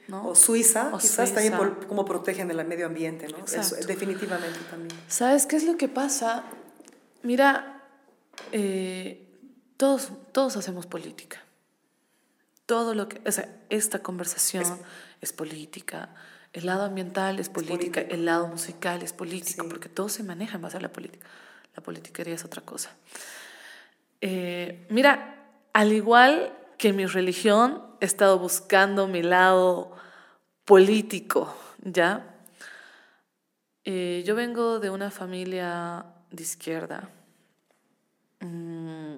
¿no? O Suiza, O quizás también Suiza. por cómo protegen el medio ambiente, ¿no? Eso, definitivamente también. ¿Sabes qué es lo que pasa? Mira, eh, todos, todos hacemos política. Todo lo que, o sea, esta conversación es, política, el lado ambiental es política, política. el lado musical es político, Sí. porque todo se maneja en base a la política. La politiquería es otra cosa. Eh, mira, al igual que mi religión, he estado buscando mi lado político, ¿ya? Eh, yo vengo de una familia de izquierda. Mm,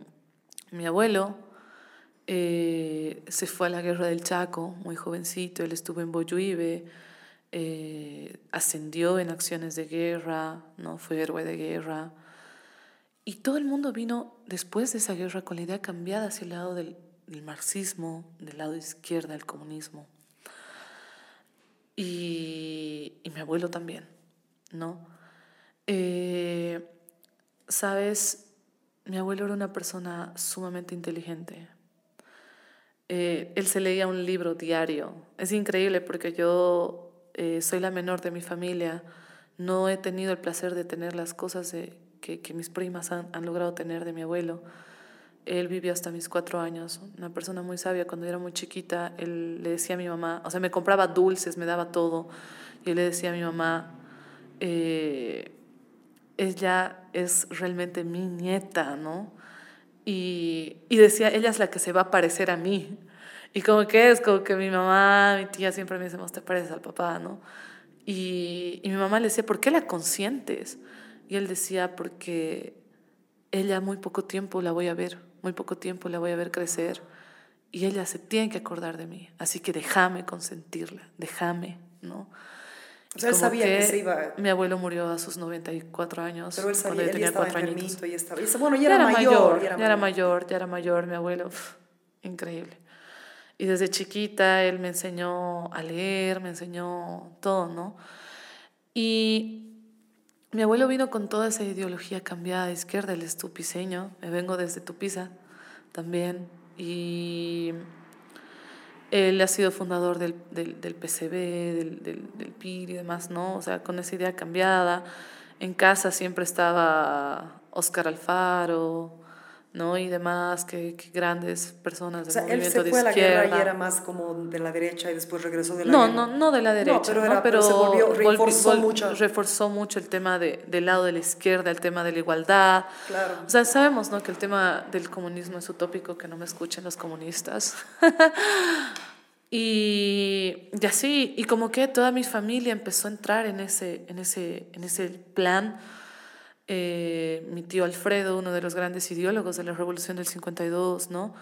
mi abuelo eh, se fue a la guerra del Chaco muy jovencito, él estuvo en Boyuibe, ascendió en acciones de guerra, ¿no? fue héroe de guerra. Y todo el mundo vino después de esa guerra con la idea cambiada hacia el lado del, del marxismo, del lado izquierda del comunismo. Y, y mi abuelo también, ¿no? Eh, Sabes, mi abuelo era una persona sumamente inteligente. Eh, él se leía un libro diario. Es increíble porque yo eh, soy la menor de mi familia. No he tenido el placer de tener las cosas de, que, que mis primas han, han logrado tener de mi abuelo. Él vivió hasta mis cuatro años, una persona muy sabia. Cuando era muy chiquita, él le decía a mi mamá, o sea, me compraba dulces, me daba todo. Y él le decía a mi mamá, eh, ella es realmente mi nieta, ¿no? Y, y decía, ella es la que se va a parecer a mí. Y como que es, como que mi mamá, mi tía siempre me decimos, te pareces al papá, ¿no? Y, y mi mamá le decía, ¿por qué la consientes? Y él decía, porque ella muy poco tiempo la voy a ver, muy poco tiempo la voy a ver crecer y ella se tiene que acordar de mí, así que déjame consentirla, déjame, ¿no? O sea, él sabía que, se iba. Mi abuelo murió a sus 94 años. Pero él sabía, cuando yo tenía cuatro años. Y estaba, bueno, ya, era, mayor, ya era mayor, ya era mayor, mi abuelo, increíble. Y desde chiquita él me enseñó a leer, me enseñó todo, ¿no? Y mi abuelo vino con toda esa ideología cambiada de izquierda, él es tupiceño, me vengo desde Tupiza también, y él ha sido fundador del, del, PCB, del, del, del, PIR y demás, ¿no? O sea, con esa idea cambiada. En casa siempre estaba Oscar Alfaro, ¿no? Y demás, que, grandes personas del o sea, movimiento él se fue a la guerra y era más como de la derecha y después regresó de la no, guerra. No, no de la derecha, no, pero, pero, se volvió, reforzó, mucho. reforzó mucho el tema de, del lado de la izquierda, el tema de la igualdad. Claro. O sea, sabemos, ¿no? Que el tema del comunismo es utópico, que no me escuchen los comunistas. y, y así, y como que toda mi familia empezó a entrar en ese, en ese, en ese plan eh, mi tío Alfredo, uno de los grandes ideólogos de la Revolución del 52, ¿no?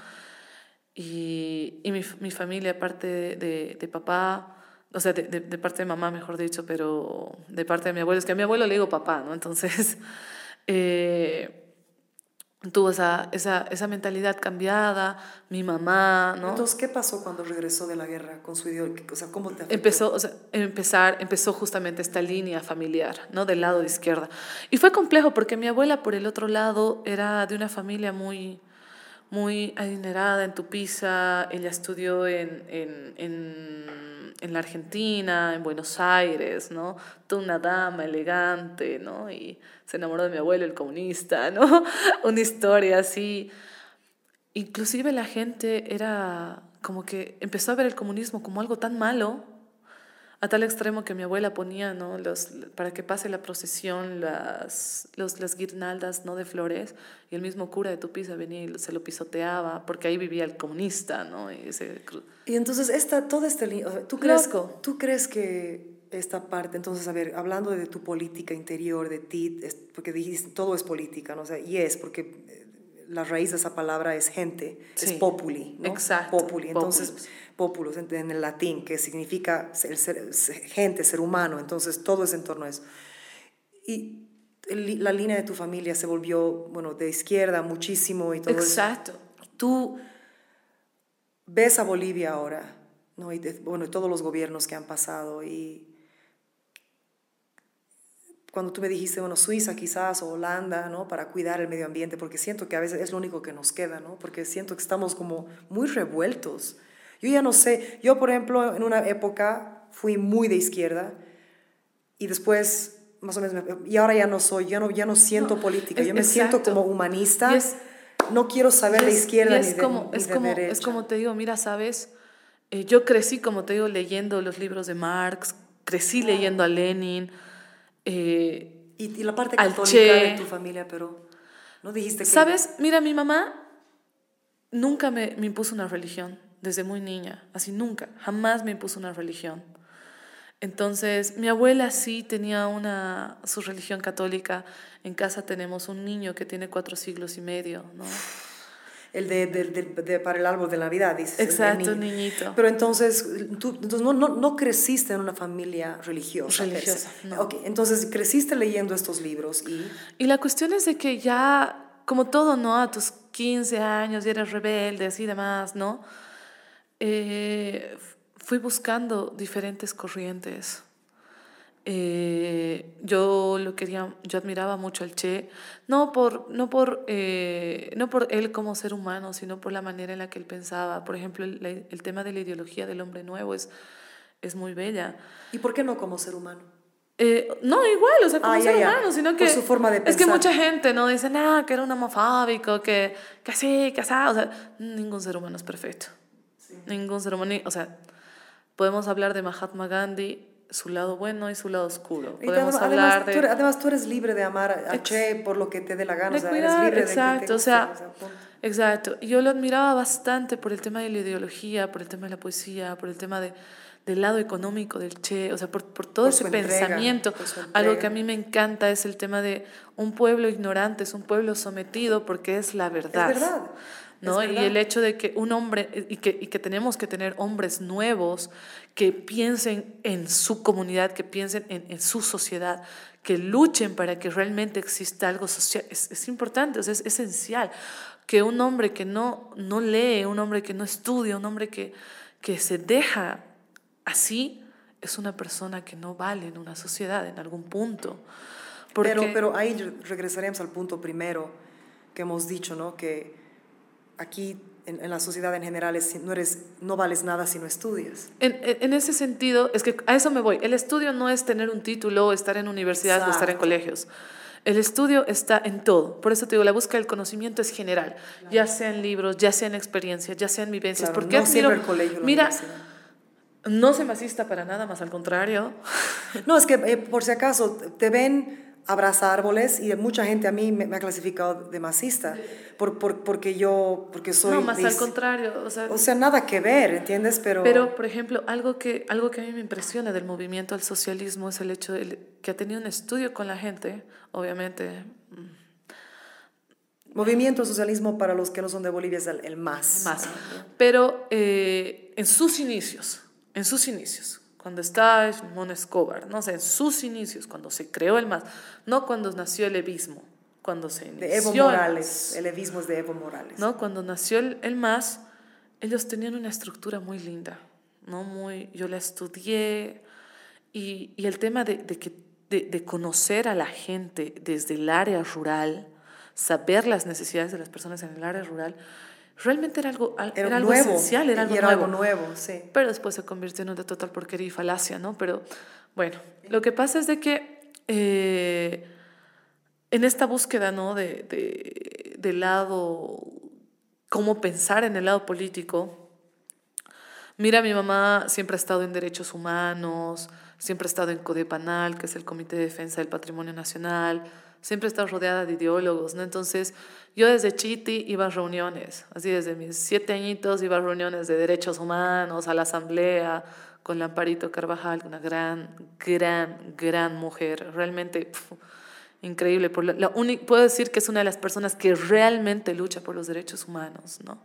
Y, y mi, mi, familia, aparte de, de, papá, o sea, de, de, parte de mamá, mejor dicho, pero de parte de mi abuelo, es que a mi abuelo le digo papá, ¿no? Entonces, eh, tuvo esa, esa, esa, mentalidad cambiada, mi mamá, ¿no? Entonces, ¿qué pasó cuando regresó de la guerra con su ideología? O sea, ¿cómo te afectó? Empezó, o sea, empezar, empezó justamente esta línea familiar, ¿no? Del lado de izquierda. Y fue complejo porque mi abuela, por el otro lado, era de una familia muy, muy adinerada en Tupiza, ella estudió en, en, en, en la Argentina, en Buenos Aires, ¿no? Toda una dama elegante, ¿no? Y se enamoró de mi abuelo, el comunista, ¿no? Una historia así. Inclusive la gente era como que empezó a ver el comunismo como algo tan malo, a tal extremo que mi abuela ponía, ¿no? Los, para que pase la procesión, las, los, las guirnaldas, ¿no? De flores, y el mismo cura de Tupiza venía y se lo pisoteaba, porque ahí vivía el comunista, ¿no? Y, y entonces, esta, todo este... ¿tú crees, ¿Tú crees que esta parte, entonces, a ver, hablando de tu política interior, de ti, porque dijiste, todo es política, ¿no? O sea, y es, porque eh, la raíz de esa palabra es gente, es populi, ¿no? Exacto. Populi, entonces, populus en, el latín, que significa ser, gente, ser humano, entonces todo es en torno a eso. Y la línea de tu familia se volvió, bueno, de izquierda muchísimo y todo Exacto. Tú ves a Bolivia ahora, ¿no? Y bueno, todos los gobiernos que han pasado y cuando tú me dijiste, bueno, Suiza quizás o Holanda, ¿no? Para cuidar el medio ambiente, porque siento que a veces es lo único que nos queda, ¿no? Porque siento que estamos como muy revueltos. Yo ya no sé, yo por ejemplo en una época fui muy de izquierda y después más o menos, y ahora ya no soy, ya no, ya no siento política, yo me siento como humanista, no quiero saber de izquierda ni, de, como, es como, derecha. Es como te digo, mira, sabes, eh, yo crecí, como te digo, leyendo los libros de Marx, crecí leyendo a Lenin, eh, y, la parte católica de tu familia, pero no dijiste que... ¿Sabes? Mira, mi mamá nunca me, me impuso una religión desde muy niña, así nunca, jamás me impuso una religión. Entonces, mi abuela sí tenía una, su religión católica. En casa tenemos un niño que tiene cuatro siglos y medio, ¿no? el de, de, de, para el árbol de Navidad, dices. Exacto, niñito. Pero entonces, tú entonces no, no, no, creciste en una familia religiosa. Religiosa, no. Okay, entonces creciste leyendo estos libros y... Y la cuestión es de que ya, como todo, ¿no? A tus 15 años ya eres rebelde, así demás, ¿no? Eh, fui buscando diferentes corrientes eh, yo lo quería, yo admiraba mucho al Che, no por, no, por, eh, no por él como ser humano, sino por la manera en la que él pensaba. Por ejemplo, el, el tema de la ideología del hombre nuevo es, es muy bella. ¿Y por qué no como ser humano? Eh, no, igual, o sea, como ah, ser humano, sino que... Por su forma de pensar. Es que mucha gente, ¿no? Dice, ah, que era un homofóbico, que, que así, que así, o sea, ningún ser humano es perfecto. Ningún ser humano, o sea, podemos hablar de Mahatma Gandhi, su lado bueno y su lado oscuro. Y Podemos además, hablar de... tú además, tú eres libre de amar a Ex- Che por lo que te dé la gana. de o sea, cuidar, eres libre exacto, de te o sea, exacto. Yo lo admiraba bastante por el tema de la ideología, por el tema de la poesía, por el tema de, del lado económico del Che, o sea, por, por todo Por ese entrega, pensamiento. Algo que a mí me encanta es el tema de un pueblo ignorante, es un pueblo sometido porque es la verdad. Es verdad. ¿No? Y el hecho de que un hombre, y que, y que tenemos que tener hombres nuevos que piensen en su comunidad, que piensen en, en su sociedad, que luchen para que realmente exista algo social, es, es importante, o sea, es esencial. Que un hombre que no, no lee, un hombre que no estudia, un hombre que, que se deja así, es una persona que no vale en una sociedad en algún punto. Porque, Pero, pero ahí re- regresaremos al punto primero que hemos dicho, ¿no? Que aquí en, en la sociedad en general es, no, eres, no vales nada si no estudias. En, en- en ese sentido, es que a eso me voy. El estudio no es tener un título, estar en universidades o estar en colegios. El estudio está en todo. Por eso te digo, la búsqueda del conocimiento es general, ya sea en libros, ya sea en experiencias, ya sea en vivencias. Claro, porque no admiro- el colegio, mira, no soy masista para nada, más al contrario. No, es que eh, por si acaso te ven abrazar árboles y mucha gente a mí me, me ha clasificado de masista por, por- porque yo porque soy no, más al contrario. O sea, o sea nada que ver entiendes pero Pero, por ejemplo, algo que, algo que a mí me impresiona del movimiento al socialismo es el hecho de que ha tenido un estudio con la gente, obviamente, movimiento socialismo para los que no son de Bolivia es el, el más más. Pero eh, en sus inicios, en sus inicios, cuando estaba Mon Escobar, no sé, en sus inicios, cuando se creó el MAS, no cuando nació el evismo, cuando se inició de Evo el Morales MAS, el evismo es de Evo Morales ¿no? Cuando nació el, el MAS, ellos tenían una estructura muy linda, ¿no? Muy, yo la estudié y, y el tema de, de que, de, de conocer a la gente desde el área rural, saber las necesidades de las personas en el área rural, realmente era algo, al- era, era algo nuevo esencial, era algo era nuevo. algo nuevo sí Pero después se convirtió en una total porquería y falacia, ¿no? Pero bueno, lo que pasa es de que eh, en esta búsqueda, ¿no? De, de, del lado, cómo pensar en el lado político, mira, mi mamá siempre ha estado en derechos humanos, siempre ha estado en Codepanal, que es el Comité de Defensa del Patrimonio Nacional, siempre estado rodeada de ideólogos, ¿no? Entonces, yo desde Chiti iba a reuniones, así desde mis siete añitos iba a reuniones de derechos humanos, a la asamblea, con Lamparito Carvajal, una gran, gran, gran mujer, realmente increíble. Por la, la puedo decir que es una de las personas que realmente lucha por los derechos humanos, ¿no?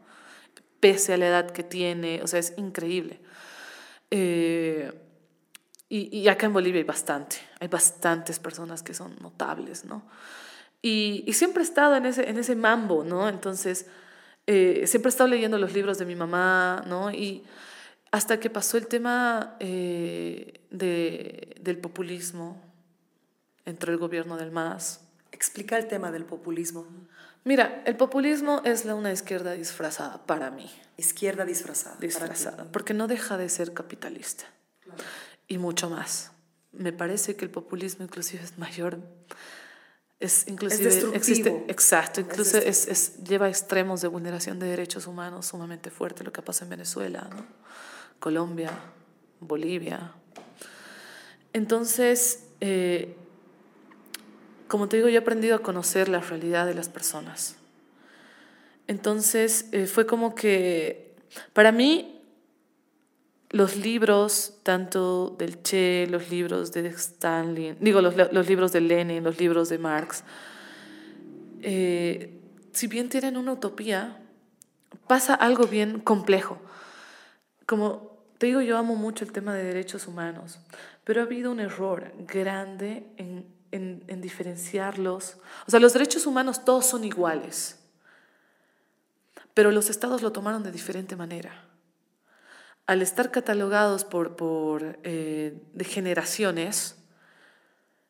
Pese a la edad que tiene, o sea, es increíble. Eh, y, y acá en Bolivia hay bastante, hay bastantes personas que son notables, ¿no? Y, y siempre he estado en ese, en ese mambo, ¿no? Entonces, eh, siempre he estado leyendo los libros de mi mamá, ¿no? Y hasta que pasó el tema eh, de, del populismo, entró el gobierno del MAS. explica el tema del populismo Mira, el populismo es la una izquierda disfrazada para mí, izquierda disfrazada disfrazada, porque no deja de ser capitalista y mucho más. Me parece que el populismo inclusive es mayor, es inclusive destructivo. existe, exacto, Es incluso es, es- lleva a extremos de vulneración de derechos humanos sumamente fuerte lo que pasa en Venezuela, ¿no? Colombia, Bolivia. Entonces, eh, como te digo, yo he aprendido a conocer la realidad de las personas. Entonces, eh, fue como que, para mí, los libros, tanto del Che, los libros de Stalin, digo, los, los libros de Lenin, los libros de Marx, eh, si bien tienen una utopía, pasa algo bien complejo. Como te digo, yo amo mucho el tema de derechos humanos, pero ha habido un error grande en, en, en diferenciarlos. O sea, los derechos humanos todos son iguales, pero los estados lo tomaron de diferente manera. Al estar catalogados por, por eh, de generaciones,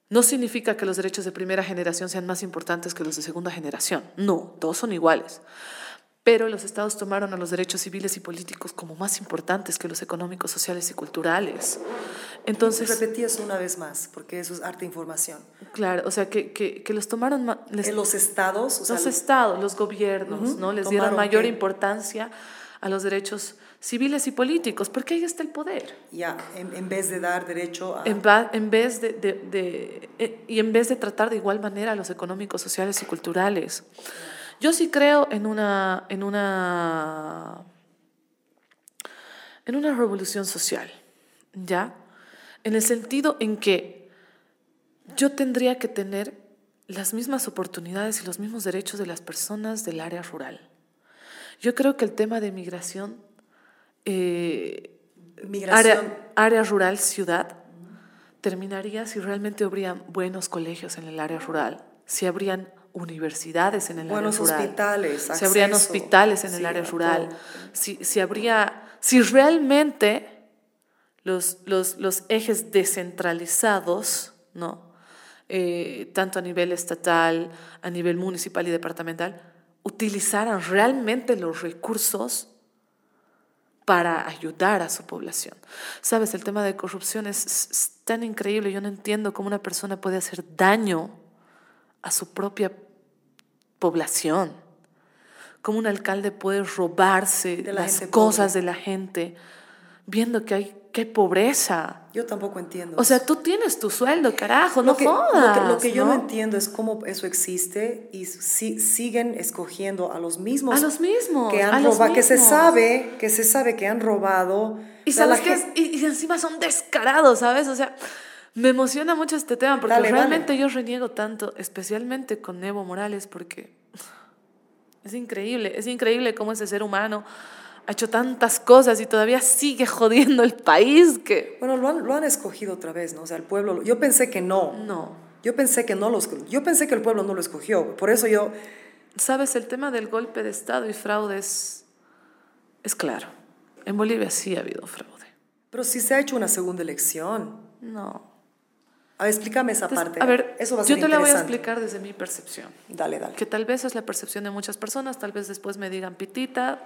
no significa que los derechos de primera generación sean más importantes que los de segunda generación. No, todos son iguales. Pero los estados tomaron a los derechos civiles y políticos como más importantes que los económicos, sociales y culturales. Entonces, repetí eso una vez más porque eso es arte información claro, o sea, que, que, que los tomaron, ma- les- en los estados o sea, los estados, los gobiernos, ¿no? Les dieron mayor importancia a los derechos civiles y políticos, porque ahí está el poder. Ya, en, en vez de dar derecho a... En, va- en vez de, de- de- eh, y en vez de tratar de igual manera a los económicos, sociales y culturales. Yo sí creo en una, en una, en una revolución social, ¿ya? En el sentido en que yo tendría que tener las mismas oportunidades y los mismos derechos de las personas del área rural. Yo creo que el tema de migración, eh, área, área rural, ciudad, terminaría si realmente habrían buenos colegios en el área rural, si habrían universidades en el Buenos área rural, hospitales, si habrían hospitales en el área rural, si, si habría, si realmente los, los, los ejes descentralizados, ¿no? Eh, tanto a nivel estatal, a nivel municipal y departamental, utilizaran realmente los recursos para ayudar a su población. Sabes, el tema de corrupción es, tan increíble, yo no entiendo cómo una persona puede hacer daño a su propia población, cómo un alcalde puede robarse De la las cosas pobre. de la gente, viendo que hay, hay pobreza. Yo tampoco entiendo. O sea, tú tienes tu sueldo, carajo, no que, lo que- jodas. lo que yo no ¿no? entiendo es cómo eso existe y si- siguen escogiendo a los mismos A los mismos, que han robado, que se sabe, que se sabe que han robado. Y O sea, sabes la qué gen- es? y, y encima son descarados, ¿sabes? O sea, me emociona mucho este tema porque Dale, dale. realmente yo reniego tanto, especialmente con Evo Morales, porque es increíble, es increíble cómo ese ser humano ha hecho tantas cosas y todavía sigue jodiendo el país que Bueno, lo han, lo han escogido otra vez, ¿no? O sea, el pueblo, yo pensé que no. no. Yo pensé que no los, yo pensé que el pueblo no lo escogió. Por eso yo, Sabes, el tema del golpe de Estado y fraude es, es claro. En Bolivia sí ha habido fraude. pero si se ha hecho una segunda elección. No. A ver, explícame esa Entonces, parte. a ver, eso va a yo ser te la voy a explicar desde mi percepción. Dale, dale. que tal vez es la percepción de muchas personas, tal vez después me digan pitita,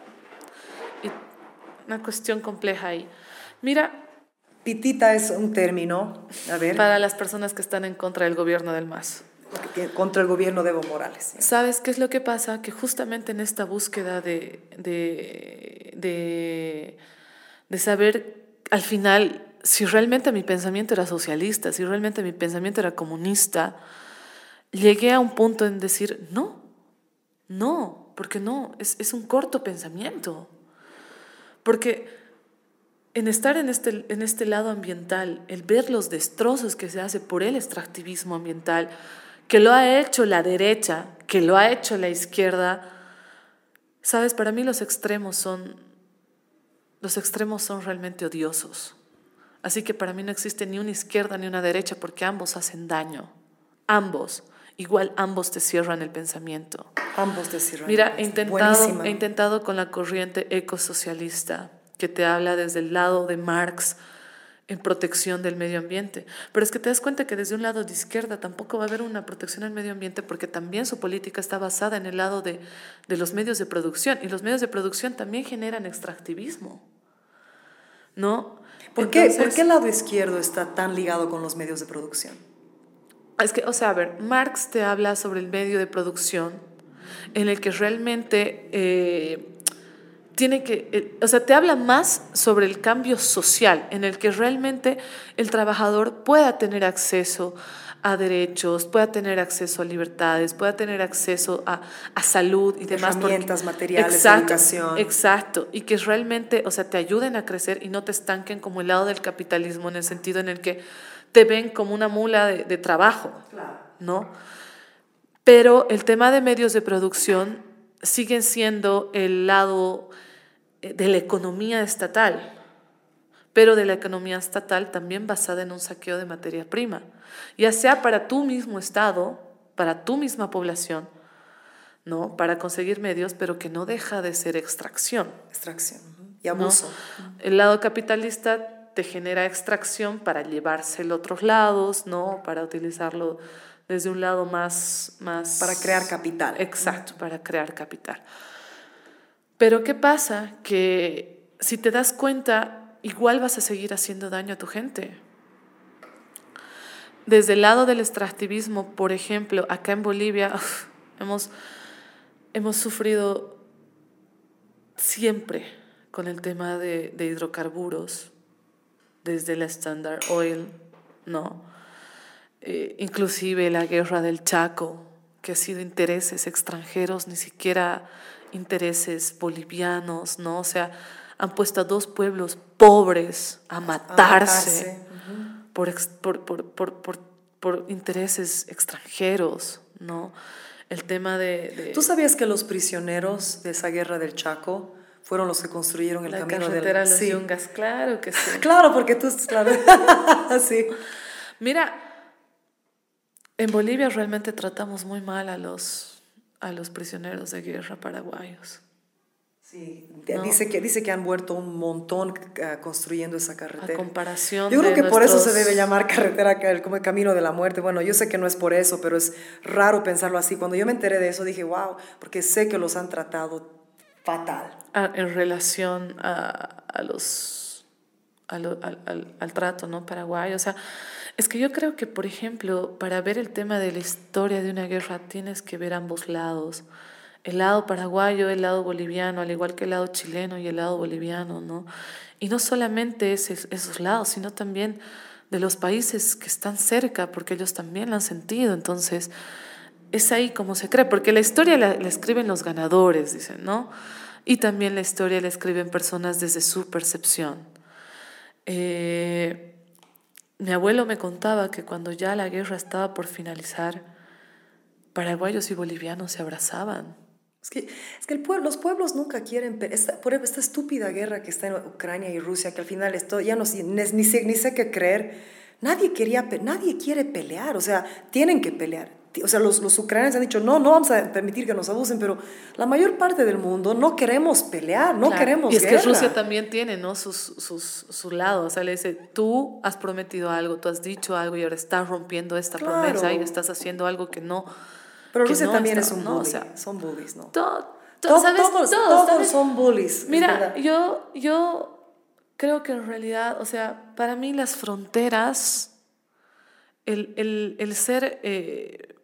una cuestión compleja ahí. Mira, Pitita es un término, a ver, para las personas que están en contra del gobierno del MAS. contra el gobierno de Evo Morales. ¿Sabes qué es lo que pasa? Que justamente en esta búsqueda de, de, de, de saber al final si realmente mi pensamiento era socialista, si realmente mi pensamiento era comunista, llegué a un punto en decir, no, no, porque no, es, es un corto pensamiento. Porque en estar en este, en este lado ambiental, el ver los destrozos que se hace por el extractivismo ambiental, que lo ha hecho la derecha, que lo ha hecho la izquierda, sabes, para mí los extremos son, los extremos son realmente odiosos. Así que para mí no existe ni una izquierda ni una derecha porque ambos hacen daño. Ambos. Igual ambos te cierran el pensamiento. Ambos de Sierra Mira, he intentado, Buenísima. he intentado con la corriente ecosocialista, que te habla desde el lado de Marx en protección del medio ambiente. Pero es que te das cuenta que desde un lado de izquierda tampoco va a haber una protección al medio ambiente porque también su política está basada en el lado de, de los medios de producción y los medios de producción también generan extractivismo. ¿No? ¿Por qué, ¿Por qué el lado izquierdo está tan ligado con los medios de producción? Es que, o sea, a ver, Marx te habla sobre el medio de producción en el que realmente eh, tiene que, eh, o sea, te habla más sobre el cambio social, en el que realmente el trabajador pueda tener acceso a derechos, pueda tener acceso a libertades, pueda tener acceso a, a salud y demás. porque- Herramientas, materiales, exacto, educación. Exacto, y que realmente, o sea, te ayuden a crecer y no te estanquen como el lado del capitalismo, en el sentido en el que te ven como una mula de, de trabajo, ¿no? Pero el tema de medios de producción siguen siendo el lado eh, de la economía estatal, pero de la economía estatal también basada en un saqueo de materia prima, ya sea para tu mismo estado, para tu misma población, ¿no? Para conseguir medios, pero que no deja de ser extracción. Extracción y ¿no? abuso. El lado capitalista te genera extracción para llevárselo a otros lados, ¿no? Para utilizarlo desde un lado más... más Para crear capital. Exacto, para crear capital. Pero ¿qué pasa? Que si te das cuenta, igual vas a seguir haciendo daño a tu gente. Desde el lado del extractivismo, por ejemplo, acá en Bolivia hemos, hemos sufrido siempre, con el tema de, de hidrocarburos, desde la Standard Oil, ¿no? Eh, inclusive la guerra del Chaco, que ha sido intereses extranjeros, ni siquiera intereses bolivianos, ¿no? O sea, han puesto a dos pueblos pobres a matarse, por, por, intereses extranjeros, ¿no? El tema de, ¿Tú sabías que los prisioneros de esa guerra del Chaco fueron los que construyeron el camino de los sí. yungas, claro que sí. claro, porque tú, claro, sí. Mira, en Bolivia realmente tratamos muy mal a los, a los prisioneros de guerra paraguayos. Sí, dice, que, dice que han muerto un montón ah, construyendo esa carretera. A comparación Yo creo que por eso se debe llamar carretera como el camino de la muerte. Bueno, yo sé que no es por eso, pero es raro pensarlo así. Cuando yo me enteré de eso dije, wow, porque sé que los han tratado fatal. Ah, en relación a, a los, al, al, al, trato ¿no? paraguayo. O sea, es que yo creo que, por ejemplo, para ver el tema de la historia de una guerra tienes que ver ambos lados el lado paraguayo, el lado boliviano, al igual que el lado chileno y el lado boliviano, ¿no? Y no solamente esos lados, sino también de los países que están cerca, porque ellos también lo han sentido. Entonces, es ahí como se cree, porque la historia la, escriben los ganadores, dicen, ¿no? Y también la historia la escriben personas desde su percepción. Eh, mi abuelo me contaba que cuando ya la guerra estaba por finalizar, paraguayos y bolivianos se abrazaban es que, es que el pueblo, los pueblos nunca quieren, esta, por esta estúpida guerra que está en Ucrania y Rusia, que al final esto ya no, ni, ni, sé, ni sé qué creer, nadie, quería, nadie quiere pelear, o sea, tienen que pelear. O sea, los, los ucranianos han dicho, no, no vamos a permitir que nos abusen, pero la mayor parte del mundo no queremos pelear, no queremos Y es que Rusia también tiene, ¿no? Sus, sus, su lado, o sea, le dice, tú has prometido algo, tú has dicho algo y ahora estás rompiendo esta promesa y estás haciendo algo que no pero Rusia también es un bully. O sea, son bullies, ¿no? Todo, ¿sabes? Todos, todos, son bullies. Mira, yo, yo creo que en realidad, o sea, para mí las fronteras, el, el, el ser, eh,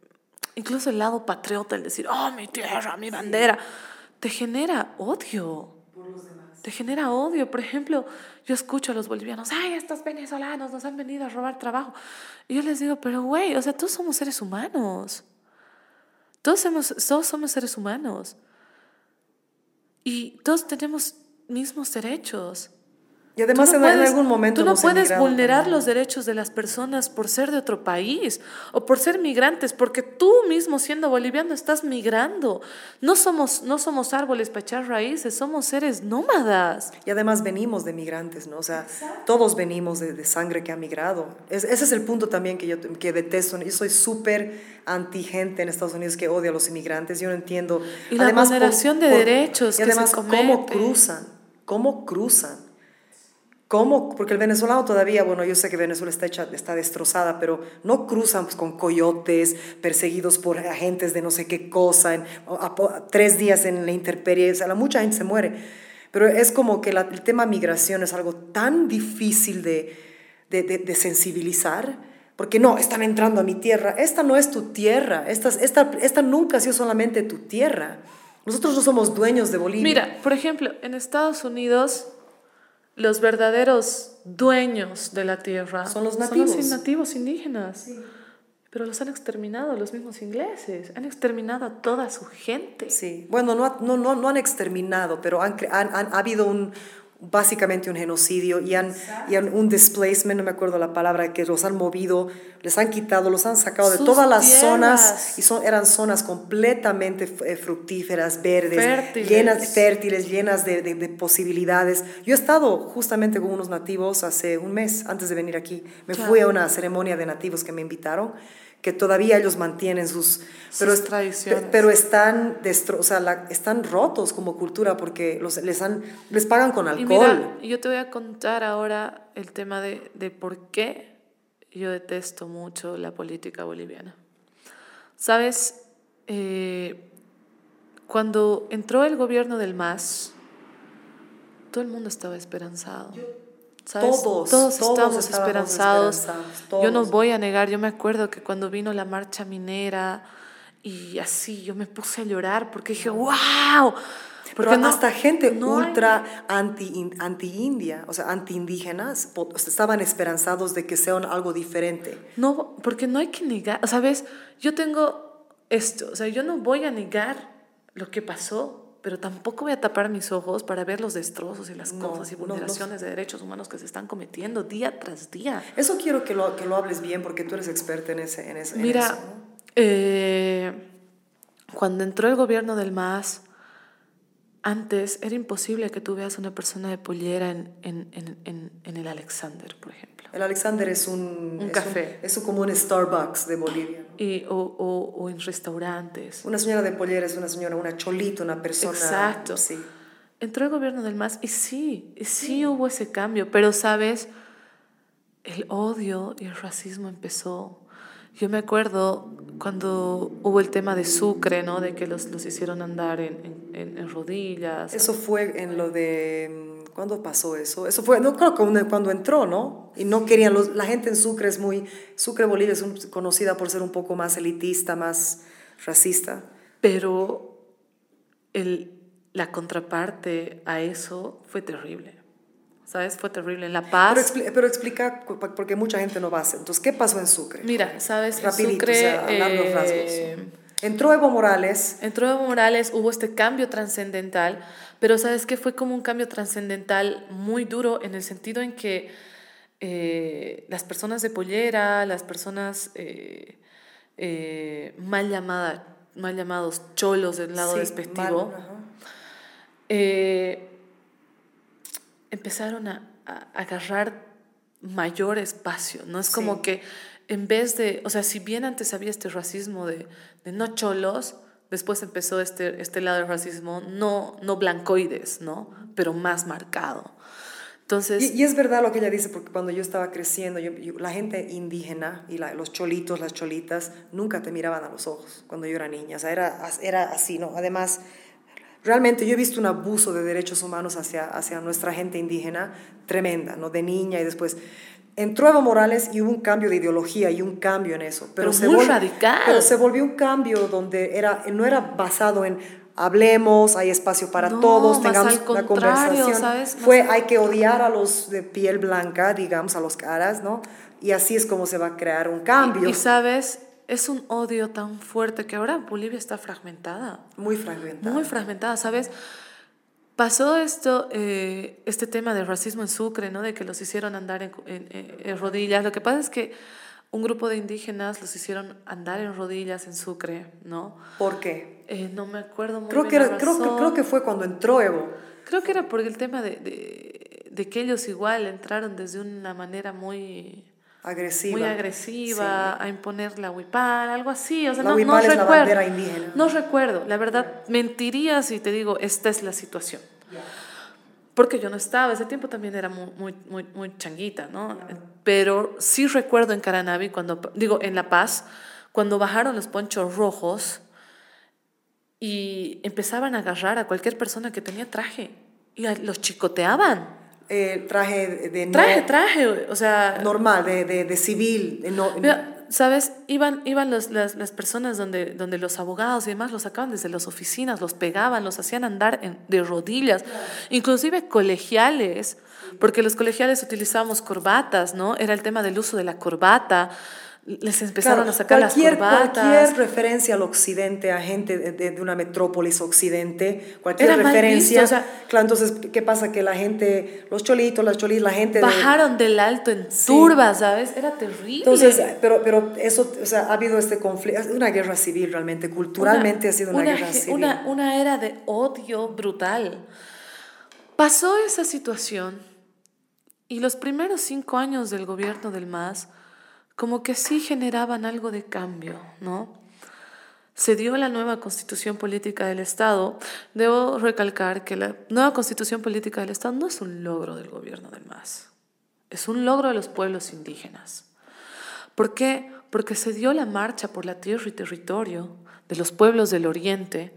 incluso el lado patriota, el decir, oh, mi tierra, mi bandera, te genera odio. Por los demás. Te genera odio. Por ejemplo, yo escucho a los bolivianos, ay, estos venezolanos nos han venido a robar trabajo. Y yo les digo, pero güey, o sea, todos somos seres humanos. Todos somos, todos somos seres humanos y todos tenemos mismos derechos. Y además en, algún momento... Tú no puedes vulnerar los derechos de las personas por ser de otro país o por ser migrantes, porque tú mismo siendo boliviano estás migrando. No somos, no somos árboles para echar raíces, somos seres nómadas. Y además venimos de migrantes, ¿no? O sea, todos venimos de, sangre que ha migrado. ese es el punto también que yo que detesto. Yo soy súper anti gente en Estados Unidos que odia a los inmigrantes. Yo no entiendo. Y la vulneración de derechos. Y además, ¿cómo cruzan? ¿Cómo cruzan? ¿Cómo? Porque el venezolano todavía, bueno, yo sé que Venezuela está, hecha, está destrozada, pero no cruzan pues, con coyotes, perseguidos por agentes de no sé qué cosa, en, tres días en la intemperie, o sea, la, mucha gente se muere. Pero es como que el tema migración es algo tan difícil de, de, de, sensibilizar, porque no, están entrando a mi tierra, esta no es tu tierra, esta, esta, esta nunca ha sido solamente tu tierra. Nosotros no somos dueños de Bolivia. Mira, por ejemplo, en Estados Unidos los verdaderos dueños de la tierra. Son los nativos, son los nativos. indígenas. Pero los han exterminado los mismos ingleses, han exterminado a toda su gente. Sí, bueno, no, no, no, no han exterminado, pero han, han, han ha habido un, básicamente un genocidio y han, y han, un displacement, no me acuerdo la palabra, que los han movido, les han quitado, los han sacado de todas las zonas y son, eran zonas completamente eh, fructíferas, verdes, fértiles. llenas, fértiles, llenas de, de, posibilidades. Yo he estado justamente con unos nativos hace un mes antes de venir aquí. Me fui a una ceremonia de nativos que me invitaron que todavía ellos mantienen sus, pero, tradiciones. pero están, destro, o sea, están rotos como cultura porque los, les, han, les pagan con alcohol. Y mira, yo te voy a contar ahora el tema de, de por qué yo detesto mucho la política boliviana. Sabes, eh, cuando entró el gobierno del MAS, todo el mundo estaba esperanzado. Todos, todos, estamos esperanzados. Yo no voy a negar, yo me acuerdo que cuando vino la marcha minera y así yo me puse a llorar porque dije, wow. Porque Pero hasta gente ultra anti, anti-india, o sea, anti-indígenas, estaban esperanzados de que sean algo diferente. No, porque no hay que negar, ¿sabes? Yo tengo esto, o sea, yo no voy a negar lo que pasó, pero tampoco voy a tapar mis ojos para ver los destrozos y las cosas y vulneraciones de derechos humanos que se están cometiendo día tras día. Eso quiero que lo, que lo hables bien porque tú eres experta en, ese, en, ese, Mira, eso. Eh, cuando entró el gobierno del MAS, antes era imposible que tú veas una persona de pollera en, en, en, en el Alexander, por ejemplo. El Alexander es un, un café. es como un Starbucks de Bolivia. Y, o, o, o, en restaurantes. Una señora de pollera es una señora, una cholita, una persona. Exacto. Sí. Entró el gobierno del MAS y sí, sí, sí hubo ese cambio, pero sabes, el odio y el racismo empezó. Yo me acuerdo cuando hubo el tema de Sucre, ¿no? De que los, los hicieron andar en, en, en rodillas. Eso fue en lo de ¿Cuándo pasó eso? Eso fue, no creo que cuando entró, ¿no? Y no querían, los, la gente en Sucre es muy, Sucre, Bolivia es conocida por ser un poco más elitista, más racista. Pero el, la contraparte a eso fue terrible. ¿Sabes? Fue terrible. En La Paz. Pero, pero, explica, porque mucha gente no va a hacer. Entonces, ¿qué pasó en Sucre? Mira, ¿sabes? Rapidito, Sucre, o sea, eh, rasgos. Entró Evo Morales. Entró Evo Morales, hubo este cambio trascendental pero sabes que fue como un cambio trascendental muy duro en el sentido en que eh, las personas de pollera, las personas eh, eh, mal, llamada, mal llamados cholos del lado despectivo, empezaron a, a, agarrar mayor espacio. No es como que en vez de, o sea, si bien antes había este racismo de, de no cholos, Después empezó este, este lado del racismo, no, no blancoides, ¿no? Pero más marcado. Entonces, y, es verdad lo que ella dice, porque cuando yo estaba creciendo, la gente indígena y los cholitos, las cholitas, nunca te miraban a los ojos cuando yo era niña. O sea, era, era así, ¿no? Además, realmente yo he visto un abuso de derechos humanos hacia, hacia nuestra gente indígena tremenda, ¿no? De niña y después entró Evo Morales y hubo un cambio de ideología y un cambio en eso. Pero, se muy radical. Pero se volvió un cambio donde era, no era basado en hablemos, hay espacio para todos, tengamos una conversación. ¿sabes? Fue, hay que odiar a los de piel blanca, digamos, a los caras, ¿no? Y así es como se va a crear un cambio. Y, sabes, es un odio tan fuerte que ahora Bolivia está fragmentada. Muy fragmentada. Muy fragmentada, ¿sabes? Pasó esto, eh, este tema del racismo en Sucre, ¿no? de que los hicieron andar en, rodillas. Lo que pasa es que un grupo de indígenas los hicieron andar en rodillas en Sucre, ¿no? ¿Por qué? Eh, no me acuerdo muy creo bien. Que creo, que, creo que fue cuando entró Evo. Creo que era por el tema de, de, de que ellos igual entraron desde una manera muy agresiva. Muy agresiva, a imponer la huipal, algo así. O sea, la no, no es recuerdo. la bandera indígena. No recuerdo. La verdad, mentiría si te digo, esta es la situación. Porque yo no estaba, ese tiempo también era muy, muy, muy, muy changuita, ¿no? Pero sí recuerdo en Caranavi, cuando, digo, en La Paz, cuando bajaron los ponchos rojos y empezaban a agarrar a cualquier persona que tenía traje y los chicoteaban. Eh, traje de... Traje, traje, o sea... Normal, de, de, de civil. No, ¿Sabes? Iban, iban los, las, las, personas donde, donde los abogados y demás los sacaban desde las oficinas, los pegaban, los hacían andar en, de rodillas, inclusive colegiales, porque los colegiales utilizábamos corbatas, ¿no? Era el tema del uso de la corbata les empezaron a sacar cualquier, las corbatas. Cualquier referencia al occidente, a gente de, de, una metrópolis occidente, cualquier referencia. Visto, o sea, claro, entonces, ¿qué pasa? Que la gente, los cholitos, las cholitas, la gente... Bajaron de, del alto en turba, ¿sabes? Era terrible. Entonces, pero, pero eso, o sea, ha habido este conflicto, una guerra civil realmente, culturalmente una, ha sido una, una, guerra civil. Una, una era de odio brutal. Pasó esa situación y los primeros cinco años del gobierno del MAS como que sí generaban algo de cambio, ¿no? Se dio la nueva constitución política del Estado. Debo recalcar que la nueva constitución política del Estado no es un logro del gobierno del MAS, es un logro de los pueblos indígenas. ¿Por qué? Porque se dio la marcha por la tierra y territorio de los pueblos del Oriente,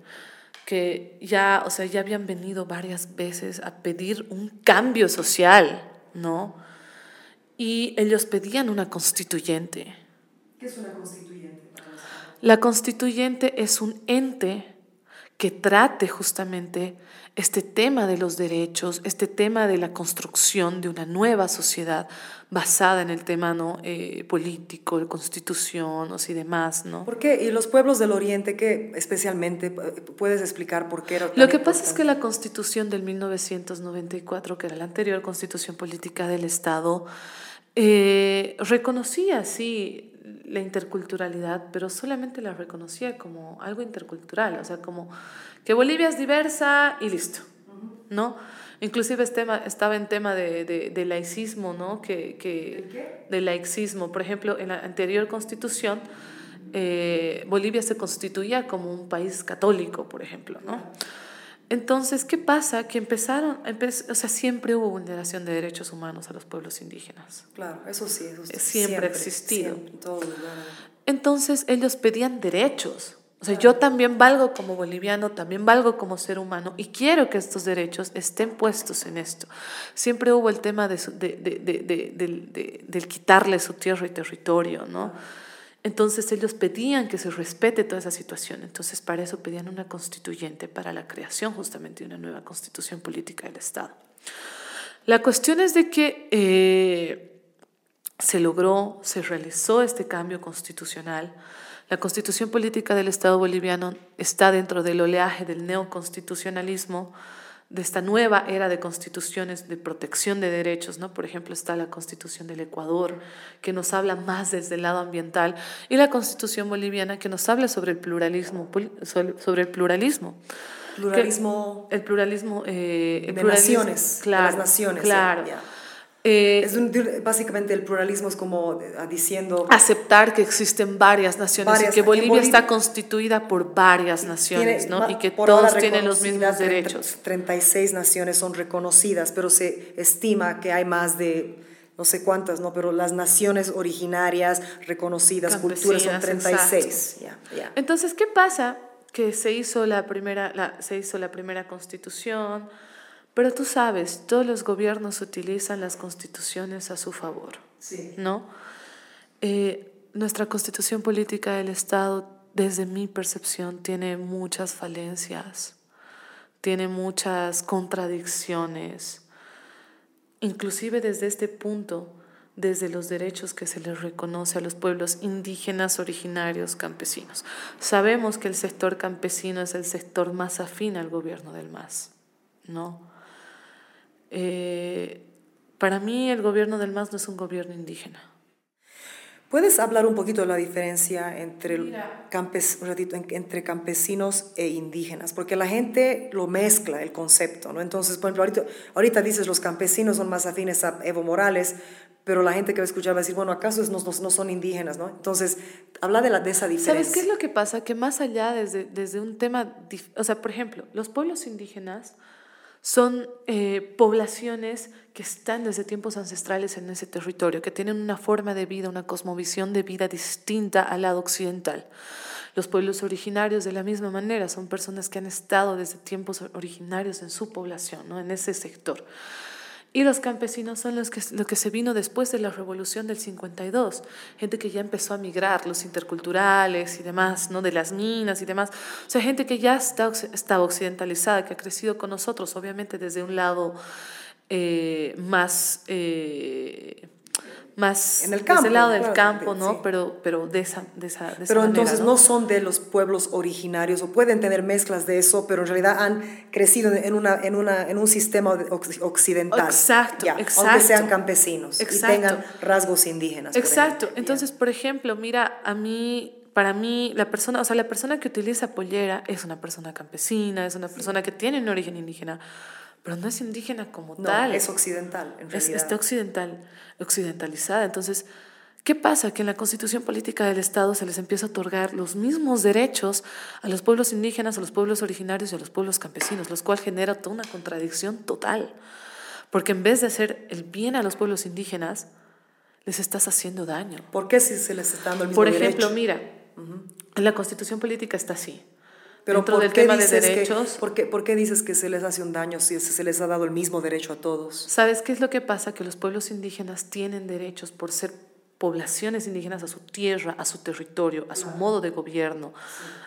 que ya, o sea, ya habían venido varias veces a pedir un cambio social, ¿no? Y ellos pedían una constituyente. ¿Qué es una constituyente? La constituyente es un ente que trate justamente este tema de los derechos, este tema de la construcción de una nueva sociedad basada en el tema ¿no? Eh, político, de constitución y demás. ¿no? ¿Por qué? ¿Y los pueblos del Oriente qué especialmente puedes explicar por qué era Lo que pasa es que la constitución del 1994, que era la anterior constitución política del Estado, eh, reconocía, sí, la interculturalidad, pero solamente la reconocía como algo intercultural, o sea, como que Bolivia es diversa y listo, ¿no? Inclusive este estaba en tema de, de, laicismo, ¿no? Que, que, ¿De laicismo. Por ejemplo, en la anterior constitución, eh, Bolivia se constituía como un país católico, por ejemplo, ¿no? Entonces, ¿qué pasa? Que empezaron, o sea, siempre hubo vulneración de derechos humanos a los pueblos indígenas. Claro, eso sí, eso sí. Siempre, ha existido. Entonces, ellos pedían derechos. O sea, yo también valgo como boliviano, también valgo como ser humano y quiero que estos derechos estén puestos en esto. Siempre hubo el tema de, de, del quitarle su tierra y territorio, ¿no? Entonces ellos pedían que se respete toda esa situación. Entonces para eso pedían una constituyente, para la creación justamente de una nueva constitución política del Estado. La cuestión es de que eh, se logró, se realizó este cambio constitucional. La constitución política del Estado boliviano está dentro del oleaje del neoconstitucionalismo de esta nueva era de constituciones de protección de derechos, ¿no? Por ejemplo, está la Constitución del Ecuador, que nos habla más desde el lado ambiental, y la Constitución boliviana, que nos habla sobre el pluralismo. Sobre el pluralismo. Pluralismo. el pluralismo. Eh, de naciones. Claro. las naciones. Claro. Eh, es básicamente el pluralismo es como eh, diciendo... Aceptar que existen varias naciones y que Bolivia, está constituida por varias naciones ¿no? y que todos tienen los mismos derechos. 36 naciones son reconocidas, pero se estima que hay más de no sé cuántas, ¿no? pero las naciones originarias reconocidas, culturas son 36. Entonces, ¿qué pasa? Que se hizo la primera, la, se hizo la primera constitución, pero tú sabes, todos los gobiernos utilizan las constituciones a su favor, ¿no? Eh, nuestra constitución política del Estado, desde mi percepción, tiene muchas falencias, tiene muchas contradicciones, inclusive desde este punto, desde los derechos que se les reconoce a los pueblos indígenas originarios campesinos. Sabemos que el sector campesino es el sector más afín al gobierno del MAS, ¿no? Eh, para mí el gobierno del MAS no es un gobierno indígena. ¿Puedes hablar un poquito de la diferencia entre, campes, entre campesinos e indígenas? Porque la gente lo mezcla el concepto, ¿no? Entonces, por ejemplo, ahorita, ahorita dices los campesinos son más afines a Evo Morales, pero la gente que va a escuchar va a decir, bueno, ¿acaso no, no, no son indígenas, no? Entonces, habla de, la, de esa diferencia. ¿Sabes qué es lo que pasa? Que más allá desde, desde un tema, o sea, por ejemplo, los pueblos indígenas son eh, poblaciones que están desde tiempos ancestrales en ese territorio, que tienen una forma de vida, una cosmovisión de vida distinta al lado occidental. Los pueblos originarios de la misma manera son personas que han estado desde tiempos originarios en su población, ¿no? en ese sector. Y los campesinos son los que, lo que se vino después de la revolución del 52, gente que ya empezó a migrar, los interculturales y demás, ¿no? de las minas y demás. O sea, gente que ya está, estaba occidentalizada, que ha crecido con nosotros, obviamente desde un lado eh, más... Eh, más en el campo, desde lado del campo, ¿no? Pero, pero de esa, de esa, de Pero entonces ¿no? son de los pueblos originarios o pueden tener mezclas de eso, pero en realidad han crecido en, una, en, una, en un sistema occidental. Exacto, exacto. Aunque sean campesinos y tengan rasgos indígenas. Exacto. entonces, por ejemplo, mira, a mí para mí la persona, o sea, la persona que utiliza pollera es una persona campesina, es una persona que tiene un origen indígena pero no es indígena como tal. Es occidental, en realidad. está occidental, occidentalizada. Entonces, ¿qué pasa? Que en la constitución política del Estado se les empieza a otorgar los mismos derechos a los pueblos indígenas, a los pueblos originarios y a los pueblos campesinos, lo cual genera toda una contradicción total. Porque en vez de hacer el bien a los pueblos indígenas, les estás haciendo daño. ¿Por qué si se les está dando el mismo Por ejemplo, mira, en la constitución política está así. Pero dentro del tema de derechos. ¿por, qué, ¿por, qué, dices que se les hace un daño si se les ha dado el mismo derecho a todos? ¿Sabes qué es lo que pasa? Que los pueblos indígenas tienen derechos por ser poblaciones indígenas a su tierra, a su territorio, a su modo de gobierno,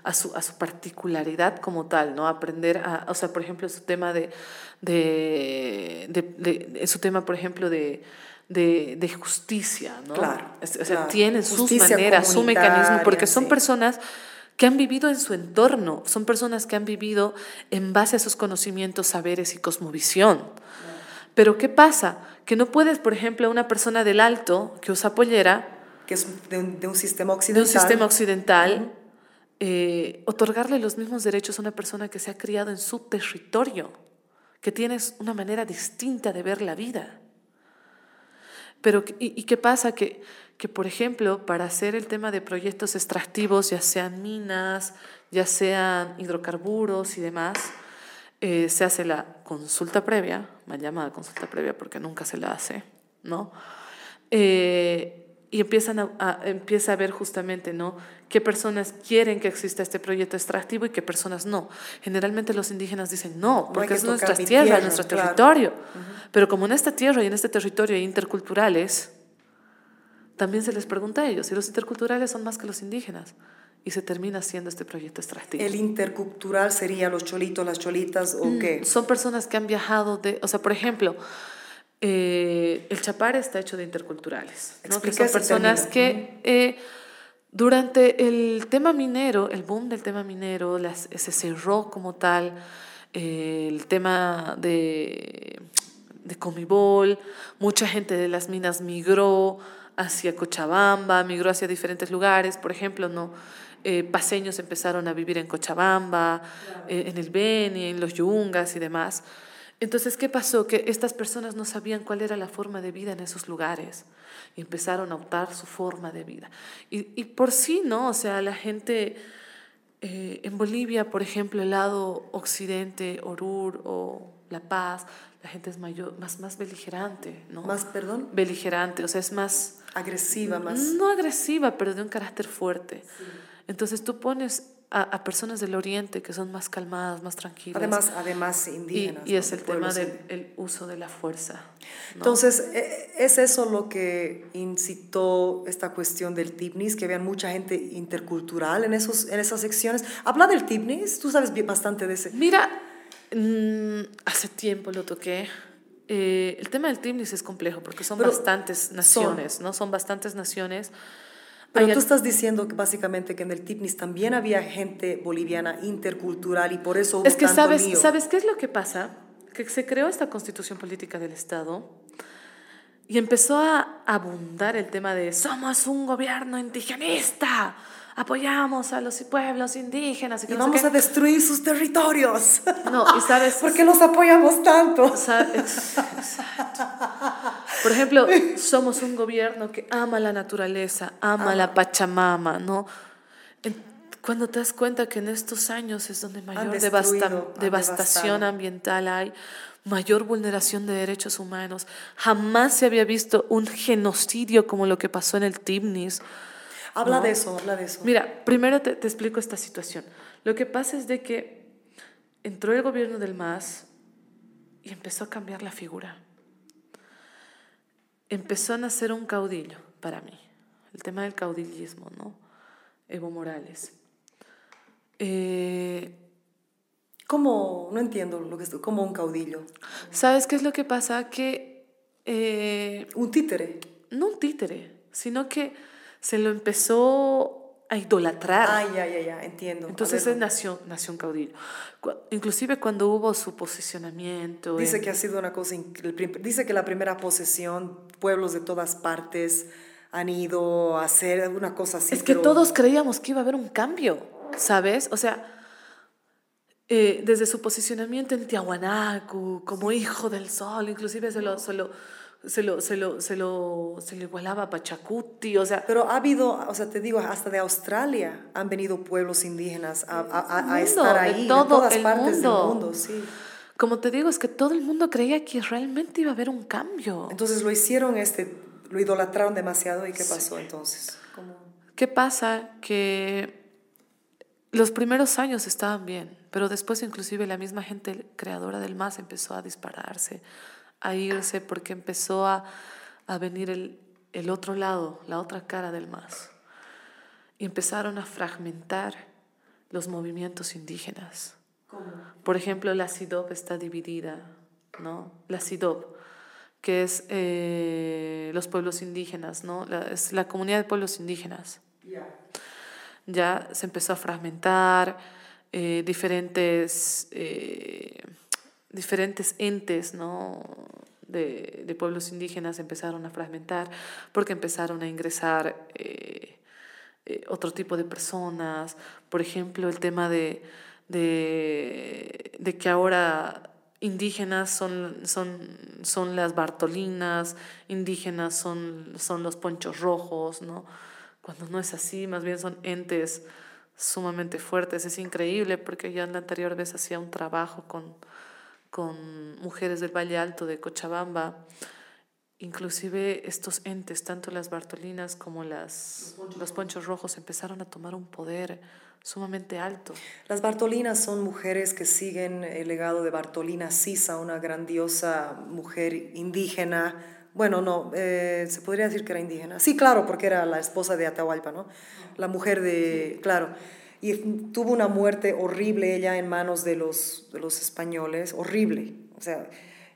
a, su, a su particularidad como tal, ¿no? Aprender a, o sea, por ejemplo, su tema de, de, de, su tema, por ejemplo, de, de, justicia, ¿no? Claro. O sea, tienen sus maneras, su mecanismo, porque son personas que han vivido en su entorno, son personas que han vivido en base a sus conocimientos, saberes y cosmovisión. Pero ¿qué pasa? Que no puedes, por ejemplo, una persona del alto que usa pollera, que es de un, sistema occidental, de un sistema occidental eh, otorgarle los mismos derechos a una persona que se ha criado en su territorio, que tienes una manera distinta de ver la vida. Pero, ¿y, qué pasa? Que, que, por ejemplo, para hacer el tema de proyectos extractivos, ya sean minas, ya sean hidrocarburos y demás, eh, se hace la consulta previa, mal llamada consulta previa porque nunca se la hace, ¿no? Eh, y empiezan a, empieza a ver justamente, ¿no? Qué personas quieren que exista este proyecto extractivo y qué personas no. Generalmente los indígenas dicen no, porque es nuestra tierra, nuestro territorio. Pero como en esta tierra y en este territorio hay interculturales, también se les pregunta a ellos, y los interculturales son más que los indígenas y se termina haciendo este proyecto extractivo. ¿El intercultural sería los cholitos, las cholitas o mm, qué? Son personas que han viajado de, o sea, por ejemplo, eh, el chapar está hecho de interculturales, ¿no? que son personas que eh, durante el tema minero, el boom del tema minero, las, se cerró como tal, eh, el tema de, de Comibol, mucha gente de las minas migró hacia Cochabamba, migró hacia diferentes lugares, por ejemplo, ¿no? Eh, paseños empezaron a vivir en Cochabamba, eh, en el Beni, en los Yungas y demás. Entonces, ¿qué pasó? Que estas personas no sabían cuál era la forma de vida en esos lugares y empezaron a optar su forma de vida. Y, por sí, ¿no? O sea, la gente eh, en Bolivia, por ejemplo, el lado occidente, Orur o La Paz, la gente es mayor, más, más beligerante, ¿no? Más, perdón. Beligerante, o sea, es más... Agresiva, más... No agresiva, pero de un carácter fuerte. Sí. Entonces tú pones a, personas del oriente que son más calmadas, más tranquilas. Además, además indígenas. Y, es el tema del uso de la fuerza. Entonces, e, ¿es eso lo que incitó esta cuestión del TIPNIS, que vean mucha gente intercultural en, esos, en esas secciones? Habla del TIPNIS, tú sabes bastante de ese. Mira, mm, hace tiempo lo toqué. Eh, el tema del TIPNIS es complejo porque son bastantes naciones, ¿no? Son bastantes naciones. Pero tú estás diciendo que básicamente que en el TIPNIS también había gente boliviana intercultural y por eso hubo Es que sabes, ¿sabes qué es lo que pasa? Que se creó esta constitución política del Estado y empezó a abundar el tema de somos un gobierno indigenista apoyamos a los pueblos indígenas. Y, vamos a destruir sus territorios. No, y sabes... ¿Por qué los apoyamos tanto? Por ejemplo, somos un gobierno que ama la naturaleza, ama la Pachamama, ¿no? Cuando te das cuenta que en estos años es donde mayor devastación ambiental hay, mayor vulneración de derechos humanos, jamás se había visto un genocidio como lo que pasó en el Tibnis. Habla de eso, habla de eso. Mira, primero te, te, explico esta situación. Lo que pasa es de que entró el gobierno del MAS y empezó a cambiar la figura. Empezó a nacer un caudillo para mí. El tema del caudillismo, ¿no? Evo Morales. Eh, ¿Cómo? No entiendo lo que es como un caudillo. ¿Sabes qué es lo que pasa? Que... Eh, un títere. No un títere, sino que se lo empezó a idolatrar. Ah, ya, ya, ya, entiendo. Entonces es nació, nació un caudillo. Inclusive cuando hubo su posicionamiento. Dice que ha sido una cosa, dice que la primera posesión, pueblos de todas partes han ido a hacer una cosa así. Es que todos creíamos que iba a haber un cambio, ¿sabes? O sea, eh, desde su posicionamiento en Tiahuanacu, como hijo del sol, inclusive se lo, se lo se lo, se lo, se lo, se le igualaba a Pachacuti, o sea... Pero ha habido, o sea, te digo, hasta de Australia han venido pueblos indígenas a, a, a estar ahí, de, todas partes del mundo, sí. Como te digo, es que todo el mundo creía que realmente iba a haber un cambio. Entonces lo hicieron, este, lo idolatraron demasiado y ¿qué pasó entonces? ¿Qué pasa? Que los primeros años estaban bien, pero después inclusive la misma gente creadora del MAS empezó a dispararse, a irse porque empezó a, a venir el, el otro lado, la otra cara del MAS. Y empezaron a fragmentar los movimientos indígenas. Por ejemplo, la SIDOP está dividida, ¿no? La SIDOP, que es eh, los pueblos indígenas, ¿no? La, es la comunidad de pueblos indígenas. Ya se empezó a fragmentar, eh, diferentes, eh, diferentes entes, ¿no? De, de, pueblos indígenas empezaron a fragmentar porque empezaron a ingresar otro tipo de personas, por ejemplo, el tema de de, de que ahora indígenas son, son, son las bartolinas, indígenas son, son los ponchos rojos, ¿no? Cuando no es así, más bien son entes sumamente fuertes. Es increíble porque ya en la anterior vez hacía un trabajo con, con mujeres del Valle Alto de Cochabamba. Inclusive estos entes, tanto las bartolinas como las, los ponchos rojos, empezaron a tomar un poder sumamente alto. Las Bartolinas son mujeres que siguen el legado de Bartolina Sisa, una grandiosa mujer indígena. Bueno, no, eh, se podría decir que era indígena. Sí, claro, porque era la esposa de Atahualpa, ¿no? La mujer de, claro. Y tuvo una muerte horrible ella en manos de los, de los españoles, horrible. O sea,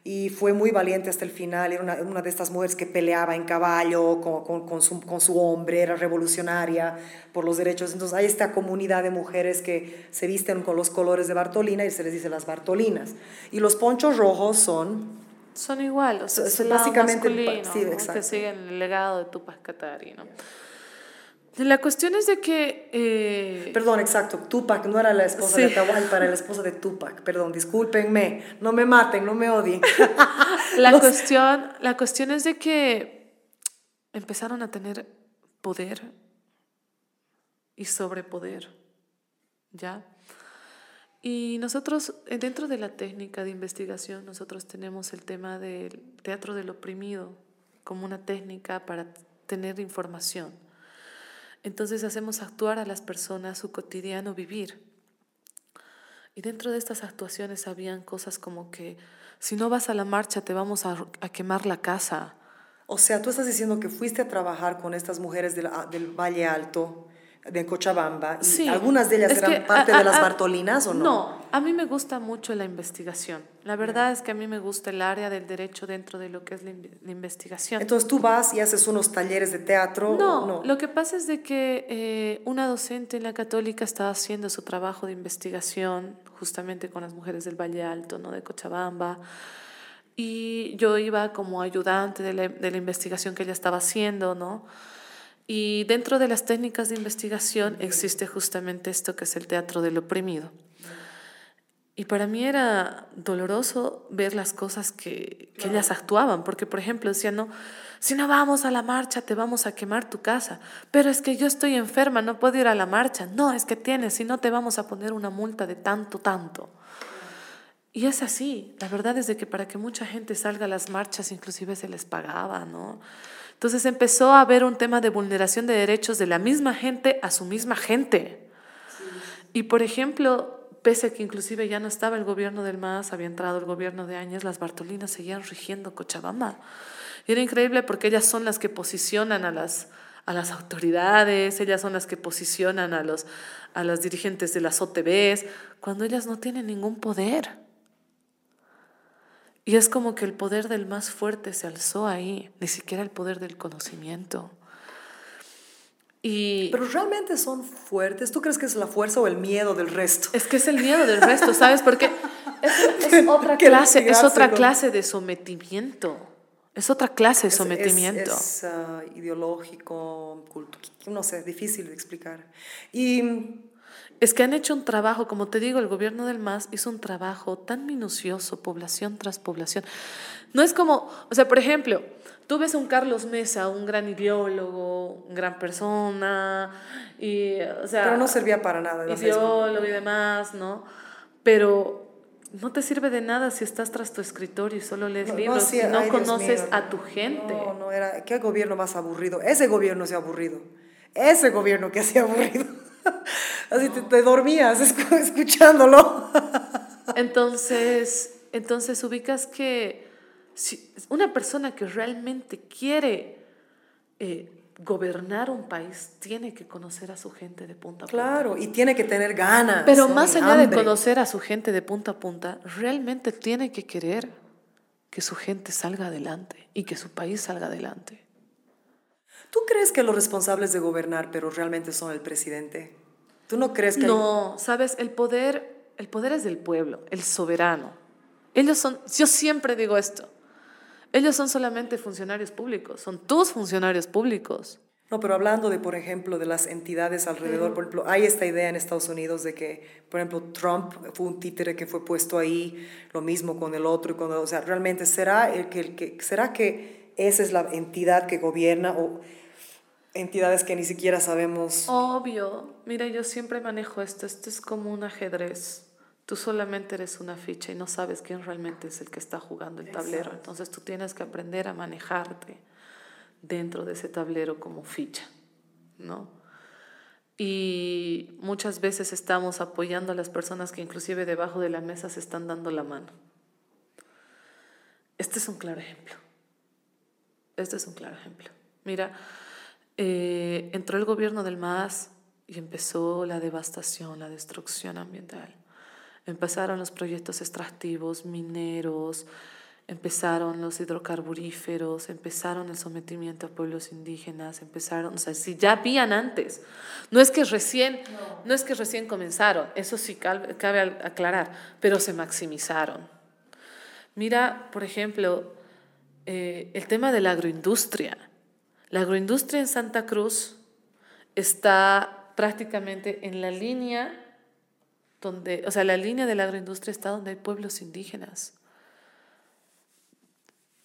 y fue muy valiente hasta el final, era una, una de estas mujeres que peleaba en caballo con, con, con, su, con, su, hombre, era revolucionaria por los derechos. Entonces hay esta comunidad de mujeres que se visten con los colores de Bartolina y se les dice las Bartolinas. Y los ponchos rojos son... Son igual, o sea, son básicamente sí, exacto. que siguen el legado de Tupac Katari, ¿no? La cuestión es de que... Eh... Perdón, exacto, Tupac no era la esposa de Atahualpa, era la esposa de Tupac. Perdón, discúlpenme, no me maten, no me odien. la, cuestión, la cuestión es de que empezaron a tener poder y sobrepoder, ¿ya? Y nosotros, dentro de la técnica de investigación, nosotros tenemos el tema del teatro del oprimido como una técnica para tener información. Entonces hacemos actuar a las personas su cotidiano vivir. Y dentro de estas actuaciones habían cosas como que si no vas a la marcha te vamos a, quemar la casa. O sea, tú estás diciendo que fuiste a trabajar con estas mujeres del, del Valle Alto de Cochabamba. ¿Y ¿Algunas de ellas eran parte de las Bartolinas o no? No, a mí me gusta mucho la investigación. La verdad es que a mí me gusta el área del derecho dentro de lo que es la, investigación. Entonces tú vas y haces unos talleres de teatro. No, no? lo que pasa es de que eh, una docente en la católica estaba haciendo su trabajo de investigación justamente con las mujeres del Valle Alto, ¿no? de Cochabamba. Y yo iba como ayudante de la, de la investigación que ella estaba haciendo, ¿no? Y dentro de las técnicas de investigación existe justamente esto que es el teatro del oprimido. Y para mí era doloroso ver las cosas que, que, ellas actuaban, porque por ejemplo decían, no, si no vamos a la marcha te vamos a quemar tu casa, pero es que yo estoy enferma, no puedo ir a la marcha, no, es que tienes, si no te vamos a poner una multa de tanto, tanto. Y es así, la verdad es de que para que mucha gente salga a las marchas inclusive se les pagaba, ¿no? Entonces empezó a haber un tema de vulneración de derechos de la misma gente a su misma gente. Y por ejemplo, pese a que inclusive ya no estaba el gobierno del MAS, había entrado el gobierno de Áñez, las Bartolinas seguían rigiendo Cochabamba. Y era increíble porque ellas son las que posicionan a las, a las autoridades, ellas son las que posicionan a los, a los dirigentes de las OTBs, cuando ellas no tienen ningún poder. Y es como que el poder del más fuerte se alzó ahí, ni siquiera el poder del conocimiento. Y Pero realmente son fuertes. ¿Tú crees que es la fuerza o el miedo del resto? Es que es el miedo del resto, ¿sabes? Porque es, otra, clase, es otra clase de sometimiento. Es otra clase de sometimiento. Es, ah, ideológico, cultural, no sé, difícil de explicar. Y es que han hecho un trabajo, como te digo, el gobierno del MAS hizo un trabajo tan minucioso, población tras población. No es como, o sea, por ejemplo, tú ves a un Carlos Mesa, un gran ideólogo, una gran persona, y, o sea... Pero no servía para nada. Ideólogo y demás, ¿no? Pero no te sirve de nada si estás tras tu escritorio y solo lees libros y no conoces a tu gente. No, no, era, ¿qué gobierno más aburrido? Ese gobierno se ha aburrido. Ese gobierno que se ha aburrido. Así te, dormías escuchándolo. Entonces, entonces ubicas que si una persona que realmente quiere eh, gobernar un país tiene que conocer a su gente de punta a punta. Claro, y tiene que tener ganas. Pero más allá de conocer a su gente de punta a punta, realmente tiene que querer que su gente salga adelante y que su país salga adelante. ¿Tú crees que los responsables de gobernar, pero realmente son el presidente? ¿Tú no crees que hay- No, sabes, el poder, el poder es del pueblo, el soberano. Ellos son, yo siempre digo esto, ellos son solamente funcionarios públicos, son tus funcionarios públicos. No, pero hablando de, por ejemplo, de las entidades alrededor, por ejemplo, hay esta idea en Estados Unidos de que, por ejemplo, Trump fue un títere que fue puesto ahí, lo mismo con el otro y con el, o sea, realmente será el que, el que será que esa es la entidad que gobierna o entidades que ni siquiera sabemos. Obvio, mira, yo siempre manejo esto, esto es como un ajedrez. Tú solamente eres una ficha y no sabes quién realmente es el que está jugando el tablero. Entonces tú tienes que aprender a manejarte dentro de ese tablero como ficha, ¿no? Y muchas veces estamos apoyando a las personas que inclusive debajo de la mesa se están dando la mano. Este es un claro ejemplo. Este es un claro ejemplo. Mira, eh, entró el gobierno del MAS y empezó la devastación, la destrucción ambiental. Empezaron los proyectos extractivos, mineros, empezaron los hidrocarburíferos, empezaron el sometimiento a pueblos indígenas, empezaron, o sea, si ya habían antes, no es que recién, no, es que recién comenzaron, eso sí cabe aclarar, pero se maximizaron. Mira, por ejemplo, eh, el tema de la agroindustria. La agroindustria en Santa Cruz está prácticamente en la línea donde, o sea, la línea de la agroindustria está donde hay pueblos indígenas.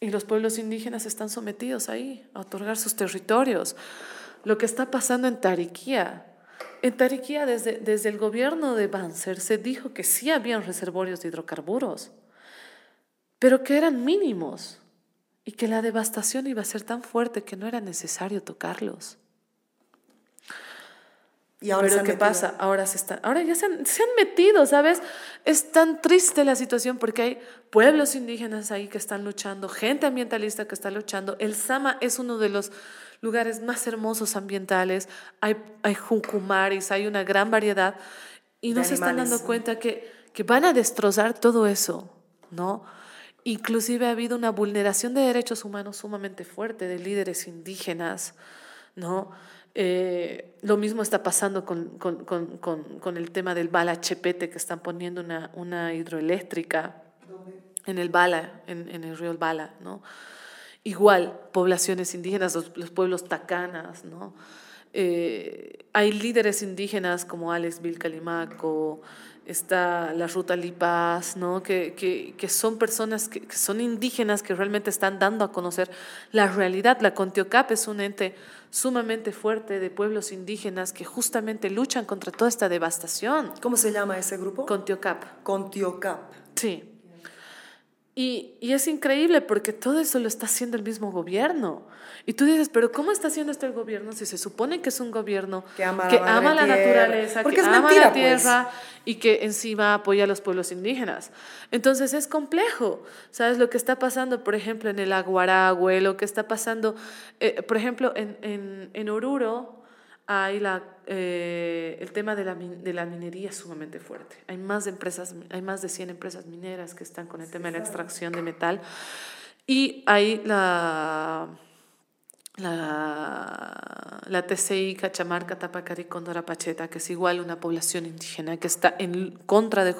Y los pueblos indígenas están sometidos ahí a otorgar sus territorios. Lo que está pasando en Tariquía. En Tariquía, desde, desde el gobierno de Banzer, se dijo que sí habían reservorios de hidrocarburos, pero que eran mínimos y que la devastación iba a ser tan fuerte que no era necesario tocarlos. Y ahora Pero ¿qué metido- pasa? Ahora, se está, ahora ya se han, se han metido, ¿sabes? Es tan triste la situación porque hay pueblos indígenas ahí que están luchando, gente ambientalista que está luchando. El Sama es uno de los lugares más hermosos ambientales. Hay, hay jucumaris, hay una gran variedad y no se están dando cuenta que, que van a destrozar todo eso, ¿no? Inclusive ha habido una vulneración de derechos humanos sumamente fuerte de líderes indígenas, ¿no? Eh, lo mismo está pasando con, con, con, con, el tema del Bala Chepete, que están poniendo una, una hidroeléctrica en el Bala, en, en el río Bala, ¿no? Igual, poblaciones indígenas, los, los pueblos tacanas, ¿no? Eh, hay líderes indígenas como Alex Vilcalimaco, está la Ruta Lipas, ¿no? que, que, que son personas que, que son indígenas que realmente están dando a conocer la realidad. La Contiocap es un ente sumamente fuerte de pueblos indígenas que justamente luchan contra toda esta devastación. ¿Cómo se llama ese grupo? Contiocap. Contiocap. Sí. Y, y es increíble porque todo eso lo está haciendo el mismo gobierno. Y tú dices, pero ¿cómo está haciendo esto el gobierno si se supone que es un gobierno Que ama la que madre ama la tierra? naturaleza, Porque que es ama mentira, la pues. tierra y que encima apoya a los pueblos indígenas? Entonces es complejo. ¿Sabes lo que está pasando, por ejemplo, en el Aguaragüe, lo que está pasando, eh, por ejemplo, en, en, en Oruro? Hay la, eh, el tema de la, de la minería sumamente fuerte. Hay más, empresas, hay más de 100 empresas mineras que están con el tema de la extracción de metal. Y hay la, la, la TCI Cachamarca, Tapacari, Condora, Pacheta, que es igual una población indígena que está en contra de,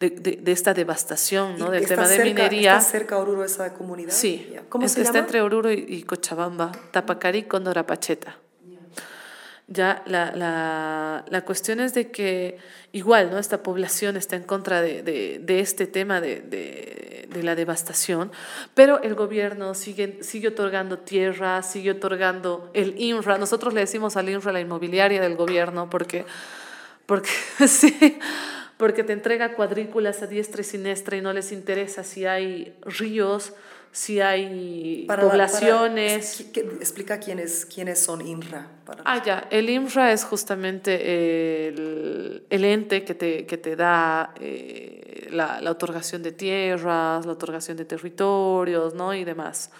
de, de- de esta devastación ¿no? ¿Y del tema de minería. ¿Está cerca Oruro esa comunidad? Sí. ¿Cómo es- se está llama? entre Oruro y, y Cochabamba, Tapacari, Condora, Pacheta. Ya la, la, la cuestión es de que igual, ¿no? Esta población está en contra de, de, de este tema de, de, la devastación, pero el gobierno sigue, sigue otorgando tierra, sigue otorgando el INFRA. Nosotros le decimos al INFRA la inmobiliaria del gobierno porque, porque, sí, porque te entrega cuadrículas a diestra y siniestra y no les interesa si hay ríos, si hay Para la- para- poblaciones. es- ¿qué- explica quiénes, quiénes son INRA. Para, Ah, ya. El INFRA es justamente el, el ente que te, que te da eh, la, la otorgación de tierras, la otorgación de territorios, ¿no? Y demás.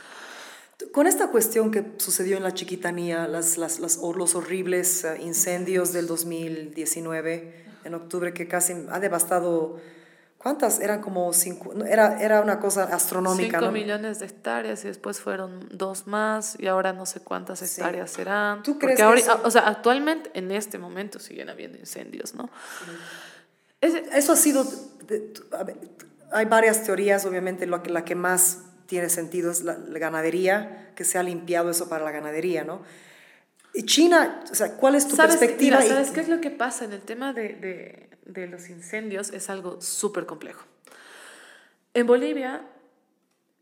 Con esta cuestión que sucedió en la Chiquitanía, las, las, las- los horribles eh, incendios del 2019, en octubre, que casi ha devastado, ¿cuántas? Eran como cinco, era, era una cosa astronómica, 5 ¿no? millones de hectáreas y después fueron dos más y ahora no sé cuántas hectáreas serán. ¿Tú Porque crees que ahora- eso- O sea, actualmente en este momento siguen habiendo incendios, ¿no? Ese- Eso ha sido, hay varias teorías, obviamente la que, la que más tiene sentido es la, la ganadería, que se ha limpiado eso para la ganadería, ¿no? Y China, o sea, ¿cuál es tu ¿Sabes, perspectiva? mira, ¿Sabes qué es lo que pasa en el tema de, de- de los incendios? Es algo súper complejo. En Bolivia,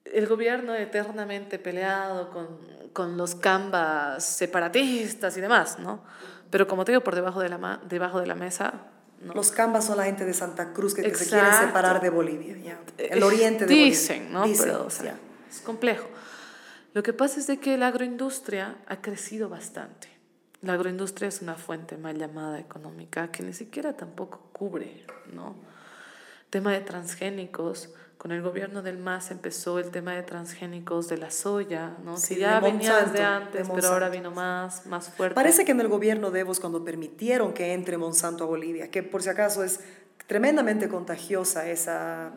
el gobierno eternamente peleado con, con los cambas separatistas y demás, ¿no? Pero como te digo, por debajo de la, ma- debajo de la mesa, ¿no? Los cambas son la gente de Santa Cruz que, que se quieren separar de Bolivia, ya. el oriente de Dicen, Bolivia. ¿no? Dicen, Pero, o sea, ya. es complejo. Lo que pasa es de que la agroindustria ha crecido bastante. La agroindustria es una fuente mal llamada económica que ni siquiera tampoco cubre, ¿no? Tema de transgénicos. Con el gobierno del MAS empezó el tema de transgénicos de la soya, ¿no? Sí, que ya de venía desde antes, de pero ahora vino más, más fuerte. Parece que en el gobierno de Evo, cuando permitieron que entre Monsanto a Bolivia, que por si acaso es tremendamente contagiosa esa,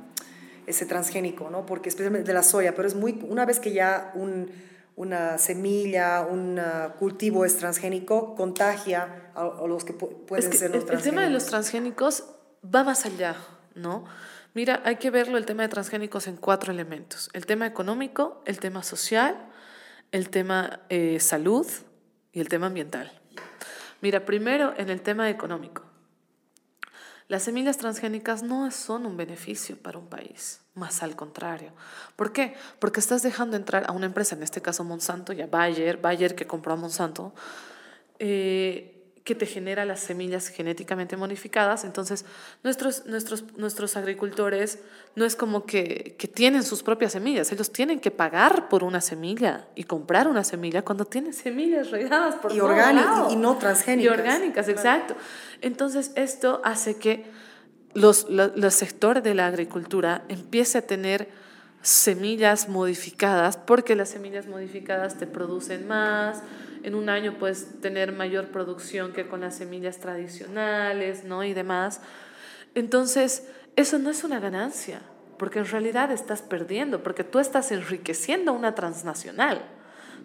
ese transgénico, ¿no? Porque especialmente de la soya, pero es muy, una vez que ya un, una semilla, un ah, cultivo es transgénico, contagia a, a los que pu- pueden Es que ser los el, el tema de los transgénicos. transgénicos va más allá, ¿no? Mira, hay que verlo el tema de transgénicos en cuatro elementos. El tema económico, el tema social, el tema eh, salud y el tema ambiental. Mira, primero en el tema económico. Las semillas transgénicas no son un beneficio para un país, más al contrario. ¿Por qué? Porque estás dejando entrar a una empresa, en este caso Monsanto, ya Bayer, Bayer que compró a Monsanto, eh, que te genera las semillas genéticamente modificadas. Entonces, nuestros, nuestros, nuestros agricultores no es como que, que tienen sus propias semillas, ellos tienen que pagar por una semilla y comprar una semilla cuando tienen semillas regadas por Y todo lado. y no transgénicas. Y orgánicas, exacto. Entonces, esto hace que los, lo- los sectores de la agricultura empiece a tener semillas modificadas, porque las semillas modificadas te producen más, en un año puedes tener mayor producción que con las semillas tradicionales, ¿no? Y demás. Entonces, eso no es una ganancia, porque en realidad estás perdiendo, porque tú estás enriqueciendo una transnacional.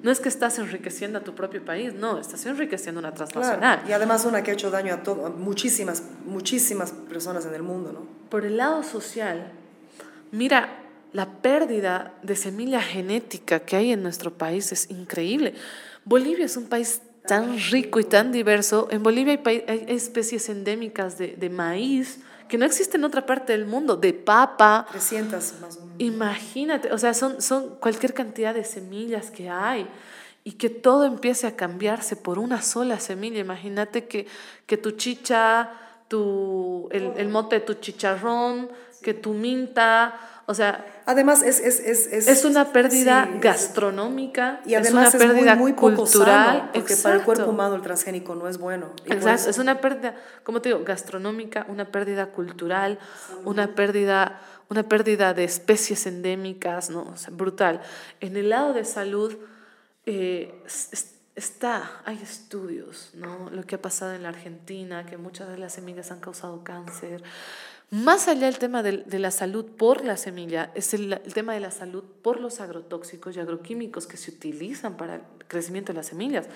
No es que estás enriqueciendo a tu propio país, no, estás enriqueciendo una transnacional. Claro, y además una que ha hecho daño a, todo, a muchísimas, muchísimas personas en el mundo, ¿no? Por el lado social, mira, la pérdida de semilla genética que hay en nuestro país es increíble. Bolivia es un país tan rico y tan diverso. En Bolivia hay, hay especies endémicas de, de maíz que no existen en otra parte del mundo, de papa. 300 más o menos. Imagínate, o sea, son, son cualquier cantidad de semillas que hay y que todo empiece a cambiarse por una sola semilla. Imagínate que, que tu chicha, tu, el, el mote de tu chicharrón, que tu minta, o sea, Además, es... Es, es, es, una pérdida sí, gastronómica, Y es además una es, pérdida muy, muy poco cultural. sano, porque para el cuerpo humano el transgénico no es bueno. Exacto, es una pérdida, como te digo, gastronómica, una pérdida cultural, una pérdida, una pérdida de especies endémicas, ¿no? O sea, brutal. En el lado de salud eh, es- es- está, hay estudios, ¿no? Lo que ha pasado en la Argentina, que muchas de las semillas han causado cáncer. Más allá del tema del- de, la salud por la semilla, es el, el tema de la salud por los agrotóxicos y agroquímicos que se utilizan para el crecimiento de las semillas.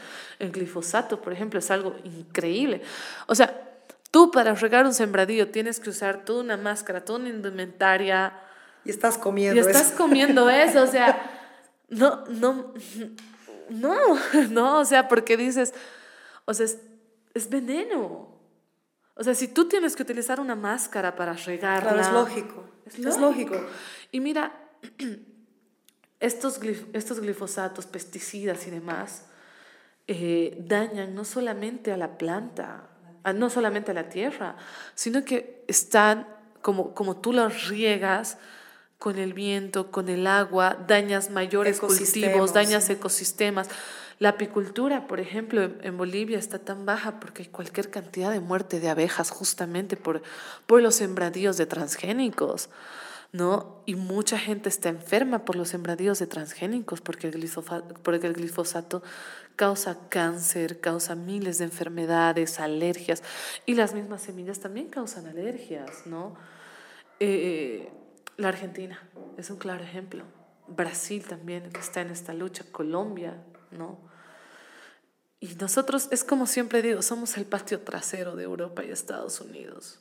El glifosato, por ejemplo, es algo increíble. O sea, tú para regar un sembradío tienes que usar toda una máscara, toda una indumentaria, Y estás y comiendo estás eso. comiendo eso, o sea, no, no, no, no, o sea, porque dices, o sea, es, es veneno. O sea, si tú tienes que utilizar una máscara para regarla. Claro, es lógico. Es Es lógico. Y mira, estos, glif- estos glifosatos, pesticidas y demás, eh, dañan no solamente a la planta, a- no solamente a la tierra, sino que están, como, como tú los riegas con el viento, con el agua, dañas mayores cultivos, dañas ecosistemas. La apicultura, por ejemplo, en, Bolivia está tan baja porque hay cualquier cantidad de muerte de abejas justamente por, por los sembradíos de transgénicos. ¿no? Y mucha gente está enferma por los sembradíos de transgénicos porque el glifosato, causa cáncer, causa miles de enfermedades, alergias, y las mismas semillas también causan alergias, ¿no? Eh, la Argentina es un claro ejemplo. Brasil también está en esta lucha, Colombia, ¿no? Y nosotros, es como siempre digo, somos el patio trasero de Europa y Estados Unidos.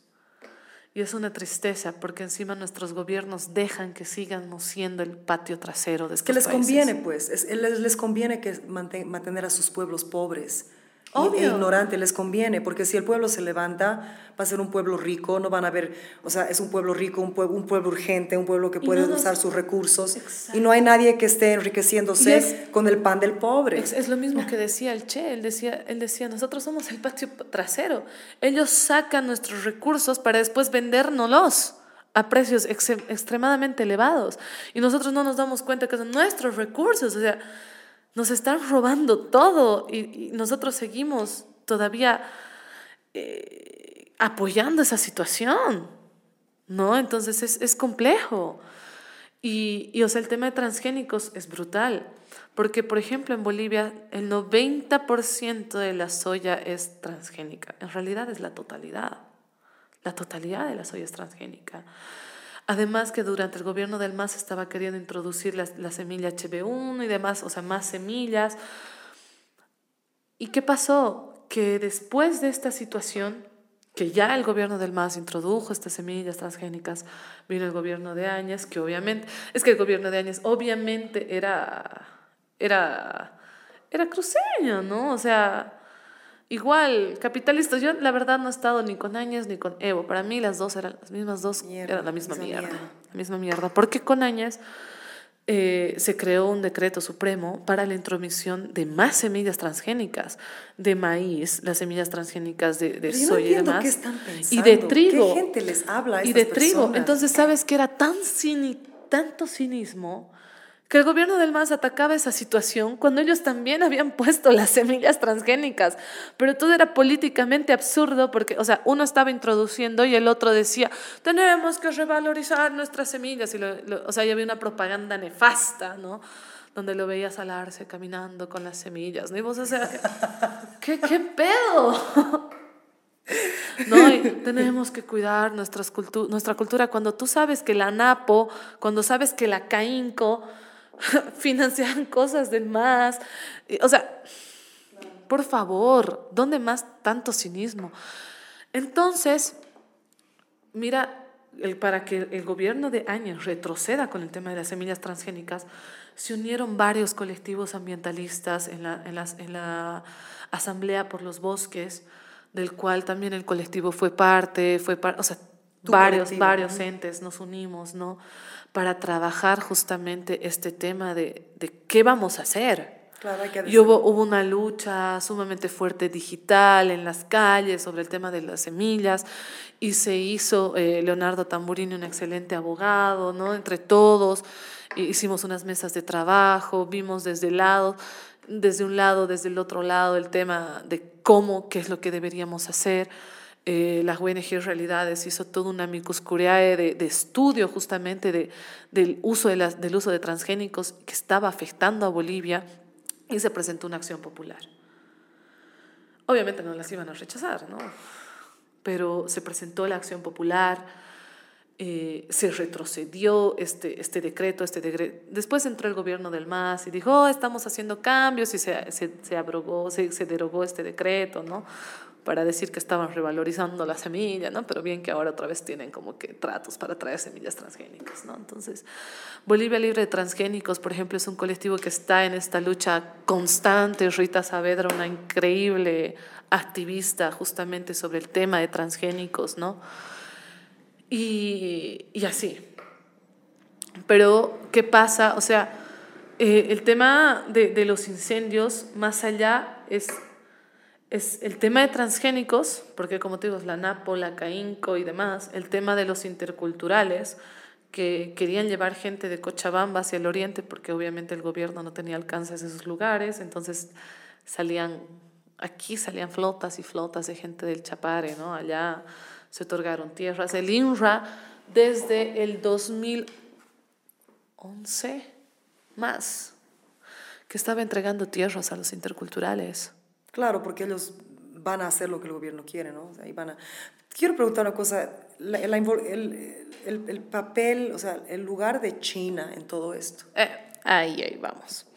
Y es una tristeza porque encima nuestros gobiernos dejan que sigamos siendo el patio trasero de estos Es que les países. conviene, pues, es- les, les conviene que manten- mantener a sus pueblos pobres. Y- Obvio. E ignorantes les conviene, porque si el pueblo se levanta, va a ser un pueblo rico, no van a ver, o sea, es un pueblo rico, un pueblo, un pueblo urgente, un pueblo que puede no usar sus recursos, Exacto. y no hay nadie que esté enriqueciéndose es- con el pan del pobre. Es, es lo mismo que decía el Che, él decía, él decía, nosotros somos el patio trasero. Ellos sacan nuestros recursos para después vendérnoslos a precios ex- extremadamente elevados. Y nosotros no nos damos cuenta que son nuestros recursos. O sea, nos están robando todo y, nosotros seguimos todavía eh, apoyando esa situación. ¿No? Entonces es, es complejo. Y, y, o sea, el tema de transgénicos es brutal, porque, por ejemplo, en Bolivia el 90% de la soya es transgénica. En realidad es la totalidad. La totalidad de la soya es transgénica. Además que durante el gobierno del MAS estaba queriendo introducir la, la semilla HB1 y demás, o sea, más semillas. ¿Y qué pasó? Que después de esta situación, que ya el gobierno del MAS introdujo estas semillas transgénicas, vino el gobierno de Áñez, que obviamente, es que el gobierno de Áñez obviamente era, era, era cruceño, ¿no? O sea, igual, capitalistas, yo la verdad no he estado ni con Áñez ni con Evo, para mí las dos eran las mismas dos, Mierda, eran la misma mierda, mierda. la misma mierda, porque con Áñez... Eh, se creó un decreto supremo para la intromisión de más semillas transgénicas, de maíz, las semillas transgénicas de, de no soya y demás, qué están y de trigo. ¿qué gente les habla a y de estas trigo. personas? Entonces, ¿sabes que era tan cini, tanto cinismo que el gobierno del MAS atacaba esa situación cuando ellos también habían puesto las semillas transgénicas, pero todo era políticamente absurdo porque, o sea, uno estaba introduciendo y el otro decía, tenemos que revalorizar nuestras semillas, y lo- lo- o sea, ya había una propaganda nefasta, ¿no? Donde lo veías alarse caminando con las semillas, ¿no? Y vos, o sea, ¿qué, qué pedo? No, y tenemos que cuidar nuestras cultu- nuestra cultura. Cuando tú sabes que la NAPO, cuando sabes que la CAINCO financian cosas del MAS, y- o sea, por favor, ¿dónde más tanto cinismo? Entonces, mira, el- para que el gobierno de Áñez retroceda con el tema de las semillas transgénicas, se unieron varios colectivos ambientalistas en la, en las- en la Asamblea por los Bosques, del cual también el colectivo fue parte, fue par- o sea, varios, colectivo, varios entes nos unimos, ¿no? Para trabajar justamente este tema de, de qué vamos a hacer. Claro, hay que Y hubo, hubo una lucha sumamente fuerte digital en las calles sobre el tema de las semillas y se hizo eh, Leonardo Tamburini, un excelente abogado, ¿no? Entre todos hicimos unas mesas de trabajo, vimos desde el lado, desde un lado, desde el otro lado el tema de cómo, qué es lo que deberíamos hacer. Eh, la ONG Realidades hizo todo una amicus curiae de, estudio justamente de, del, uso de las, del uso de transgénicos que estaba afectando a Bolivia y se presentó una acción popular. Obviamente no las iban a rechazar, ¿no? Pero se presentó la acción popular, eh, se retrocedió este, este decreto, este decreto. Después entró el gobierno del MAS y dijo, "Oh, estamos haciendo cambios y se, se, se abrogó, se, se derogó este decreto, ¿no? Para decir que estaban revalorizando la semilla, ¿no? Pero bien que ahora otra vez tienen como que tratos para traer semillas transgénicas, ¿no? Entonces, Bolivia Libre de Transgénicos, por ejemplo, es un colectivo que está en esta lucha constante. Rita Saavedra, una increíble activista justamente sobre el tema de transgénicos, ¿no? Y, y así. Pero, ¿qué pasa? O sea, eh, el tema de, de los incendios, más allá, es, es el tema de transgénicos, porque como te digo, es la NAPO, la CAINCO y demás, el tema de los interculturales, que querían llevar gente de Cochabamba hacia el oriente, porque obviamente el gobierno no tenía alcance a esos lugares, entonces salían, aquí salían flotas y flotas de gente del Chapare, ¿no? Allá se otorgaron tierras. El INRA desde el 2011 más, que estaba entregando tierras a los interculturales. Claro, porque ellos van a hacer lo que el gobierno quiere, ¿no? van a... Quiero preguntar una cosa, el, papel, o sea, el lugar de China en todo esto. Eh, ahí, ahí vamos.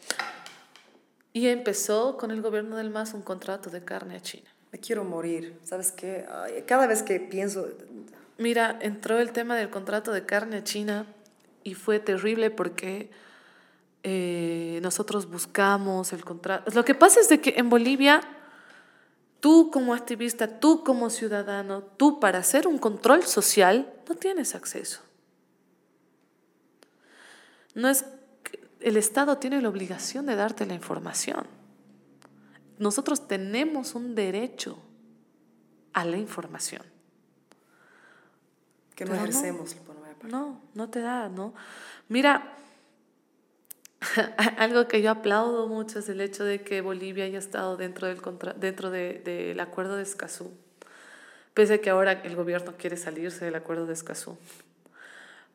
Y empezó con el gobierno del MAS un contrato de carne a China. Me quiero morir, ¿sabes qué? cada vez que pienso... Mira, entró el tema del contrato de carne a China y fue terrible porque eh, nosotros buscamos el contrato. Lo que pasa es de que en Bolivia, tú como activista, tú como ciudadano, tú para hacer un control social no tienes acceso. No es el Estado tiene la obligación de darte la información. Nosotros tenemos un derecho a la información. Que no ejercemos. No, no, no te da, ¿no? Mira, algo que yo aplaudo mucho es el hecho de que Bolivia haya estado dentro del, dentro del acuerdo de Escazú, pese a que ahora el gobierno quiere salirse del acuerdo de Escazú.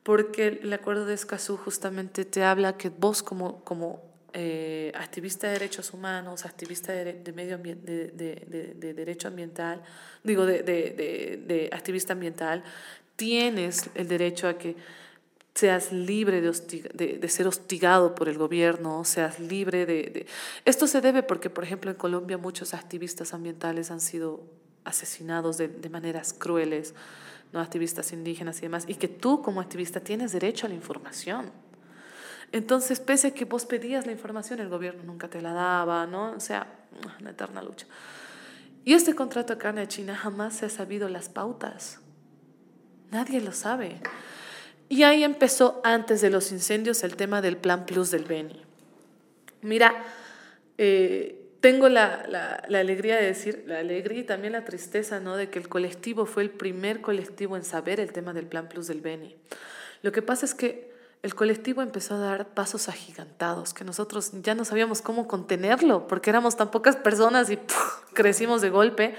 Porque el acuerdo de Escazú justamente te habla que vos como, como eh, activista de derechos humanos, activista de, medio ambiente, de, de, derecho ambiental, digo, de, activista ambiental, tienes el derecho a que seas libre de, de, ser hostigado por el gobierno, seas libre de, Esto se debe porque, por ejemplo, en Colombia muchos activistas ambientales han sido asesinados de, maneras crueles, ¿no? activistas indígenas y demás, y que tú como activista tienes derecho a la información. Entonces, pese a que vos pedías la información, el gobierno nunca te la daba, ¿no? O sea, una eterna lucha. Y este contrato de carne de China jamás se ha sabido las pautas. Nadie lo sabe. Y ahí empezó antes de los incendios el tema del Plan Plus del Beni. Mira, eh, tengo la, la, alegría de decir, la alegría y también la tristeza, ¿no? De que el colectivo fue el primer colectivo en saber el tema del Plan Plus del Beni. Lo que pasa es que el colectivo empezó a dar pasos agigantados, que nosotros ya no sabíamos cómo contenerlo, porque éramos tan pocas personas y crecimos de golpe,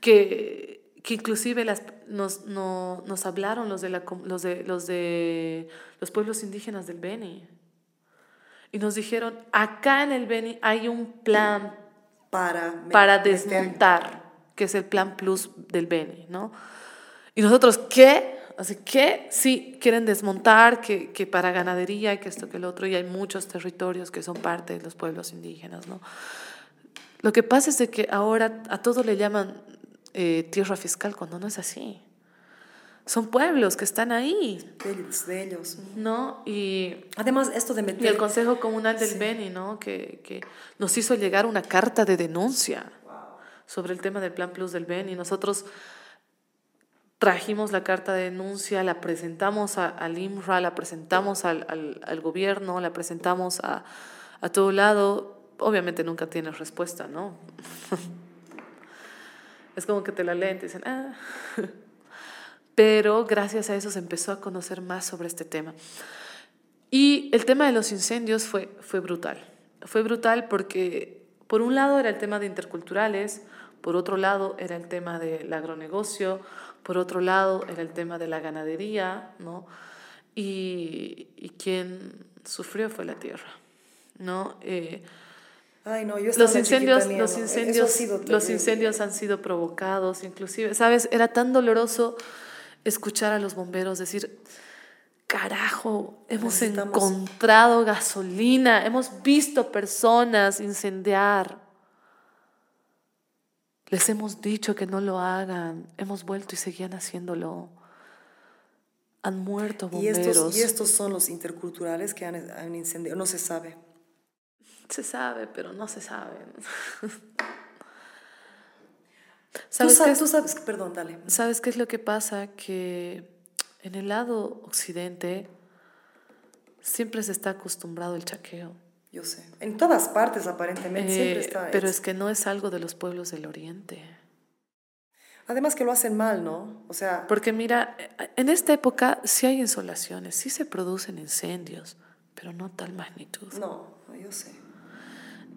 que que inclusive las, nos, no, nos hablaron los de, la, los, de, los de los pueblos indígenas del Beni. Y nos dijeron, acá en el Beni hay un plan para, para desmontar, que es el plan plus del Beni, ¿no? Y nosotros, ¿qué? Así que sí, quieren desmontar, que, que para ganadería, que esto, que el otro, y hay muchos territorios que son parte de los pueblos indígenas, ¿no? Lo que pasa es de que ahora a todos le llaman eh, tierra fiscal cuando no es así. Son pueblos que están ahí. De, ellos. ¿No? Y además esto de meter... Y el Consejo Comunal del Beni, ¿no? Que, que, nos hizo llegar una carta de denuncia sobre el tema del Plan Plus del Beni. Nosotros trajimos la carta de denuncia, la presentamos al IMRA, la presentamos al, al, al, gobierno, la presentamos a, a todo lado. Obviamente nunca tienes respuesta, ¿no? Es como que te la leen y dicen, ah. Pero gracias a eso se empezó a conocer más sobre este tema. Y el tema de los incendios fue, fue brutal. Fue brutal porque, por un lado, era el tema de interculturales, por otro lado, era el tema del agronegocio, por otro lado, era el tema de la ganadería, ¿no? Y, y quien sufrió fue la tierra, ¿no? Eh, los incendios, los incendios, los incendios han sido provocados, inclusive, sabes, era tan doloroso escuchar a los bomberos decir, carajo, hemos encontrado gasolina, hemos visto personas incendiar. Les hemos dicho que no lo hagan, hemos vuelto y seguían haciéndolo. Han muerto bomberos. Y estos, y estos son los interculturales que han, han incendiado, no se sabe. Se sabe, pero no se sabe. ¿Sabes tú, tú sabes, perdón, dale. ¿Sabes qué es lo que pasa? Que en el lado occidente siempre se está acostumbrado el chaqueo. Yo sé. En todas partes aparentemente siempre eh, está. Pero es que no es algo de los pueblos del oriente. Además que lo hacen mal, ¿no? O sea... Porque mira, en esta época sí hay insolaciones, sí se producen incendios, pero no tal magnitud. No, yo sé.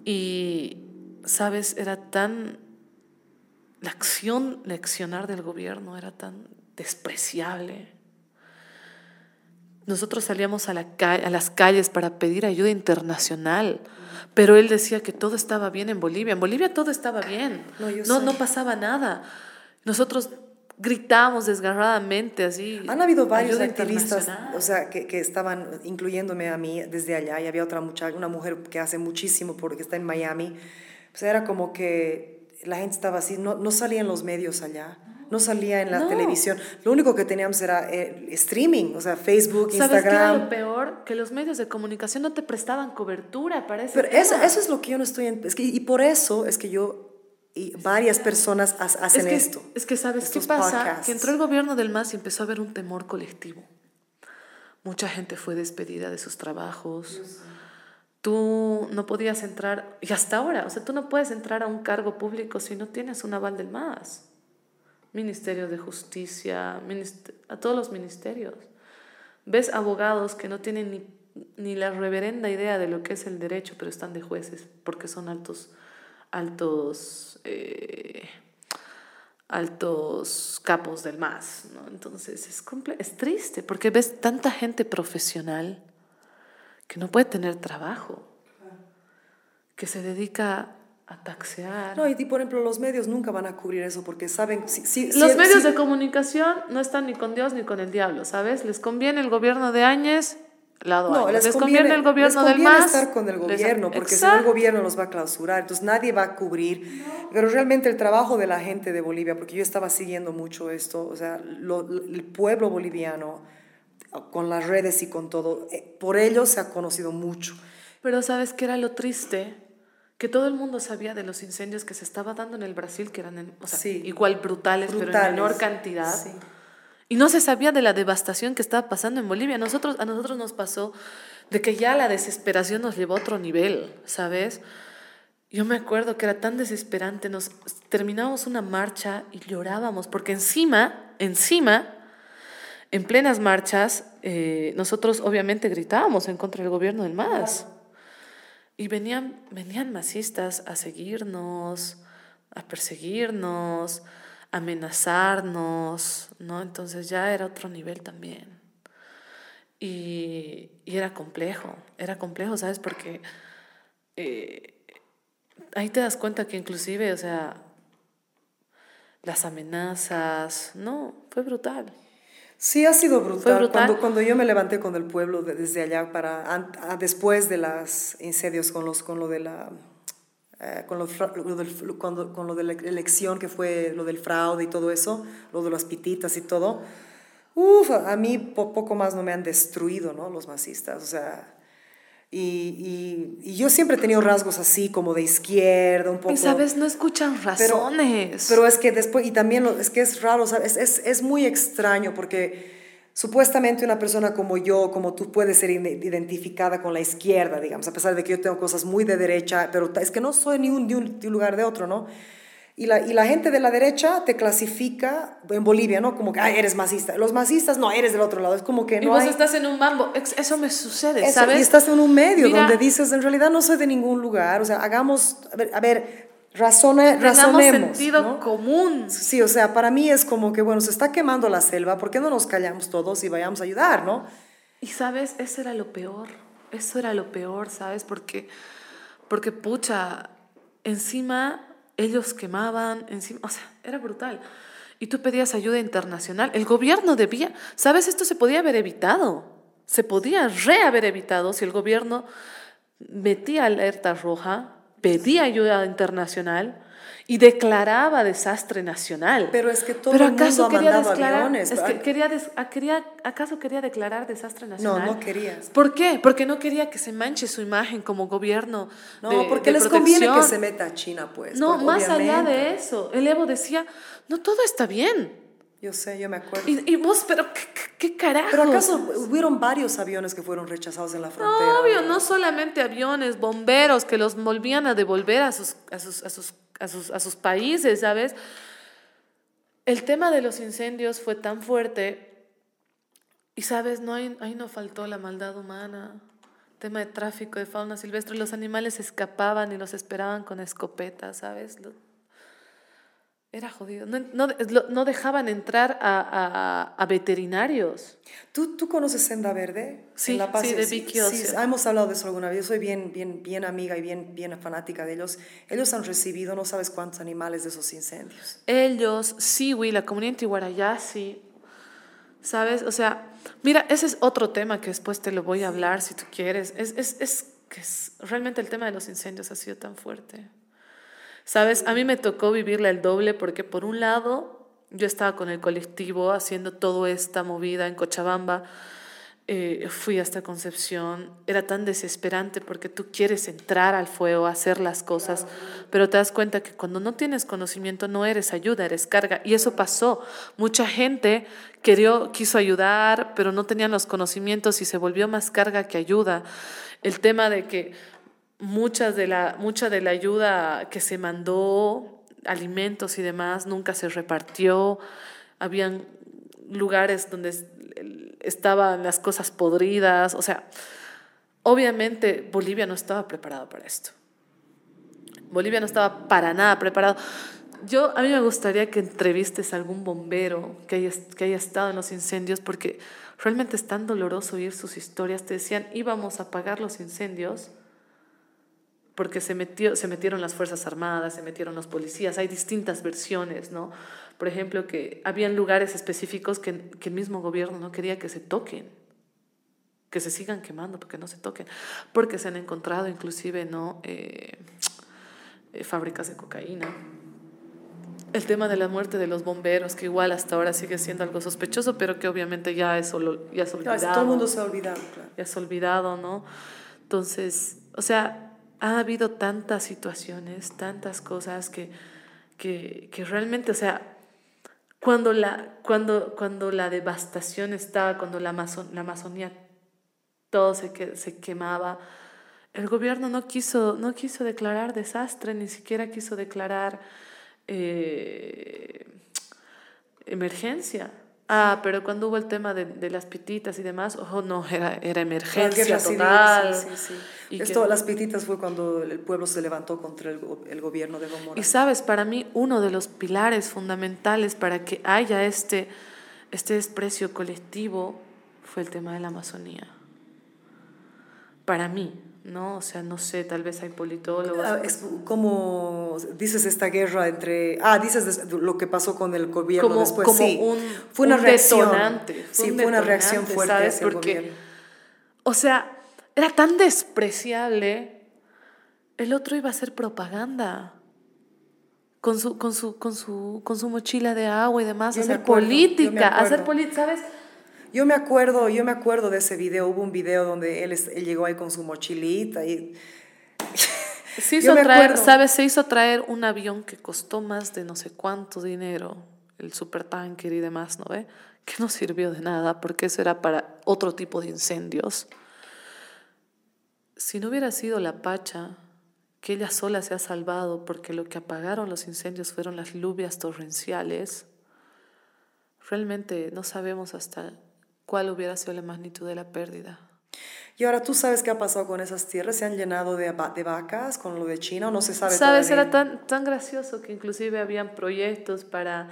Y, ¿sabes? Era tan... La acción, leccionar del gobierno era tan despreciable nosotros salíamos a, la a las calles para pedir ayuda internacional, pero él decía que todo estaba bien en Bolivia. En Bolivia todo estaba bien, No, no, no pasaba nada. Nosotros gritábamos desgarradamente así. Han habido varios activistas, o sea, que, que estaban incluyéndome a mí desde allá, y había otra muchacha, una mujer que hace muchísimo porque está en Miami. O sea, era como que la gente estaba así, no, no salía en los medios allá, no salía en la No. televisión. Lo único que teníamos era eh, streaming, o sea, Facebook, ¿Sabes qué era lo Instagram. peor? Que los medios de comunicación no te prestaban cobertura para ese Pero eso, eso es lo que yo no estoy... En, es que, y por eso es que yo y varias personas ha- hacen es que, esto. Es que sabes qué pasa, podcasts. que entró el gobierno del MAS y empezó a haber un temor colectivo. Mucha gente fue despedida de sus trabajos. Tú no podías entrar, y hasta ahora, o sea, tú no puedes entrar a un cargo público si no tienes un aval del MAS. Ministerio de Justicia, a todos los ministerios. Ves abogados que no tienen ni, ni la reverenda idea de lo que es el derecho, pero están de jueces, porque son altos, altos, eh, altos capos del MAS, ¿no? Entonces es, es triste, porque ves tanta gente profesional que no puede tener trabajo, que se dedica a taxear. No, y, por ejemplo, los medios nunca van a cubrir eso porque saben... Si, si- Los si- medios de comunicación no están ni con Dios ni con el diablo, ¿sabes? Les conviene el gobierno de Áñez, lado No, Áñez. les, conviene, el gobierno les conviene del MAS. estar con el les- gobierno, porque si el gobierno los va a clausurar, entonces nadie va a cubrir. Pero realmente el trabajo de la gente de Bolivia, porque yo estaba siguiendo mucho esto, o sea, lo- el pueblo boliviano, con las redes y con todo, eh, por ello se ha conocido mucho. Pero ¿sabes qué era lo triste? Que todo el mundo sabía de los incendios que se estaba dando en el Brasil, que eran en- o sea, Sí. igual brutales, pero en Brutales. menor cantidad. Sí. Y no se sabía de la devastación que estaba pasando en Bolivia. Nosotros, a nosotros nos pasó de que ya la desesperación nos llevó a otro nivel, ¿sabes? Yo me acuerdo que era tan desesperante, nos terminábamos una marcha y llorábamos, porque encima, encima, en plenas marchas, eh, nosotros obviamente gritábamos en contra del gobierno del MAS. Y venían, venían masistas a seguirnos, a perseguirnos, amenazarnos, ¿no? Entonces ya era otro nivel también. Y, y era complejo, era complejo, ¿sabes? Porque eh, ahí te das cuenta que inclusive, o sea, las amenazas, no, fue brutal. Sí, ha sido brutal. brutal. Cuando, cuando yo me levanté con el pueblo de- desde allá para an- a- después de los incendios con los con lo de la eh, con, lo, lo del, cuando- con lo de la elección que fue lo del fraude y todo eso, lo de las pititas y todo. Uf, a mí po- poco más no me han destruido, ¿no? Los masistas, o sea, y, y, y yo siempre he tenido rasgos así como de izquierda, un poco. Y sabes, no escuchan Pero- razones. Pero es que después, y también es que es raro. Es, es, es muy extraño porque supuestamente una persona como yo, como tú, puede ser ide- identificada con la izquierda, digamos, a pesar de que yo tengo cosas muy de derecha, pero es que no soy ni un, de, un, de un lugar de otro, ¿no? Y la, y la gente de la derecha te clasifica en Bolivia, ¿no? Como que, ay, eres masista. Los masistas, no, eres del otro lado. Es como que y no vos hay... estás en un mambo. Eso me sucede, Eso, ¿sabes? Y estás en un medio Mira, donde dices, en realidad no soy de ningún lugar, o sea, hagamos, a ver, a ver tengamos razonemos. sentido ¿no? común. Sí, o sea, para mí es como que, bueno, se está quemando la selva, ¿por qué no nos callamos todos y vayamos a ayudar, no? Y sabes, eso era lo peor. Eso era lo peor, ¿sabes? Porque, porque pucha, encima ellos quemaban, encima, o sea, era brutal. Y tú pedías ayuda internacional. El gobierno debía, ¿sabes? Esto se podía haber evitado. Se podía re haber evitado si el gobierno metía alerta roja, pedía ayuda internacional y declaraba desastre nacional. Pero es que todo Pero el mundo acaso quería declarar, aviones. es que Ah, quería, des- quería, ¿acaso quería declarar desastre nacional? no querías. ¿Por qué? Porque no quería que se manche su imagen como gobierno. No, de- porque de les conviene que protección. se meta a China, pues. No, porque más allá de eso, el Evo decía, no todo está bien. Yo sé, yo me acuerdo. Y, y vos, pero ¿qué, qué, carajos? Pero acaso hubieron varios aviones que fueron rechazados en la frontera. No, obvio, no solamente aviones, bomberos que los volvían a devolver a sus, a sus, a sus, a sus, a sus países, ¿sabes? El tema de los incendios fue tan fuerte y, ¿sabes? No, ahí, ahí no faltó la maldad humana. Tema de tráfico de fauna silvestre, los animales escapaban y los esperaban con escopetas, ¿sabes? Era jodido. No, no, no dejaban entrar a, a, a, veterinarios. ¿Tú, ¿Tú conoces Senda Verde? Sí, la Paz, sí de Vicky sí, sí, hemos hablado de eso alguna vez. Yo soy bien, bien, bien amiga y bien, bien fanática de ellos. Ellos han recibido no sabes cuántos animales de esos incendios. Ellos, sí, güey, la comunidad antiguarayá, sí. ¿Sabes? O sea, mira, ese es otro tema que después te lo voy a hablar si tú quieres. Es, es, es que es, realmente el tema de los incendios ha sido tan fuerte. Sabes, a mí me tocó vivirla el doble porque por un lado yo estaba con el colectivo haciendo toda esta movida en Cochabamba, eh, fui hasta Concepción, era tan desesperante porque tú quieres entrar al fuego, hacer las cosas, pero te das cuenta que cuando no tienes conocimiento no eres ayuda, eres carga. Y eso pasó. Mucha gente querió, quiso ayudar, pero no tenían los conocimientos y se volvió más carga que ayuda. El tema de que muchas de la, mucha de la ayuda que se mandó, alimentos y demás, nunca se repartió. Habían lugares donde estaban las cosas podridas. O sea, obviamente Bolivia no estaba preparado para esto. Bolivia no estaba para nada preparado. Yo, a mí me gustaría que entrevistes a algún bombero que haya, que haya estado en los incendios, porque realmente es tan doloroso oír sus historias. Te decían, íbamos a apagar los incendios porque se, metió, se metieron las Fuerzas Armadas, se metieron los policías, hay distintas versiones, ¿no? Por ejemplo, que habían lugares específicos que, que el mismo gobierno no quería que se toquen, que se sigan quemando porque no se toquen, porque se han encontrado inclusive, ¿no? Eh, eh, fábricas de cocaína. El tema de la muerte de los bomberos, que igual hasta ahora sigue siendo algo sospechoso, pero que obviamente ya es, solo, ya es olvidado. todo el mundo se ha olvidado, claro. Ya es olvidado, ¿no? Entonces, o sea, ha habido tantas situaciones, tantas cosas que, que, que realmente, o sea, cuando la, cuando, cuando la devastación estaba, cuando la, Amazonía todo se, se quemaba, el gobierno no quiso, no quiso declarar desastre, ni siquiera quiso declarar eh, emergencia. Ah, pero cuando hubo el tema de, de las pititas y demás, ojo, no, era, era emergencia total. sí, sí, sí. Esto, las pititas fue cuando el pueblo se levantó contra el, el gobierno de Evo Y sabes, para mí uno de los pilares fundamentales para que haya este, este desprecio colectivo fue el tema de la Amazonía. Para mí, ¿no? O sea, no sé, tal vez hay politólogos. Ah, es como dices esta guerra entre, ah, dices lo que pasó con el gobierno como, después, como sí, un, fue una un reacción, detonante, fue sí, un fue una reacción fuerte ¿sabes? hacia el Porque, gobierno. O sea, era tan despreciable, el otro iba a hacer propaganda. Con su, con, su, con, su, con su mochila de agua y demás, Yo hacer acuerdo, política, hacer política, ¿sabes? Yo me acuerdo, yo me acuerdo de ese video, hubo un video donde él, llegó ahí con su mochilita y Se hizo traer. ¿sabes? Se hizo traer un avión que costó más de no sé cuánto dinero, el supertanker y demás, ¿no ve? Que no sirvió de nada porque eso era para otro tipo de incendios. Si no hubiera sido la Pacha, que ella sola se ha salvado porque lo que apagaron los incendios fueron las lluvias torrenciales, realmente no sabemos hasta cuál hubiera sido la magnitud de la pérdida. Y ahora tú sabes qué ha pasado con esas tierras, se han llenado de, de vacas con lo de China, o no se sabe Sabes, todavía? era tan, tan gracioso que inclusive habían proyectos para,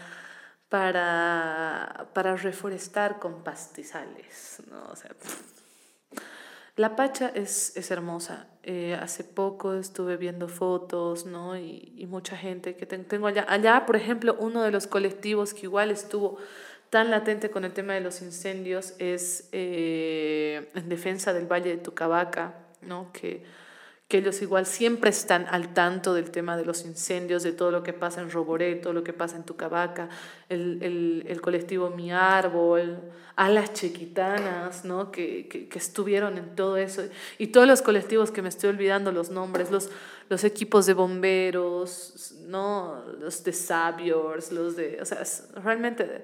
para, para reforestar con pastizales. ¿no? O sea, la Pacha es, es hermosa. Eh, hace poco estuve viendo fotos, ¿no? Y, y mucha gente que ten- tengo allá. Allá, por ejemplo, uno de los colectivos que igual estuvo tan latente con el tema de los incendios es eh, en defensa del Valle de Tucabaca, ¿no? Que, que ellos igual siempre están al tanto del tema de los incendios, de todo lo que pasa en Roboré, todo lo que pasa en Tucabaca, el, el, el colectivo Mi Árbol, a las chiquitanas, ¿no? Que, que, que estuvieron en todo eso, y todos los colectivos que me estoy olvidando los nombres, los, los equipos de bomberos, ¿no? Los de Saviors, los de, o sea, realmente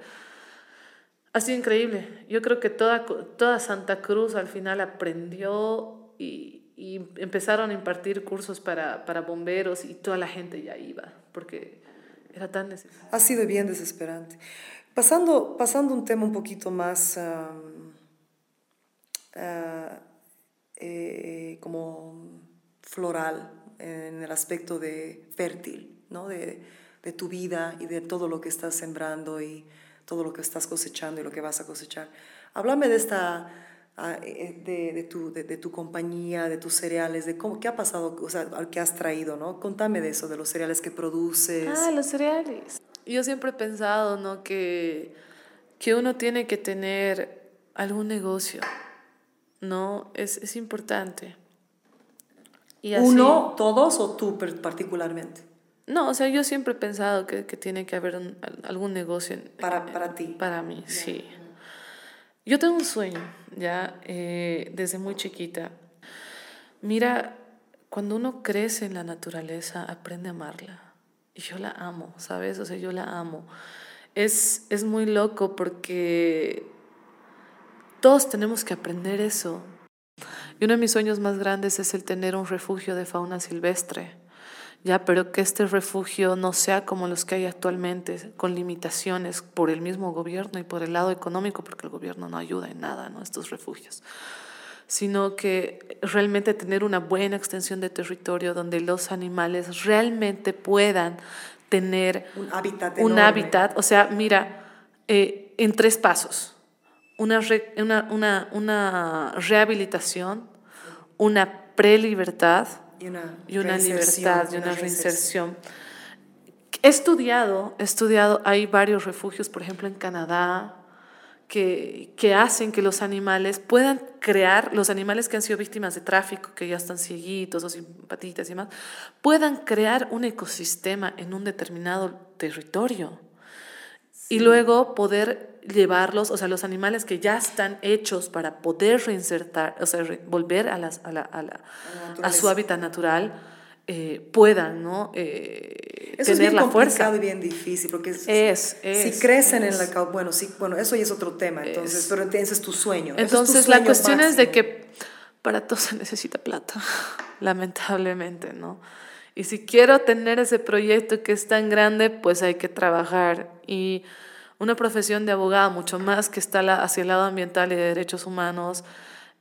ha sido increíble. Yo creo que toda, toda Santa Cruz al final aprendió y, y empezaron a impartir cursos para, para bomberos y toda la gente ya iba, porque era tan necesario. Ha sido bien desesperante. Pasando, pasando un tema un poquito más am, ah, eh, como floral en el aspecto de fértil, ¿no? de, de tu vida y de todo lo que estás sembrando y todo lo que estás cosechando y lo que vas a cosechar. Háblame de esta, ah, eh, de, de, tu, de, de, tu compañía, de tus cereales, de cómo, qué ha pasado, o sea, qué has traído, ¿no? Contame de eso, de los cereales que produces. Ah, los cereales. Yo siempre he pensado, ¿no? Que, que uno tiene que tener algún negocio, ¿no? Es, es importante. Y así, ¿Uno, todos o tú particularmente? No, o sea, yo siempre he pensado que, que tiene que haber un, algún negocio. En, para, para ti. Para mí, yeah. sí. Yo tengo un sueño, ya, eh, desde muy chiquita. Mira, cuando uno crece en la naturaleza, aprende a amarla. Y yo la amo, ¿sabes? O sea, yo la amo. Es, es muy loco porque todos tenemos que aprender eso. Y uno de mis sueños más grandes es el tener un refugio de fauna silvestre ya, pero que este refugio no sea como los que hay actualmente, con limitaciones por el mismo gobierno y por el lado económico, porque el gobierno no ayuda en nada, ¿no? Estos refugios sino que realmente tener una buena extensión de territorio donde los animales realmente puedan tener un hábitat. Un hábitat. O sea, mira, eh, en tres pasos. Una, re, una, una, una rehabilitación, una prelibertad y una, y una libertad, y una, reinserción. He estudiado, he estudiado, hay varios refugios, por ejemplo en Canadá, que, que hacen que los animales puedan crear, los animales que han sido víctimas de tráfico, que ya están cieguitos o sin patitas y demás, puedan crear un ecosistema en un determinado territorio. Y luego poder llevarlos, o sea, los animales que ya están hechos para poder reinsertar, o sea, re, volver a, las, a, la, a, la, a, su hábitat natural, eh, puedan, ¿no? Eh, eso tener es bien la complicado fuerza. y bien difícil, porque es, es, es si crecen es, en la bueno, sí, bueno, eso ya es otro tema, entonces, pero ese es tu sueño. Entonces, la cuestión máximo. es de que para todo se necesita plata, lamentablemente, ¿no? Y si quiero tener ese proyecto que es tan grande, pues hay que trabajar y una profesión de abogado, mucho más que está hacia el lado ambiental y de derechos humanos,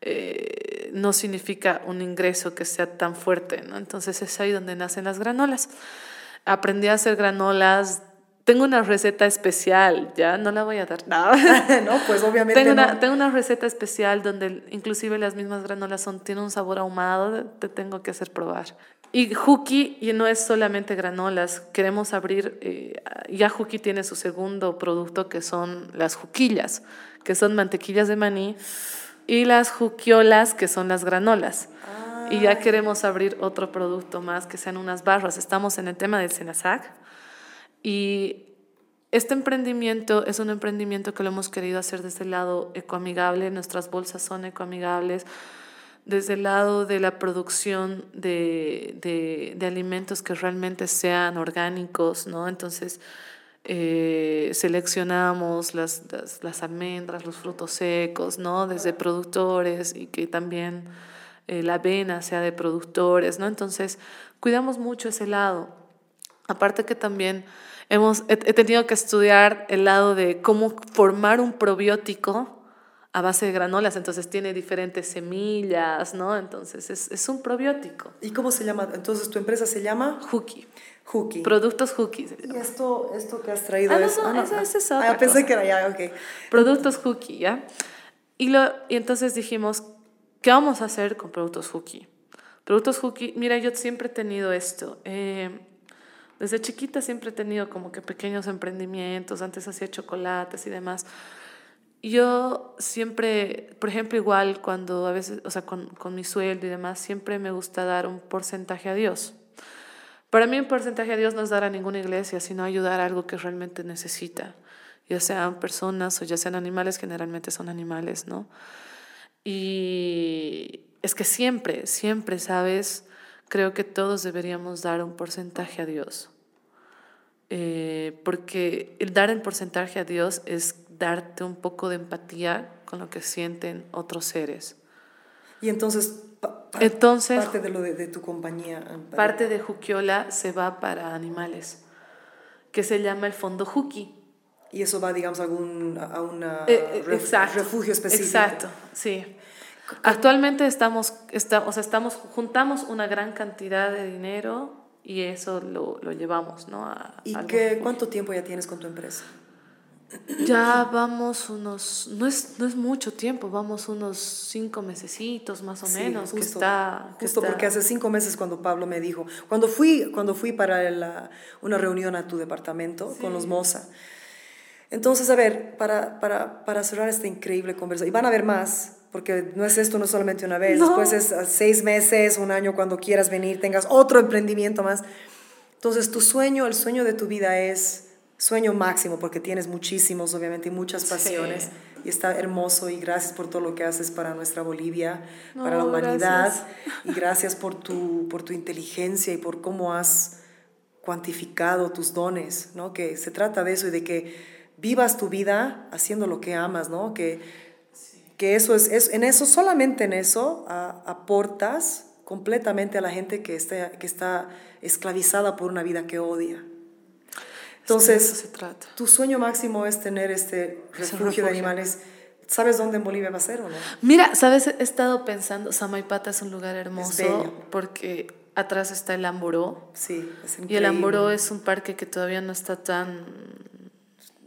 eh, no significa un ingreso que sea tan fuerte, ¿no? Entonces es ahí donde nacen las granolas. Aprendí a hacer granolas. Tengo una receta especial, ya no la voy a dar. No, no pues obviamente. Tengo una, no. tengo una receta especial donde inclusive las mismas granolas son, tienen un sabor ahumado, te tengo que hacer probar. Y Juki y no es solamente granolas, queremos abrir, eh, ya Juki tiene su segundo producto que son las juquillas, que son mantequillas de maní, y las juquiolas, que son las granolas. Ah, y ya queremos abrir otro producto más, que sean unas barras. Estamos en el tema del Senasac. Y este emprendimiento es un emprendimiento que lo hemos querido hacer desde el lado ecoamigable, nuestras bolsas son ecoamigables desde el lado de la producción de, de, de alimentos que realmente sean orgánicos, ¿no? Entonces, eh, seleccionamos las, las, las, almendras, los frutos secos, ¿no? Desde productores y que también eh, la avena sea de productores, ¿no? Entonces, cuidamos mucho ese lado. Aparte que también hemos, he, he tenido que estudiar el lado de cómo formar un probiótico a base de granolas, entonces tiene diferentes semillas, ¿no? Entonces es, es, un probiótico. ¿Y cómo se llama? Entonces tu empresa se llama Juki. Juki. Productos Juki. ¿Y esto, esto que has traído ah, no, es? No, ah, no, esa, esa es ah, otra pensé cosa. que era ya, ok. Productos Juki, ¿ya? Y, lo, y entonces dijimos, ¿qué vamos a hacer con productos Juki? Productos Juki, mira, yo siempre he tenido esto. Eh, desde chiquita siempre he tenido como que pequeños emprendimientos, antes hacía chocolates y demás. Yo siempre, por ejemplo, igual cuando a veces, o sea, con, con, mi sueldo y demás, siempre me gusta dar un porcentaje a Dios. Para mí un porcentaje a Dios no es dar a ninguna iglesia, sino ayudar a algo que realmente necesita, ya sean personas o ya sean animales, generalmente son animales, ¿no? Y es que siempre, siempre, ¿sabes? Creo que todos deberíamos dar un porcentaje a Dios. Eh, porque el dar el porcentaje a Dios es darte un poco de empatía con lo que sienten otros seres. Y entonces, pa entonces parte de lo de, de tu compañía. Parte de Juquiola se va para animales, que se llama el Fondo Juki. Y eso va, digamos, a un a una eh, exacto, refugio específico. Exacto, sí. Actualmente estamos, está, o sea, estamos, juntamos una gran cantidad de dinero Y eso lo, lo llevamos, ¿no? A, ¿Y qué, cuánto tiempo ya tienes con tu empresa? Ya vamos unos, no es, no es mucho tiempo, vamos unos cinco mesecitos más o Sí, menos, que justo, está... que Justo está- porque hace cinco meses cuando Pablo me dijo, cuando fui, cuando fui para la- una reunión a tu departamento con los Moza. Entonces, a ver, para, para, para cerrar esta increíble conversación, y van a ver más, porque no es esto no es solamente una vez, No. después es seis meses, un año, cuando quieras venir, tengas otro emprendimiento más. Entonces, tu sueño, el sueño de tu vida es sueño máximo, porque tienes muchísimos, obviamente, y muchas Sí. pasiones. Y está hermoso y gracias por todo lo que haces para nuestra Bolivia, para la humanidad. gracias. Y gracias por tu, por tu inteligencia y por cómo has cuantificado tus dones, ¿no? Que se trata de eso y de que vivas tu vida haciendo lo que amas, ¿no? Que, que eso es, es, en eso, solamente en eso, a- aportas completamente a la gente que está, que está esclavizada por una vida que odia. Entonces, se trata. tu sueño máximo es tener este refugio, refugio. de animales. ¿Sabes dónde en Bolivia va a ser o no? Mira, sabes, he estado pensando, Samaipata es un lugar hermoso porque atrás está el Amboró Sí, es y el increíble. Amboró es un parque que todavía no está tan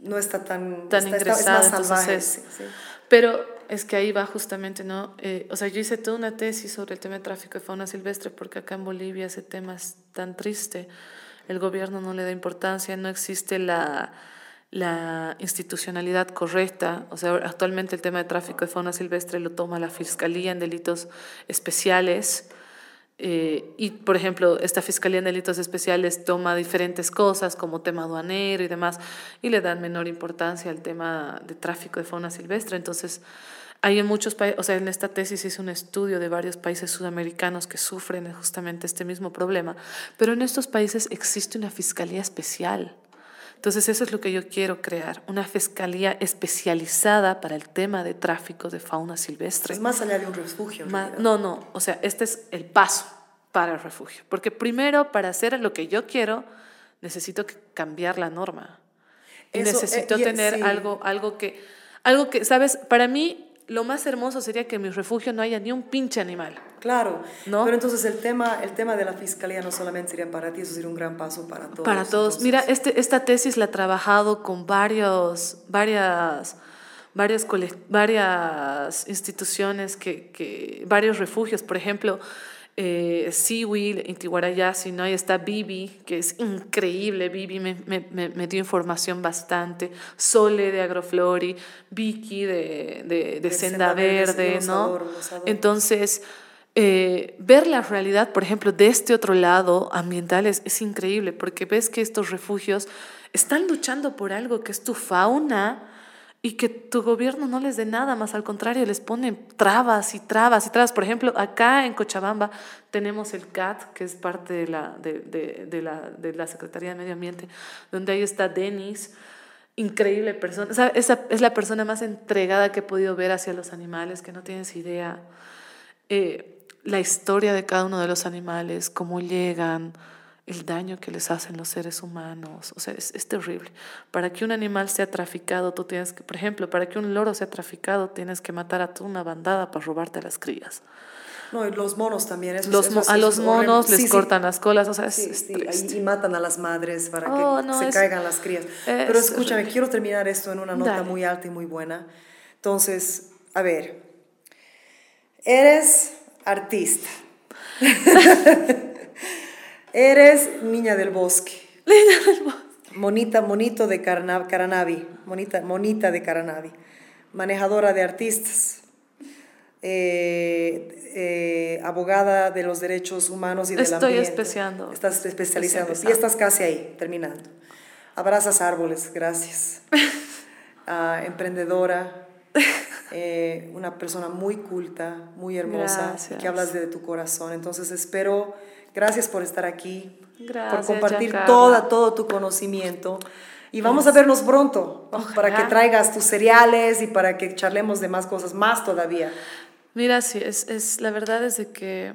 no está tan, tan está, está- es ingresado, más entonces salvaje. es- sí, sí. Pero es que ahí va justamente, ¿no? Eh, o sea, yo hice toda una tesis sobre el tema de tráfico de fauna silvestre porque acá en Bolivia ese tema es tan triste. El gobierno no le da importancia, no existe la, la institucionalidad correcta. O sea, actualmente el tema de tráfico de fauna silvestre lo toma la Fiscalía en delitos especiales. Eh, y, por ejemplo, esta Fiscalía en Delitos Especiales toma diferentes cosas como tema aduanero y demás y le dan menor importancia al tema de tráfico de fauna silvestre. Entonces, hay en muchos países, o sea, en esta tesis hice un estudio de varios países sudamericanos que sufren justamente este mismo problema, pero en estos países existe una Fiscalía especial. Entonces, eso es lo que yo quiero crear, una fiscalía especializada para el tema de tráfico de fauna silvestre. Es más allá de un refugio. no, no, o sea, este es el paso para el refugio. Porque primero, para hacer lo que yo quiero, necesito cambiar la norma. Y Eso, necesito eh, y- tener sí. algo, algo que, algo que, ¿sabes? Para mí, lo más hermoso sería que en mi refugio no haya ni un pinche animal. Claro, ¿No? pero entonces el tema, el tema de la fiscalía no solamente sería para ti, eso sería un gran paso para todos. Para todos. entonces. Mira, este, esta tesis la he trabajado con varios, varias, varias, varias instituciones, que, que, varios refugios. Por ejemplo, eh, Seawill, en Tihuarayasi, ¿no? Ahí está Bibi, que es increíble. Bibi me, me, me, dio información bastante. Sole de Agroflori, Vicky de, de, de Senda Senda Verde, ¿no? adoro, los adoro. Entonces, eh, ver la realidad, por ejemplo, de este otro lado ambiental es, es increíble, porque ves que estos refugios están luchando por algo que es tu fauna y que tu gobierno no les dé nada, más al contrario, les pone trabas y trabas y trabas. Por ejemplo, acá en Cochabamba tenemos el CAT, que es parte de la, de, de, de la, de la Secretaría de Medio Ambiente, donde ahí está Denis, increíble persona. Esa es la persona más entregada que he podido ver hacia los animales, que no tienes idea. Eh, la historia de cada uno de los animales, cómo llegan, el daño que les hacen los seres humanos. O sea, es, es terrible. Para que un animal sea traficado, tú tienes que, por ejemplo, para que un loro sea traficado, tienes que matar a toda una bandada para robarte a las crías. No, y los monos también. eso es- Los eso mo- es- a los monos les Sí, cortan las colas, o sea, es, Sí, es y, matan a las madres para Oh, que no, se es- caigan las crías. Pero es escúchame, quiero terminar esto en una nota Dale. muy alta y muy buena. Entonces, a ver, eres artista. eres niña del bosque. Monita, monito de Carana- Caranavi, monita, monita de Caranavi, manejadora de artistas, eh, eh, abogada de los derechos humanos y del Estoy ambiente. especiando. Estás especializando. Y estás casi ahí, terminando. Abrazas árboles, gracias. Ah, emprendedora, eh, una persona muy culta, muy hermosa, Gracias. que hablas de tu corazón. Entonces espero, gracias por estar aquí, por Gracias, compartir Giancarla. toda, todo tu conocimiento. Y vamos a vernos pronto para que traigas tus cereales y para que charlemos de más cosas, más todavía. Mira, sí, es, es, la verdad es de que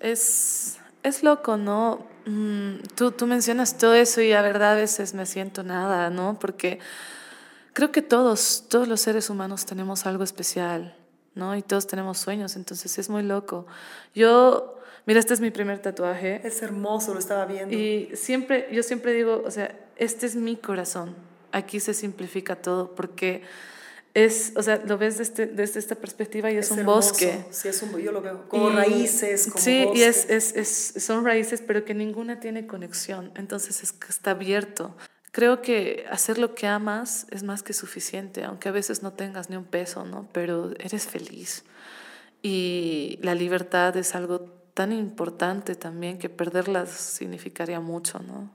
es, es loco, ¿no? Mm, tú, tú mencionas todo eso y la verdad a veces me siento nada, ¿no? Porque creo que todos, todos los seres humanos tenemos algo especial, ¿no? Y todos tenemos sueños, entonces es muy loco. Yo, Mira, este es mi primer tatuaje. Es hermoso, lo estaba viendo. Y siempre, yo siempre digo, o sea, este es mi corazón. Aquí se simplifica todo porque es, o sea, lo ves desde, desde esta perspectiva y es, un hermoso. bosque. Sí, es un, yo lo veo como raíces, como Sí, bosque. y es, es, es, son raíces, pero que ninguna tiene conexión. Entonces es que está abierto. Creo que hacer lo que amas es más que suficiente, aunque a veces no tengas ni un peso, ¿no? Pero eres feliz. Y la libertad es algo tan importante también que perderla significaría mucho, ¿no?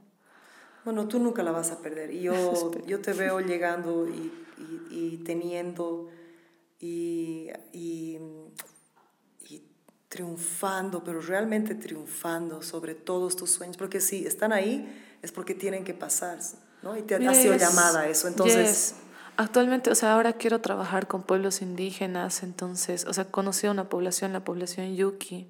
Bueno, tú nunca la vas a perder. Y yo, yo te veo llegando y, y, y teniendo y, y, triunfando, pero realmente triunfando sobre todos tus sueños. Porque si están ahí, es porque tienen que pasar, ¿no? Y te has sido Yes, llamada a eso. Entonces, yes. Actualmente, o sea, ahora quiero trabajar con pueblos indígenas, entonces, o sea, conocí a una población, la población Yuki,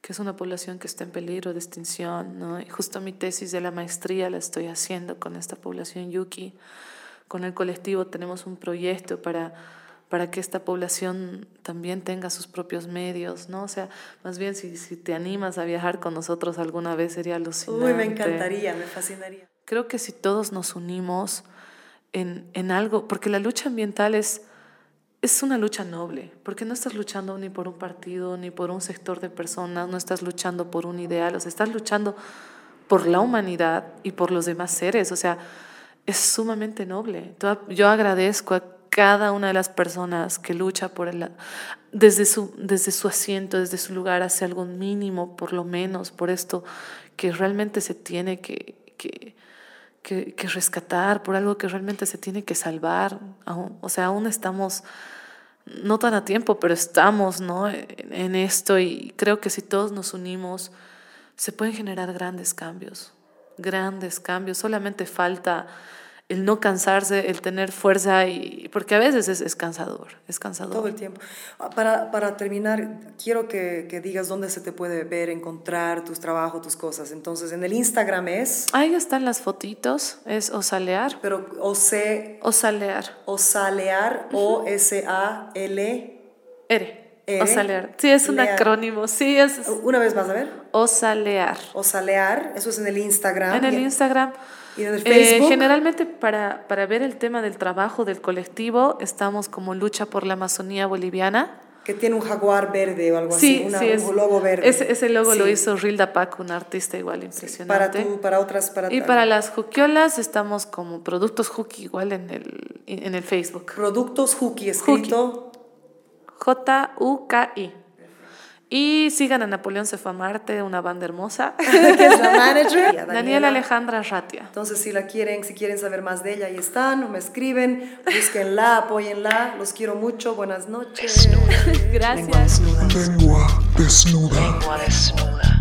que es una población que está en peligro de extinción, ¿no? Y justo mi tesis de la maestría la estoy haciendo con esta población Yuki. Con el colectivo tenemos un proyecto para, para que esta población también tenga sus propios medios, ¿no? O sea, más bien si, si te animas a viajar con nosotros alguna vez sería alucinante. uy, me encantaría, me fascinaría. Creo que si todos nos unimos en, en algo, porque la lucha ambiental es, es una lucha noble, porque no estás luchando ni por un partido, ni por un sector de personas, no estás luchando por un ideal, o estás luchando por la humanidad y por los demás seres, o sea, es sumamente noble. Yo agradezco a cada una de las personas que lucha por el, desde, su, desde su asiento, desde su lugar, hace algo mínimo, por lo menos, por esto que realmente se tiene que, que, que, rescatar, por algo que realmente se tiene que salvar. O sea, aún estamos, no tan a tiempo, pero estamos ¿no? en esto y creo que si todos nos unimos, se pueden generar grandes cambios, grandes cambios. Solamente falta el no cansarse, el tener fuerza, y, porque a veces es, es cansador, es cansador. Todo el tiempo. Ah, Para, para terminar, quiero que, que digas dónde se te puede ver, encontrar tus trabajos, tus cosas. Entonces, en el Instagram es, Ahí están las fotitos, es osalear, pero O-C, osalear, Osalear, O-S-A-L. ere, Ere. osalear. Sí, es un Lear. acrónimo, sí, es Una vez más, a ver. osalear. Osalear, eso es en el Instagram. En el Instagram. Y en el eh, Facebook. generalmente para, para ver el tema del trabajo del colectivo estamos como lucha por la Amazonía boliviana. Que tiene un jaguar verde o algo Sí, así, una- sí, es, un logo verde. Ese, ese logo lo Sí. hizo Rilda Pac, una artista igual Para, impresionante. tú, para otras, para y para las juquiolas estamos como productos Juki igual en el, en el Facebook. productos Juki escrito. J-U-K-I. Y sigan a Napoleón se fue a Marte, una banda hermosa. que es la manager. Daniela Alejandra Ratia. Entonces, si la quieren, si quieren saber más de ella, ahí están, o me escriben, búsquenla, apóyenla, los quiero mucho, buenas noches. Gracias. Lengua desnuda. Lengua desnuda.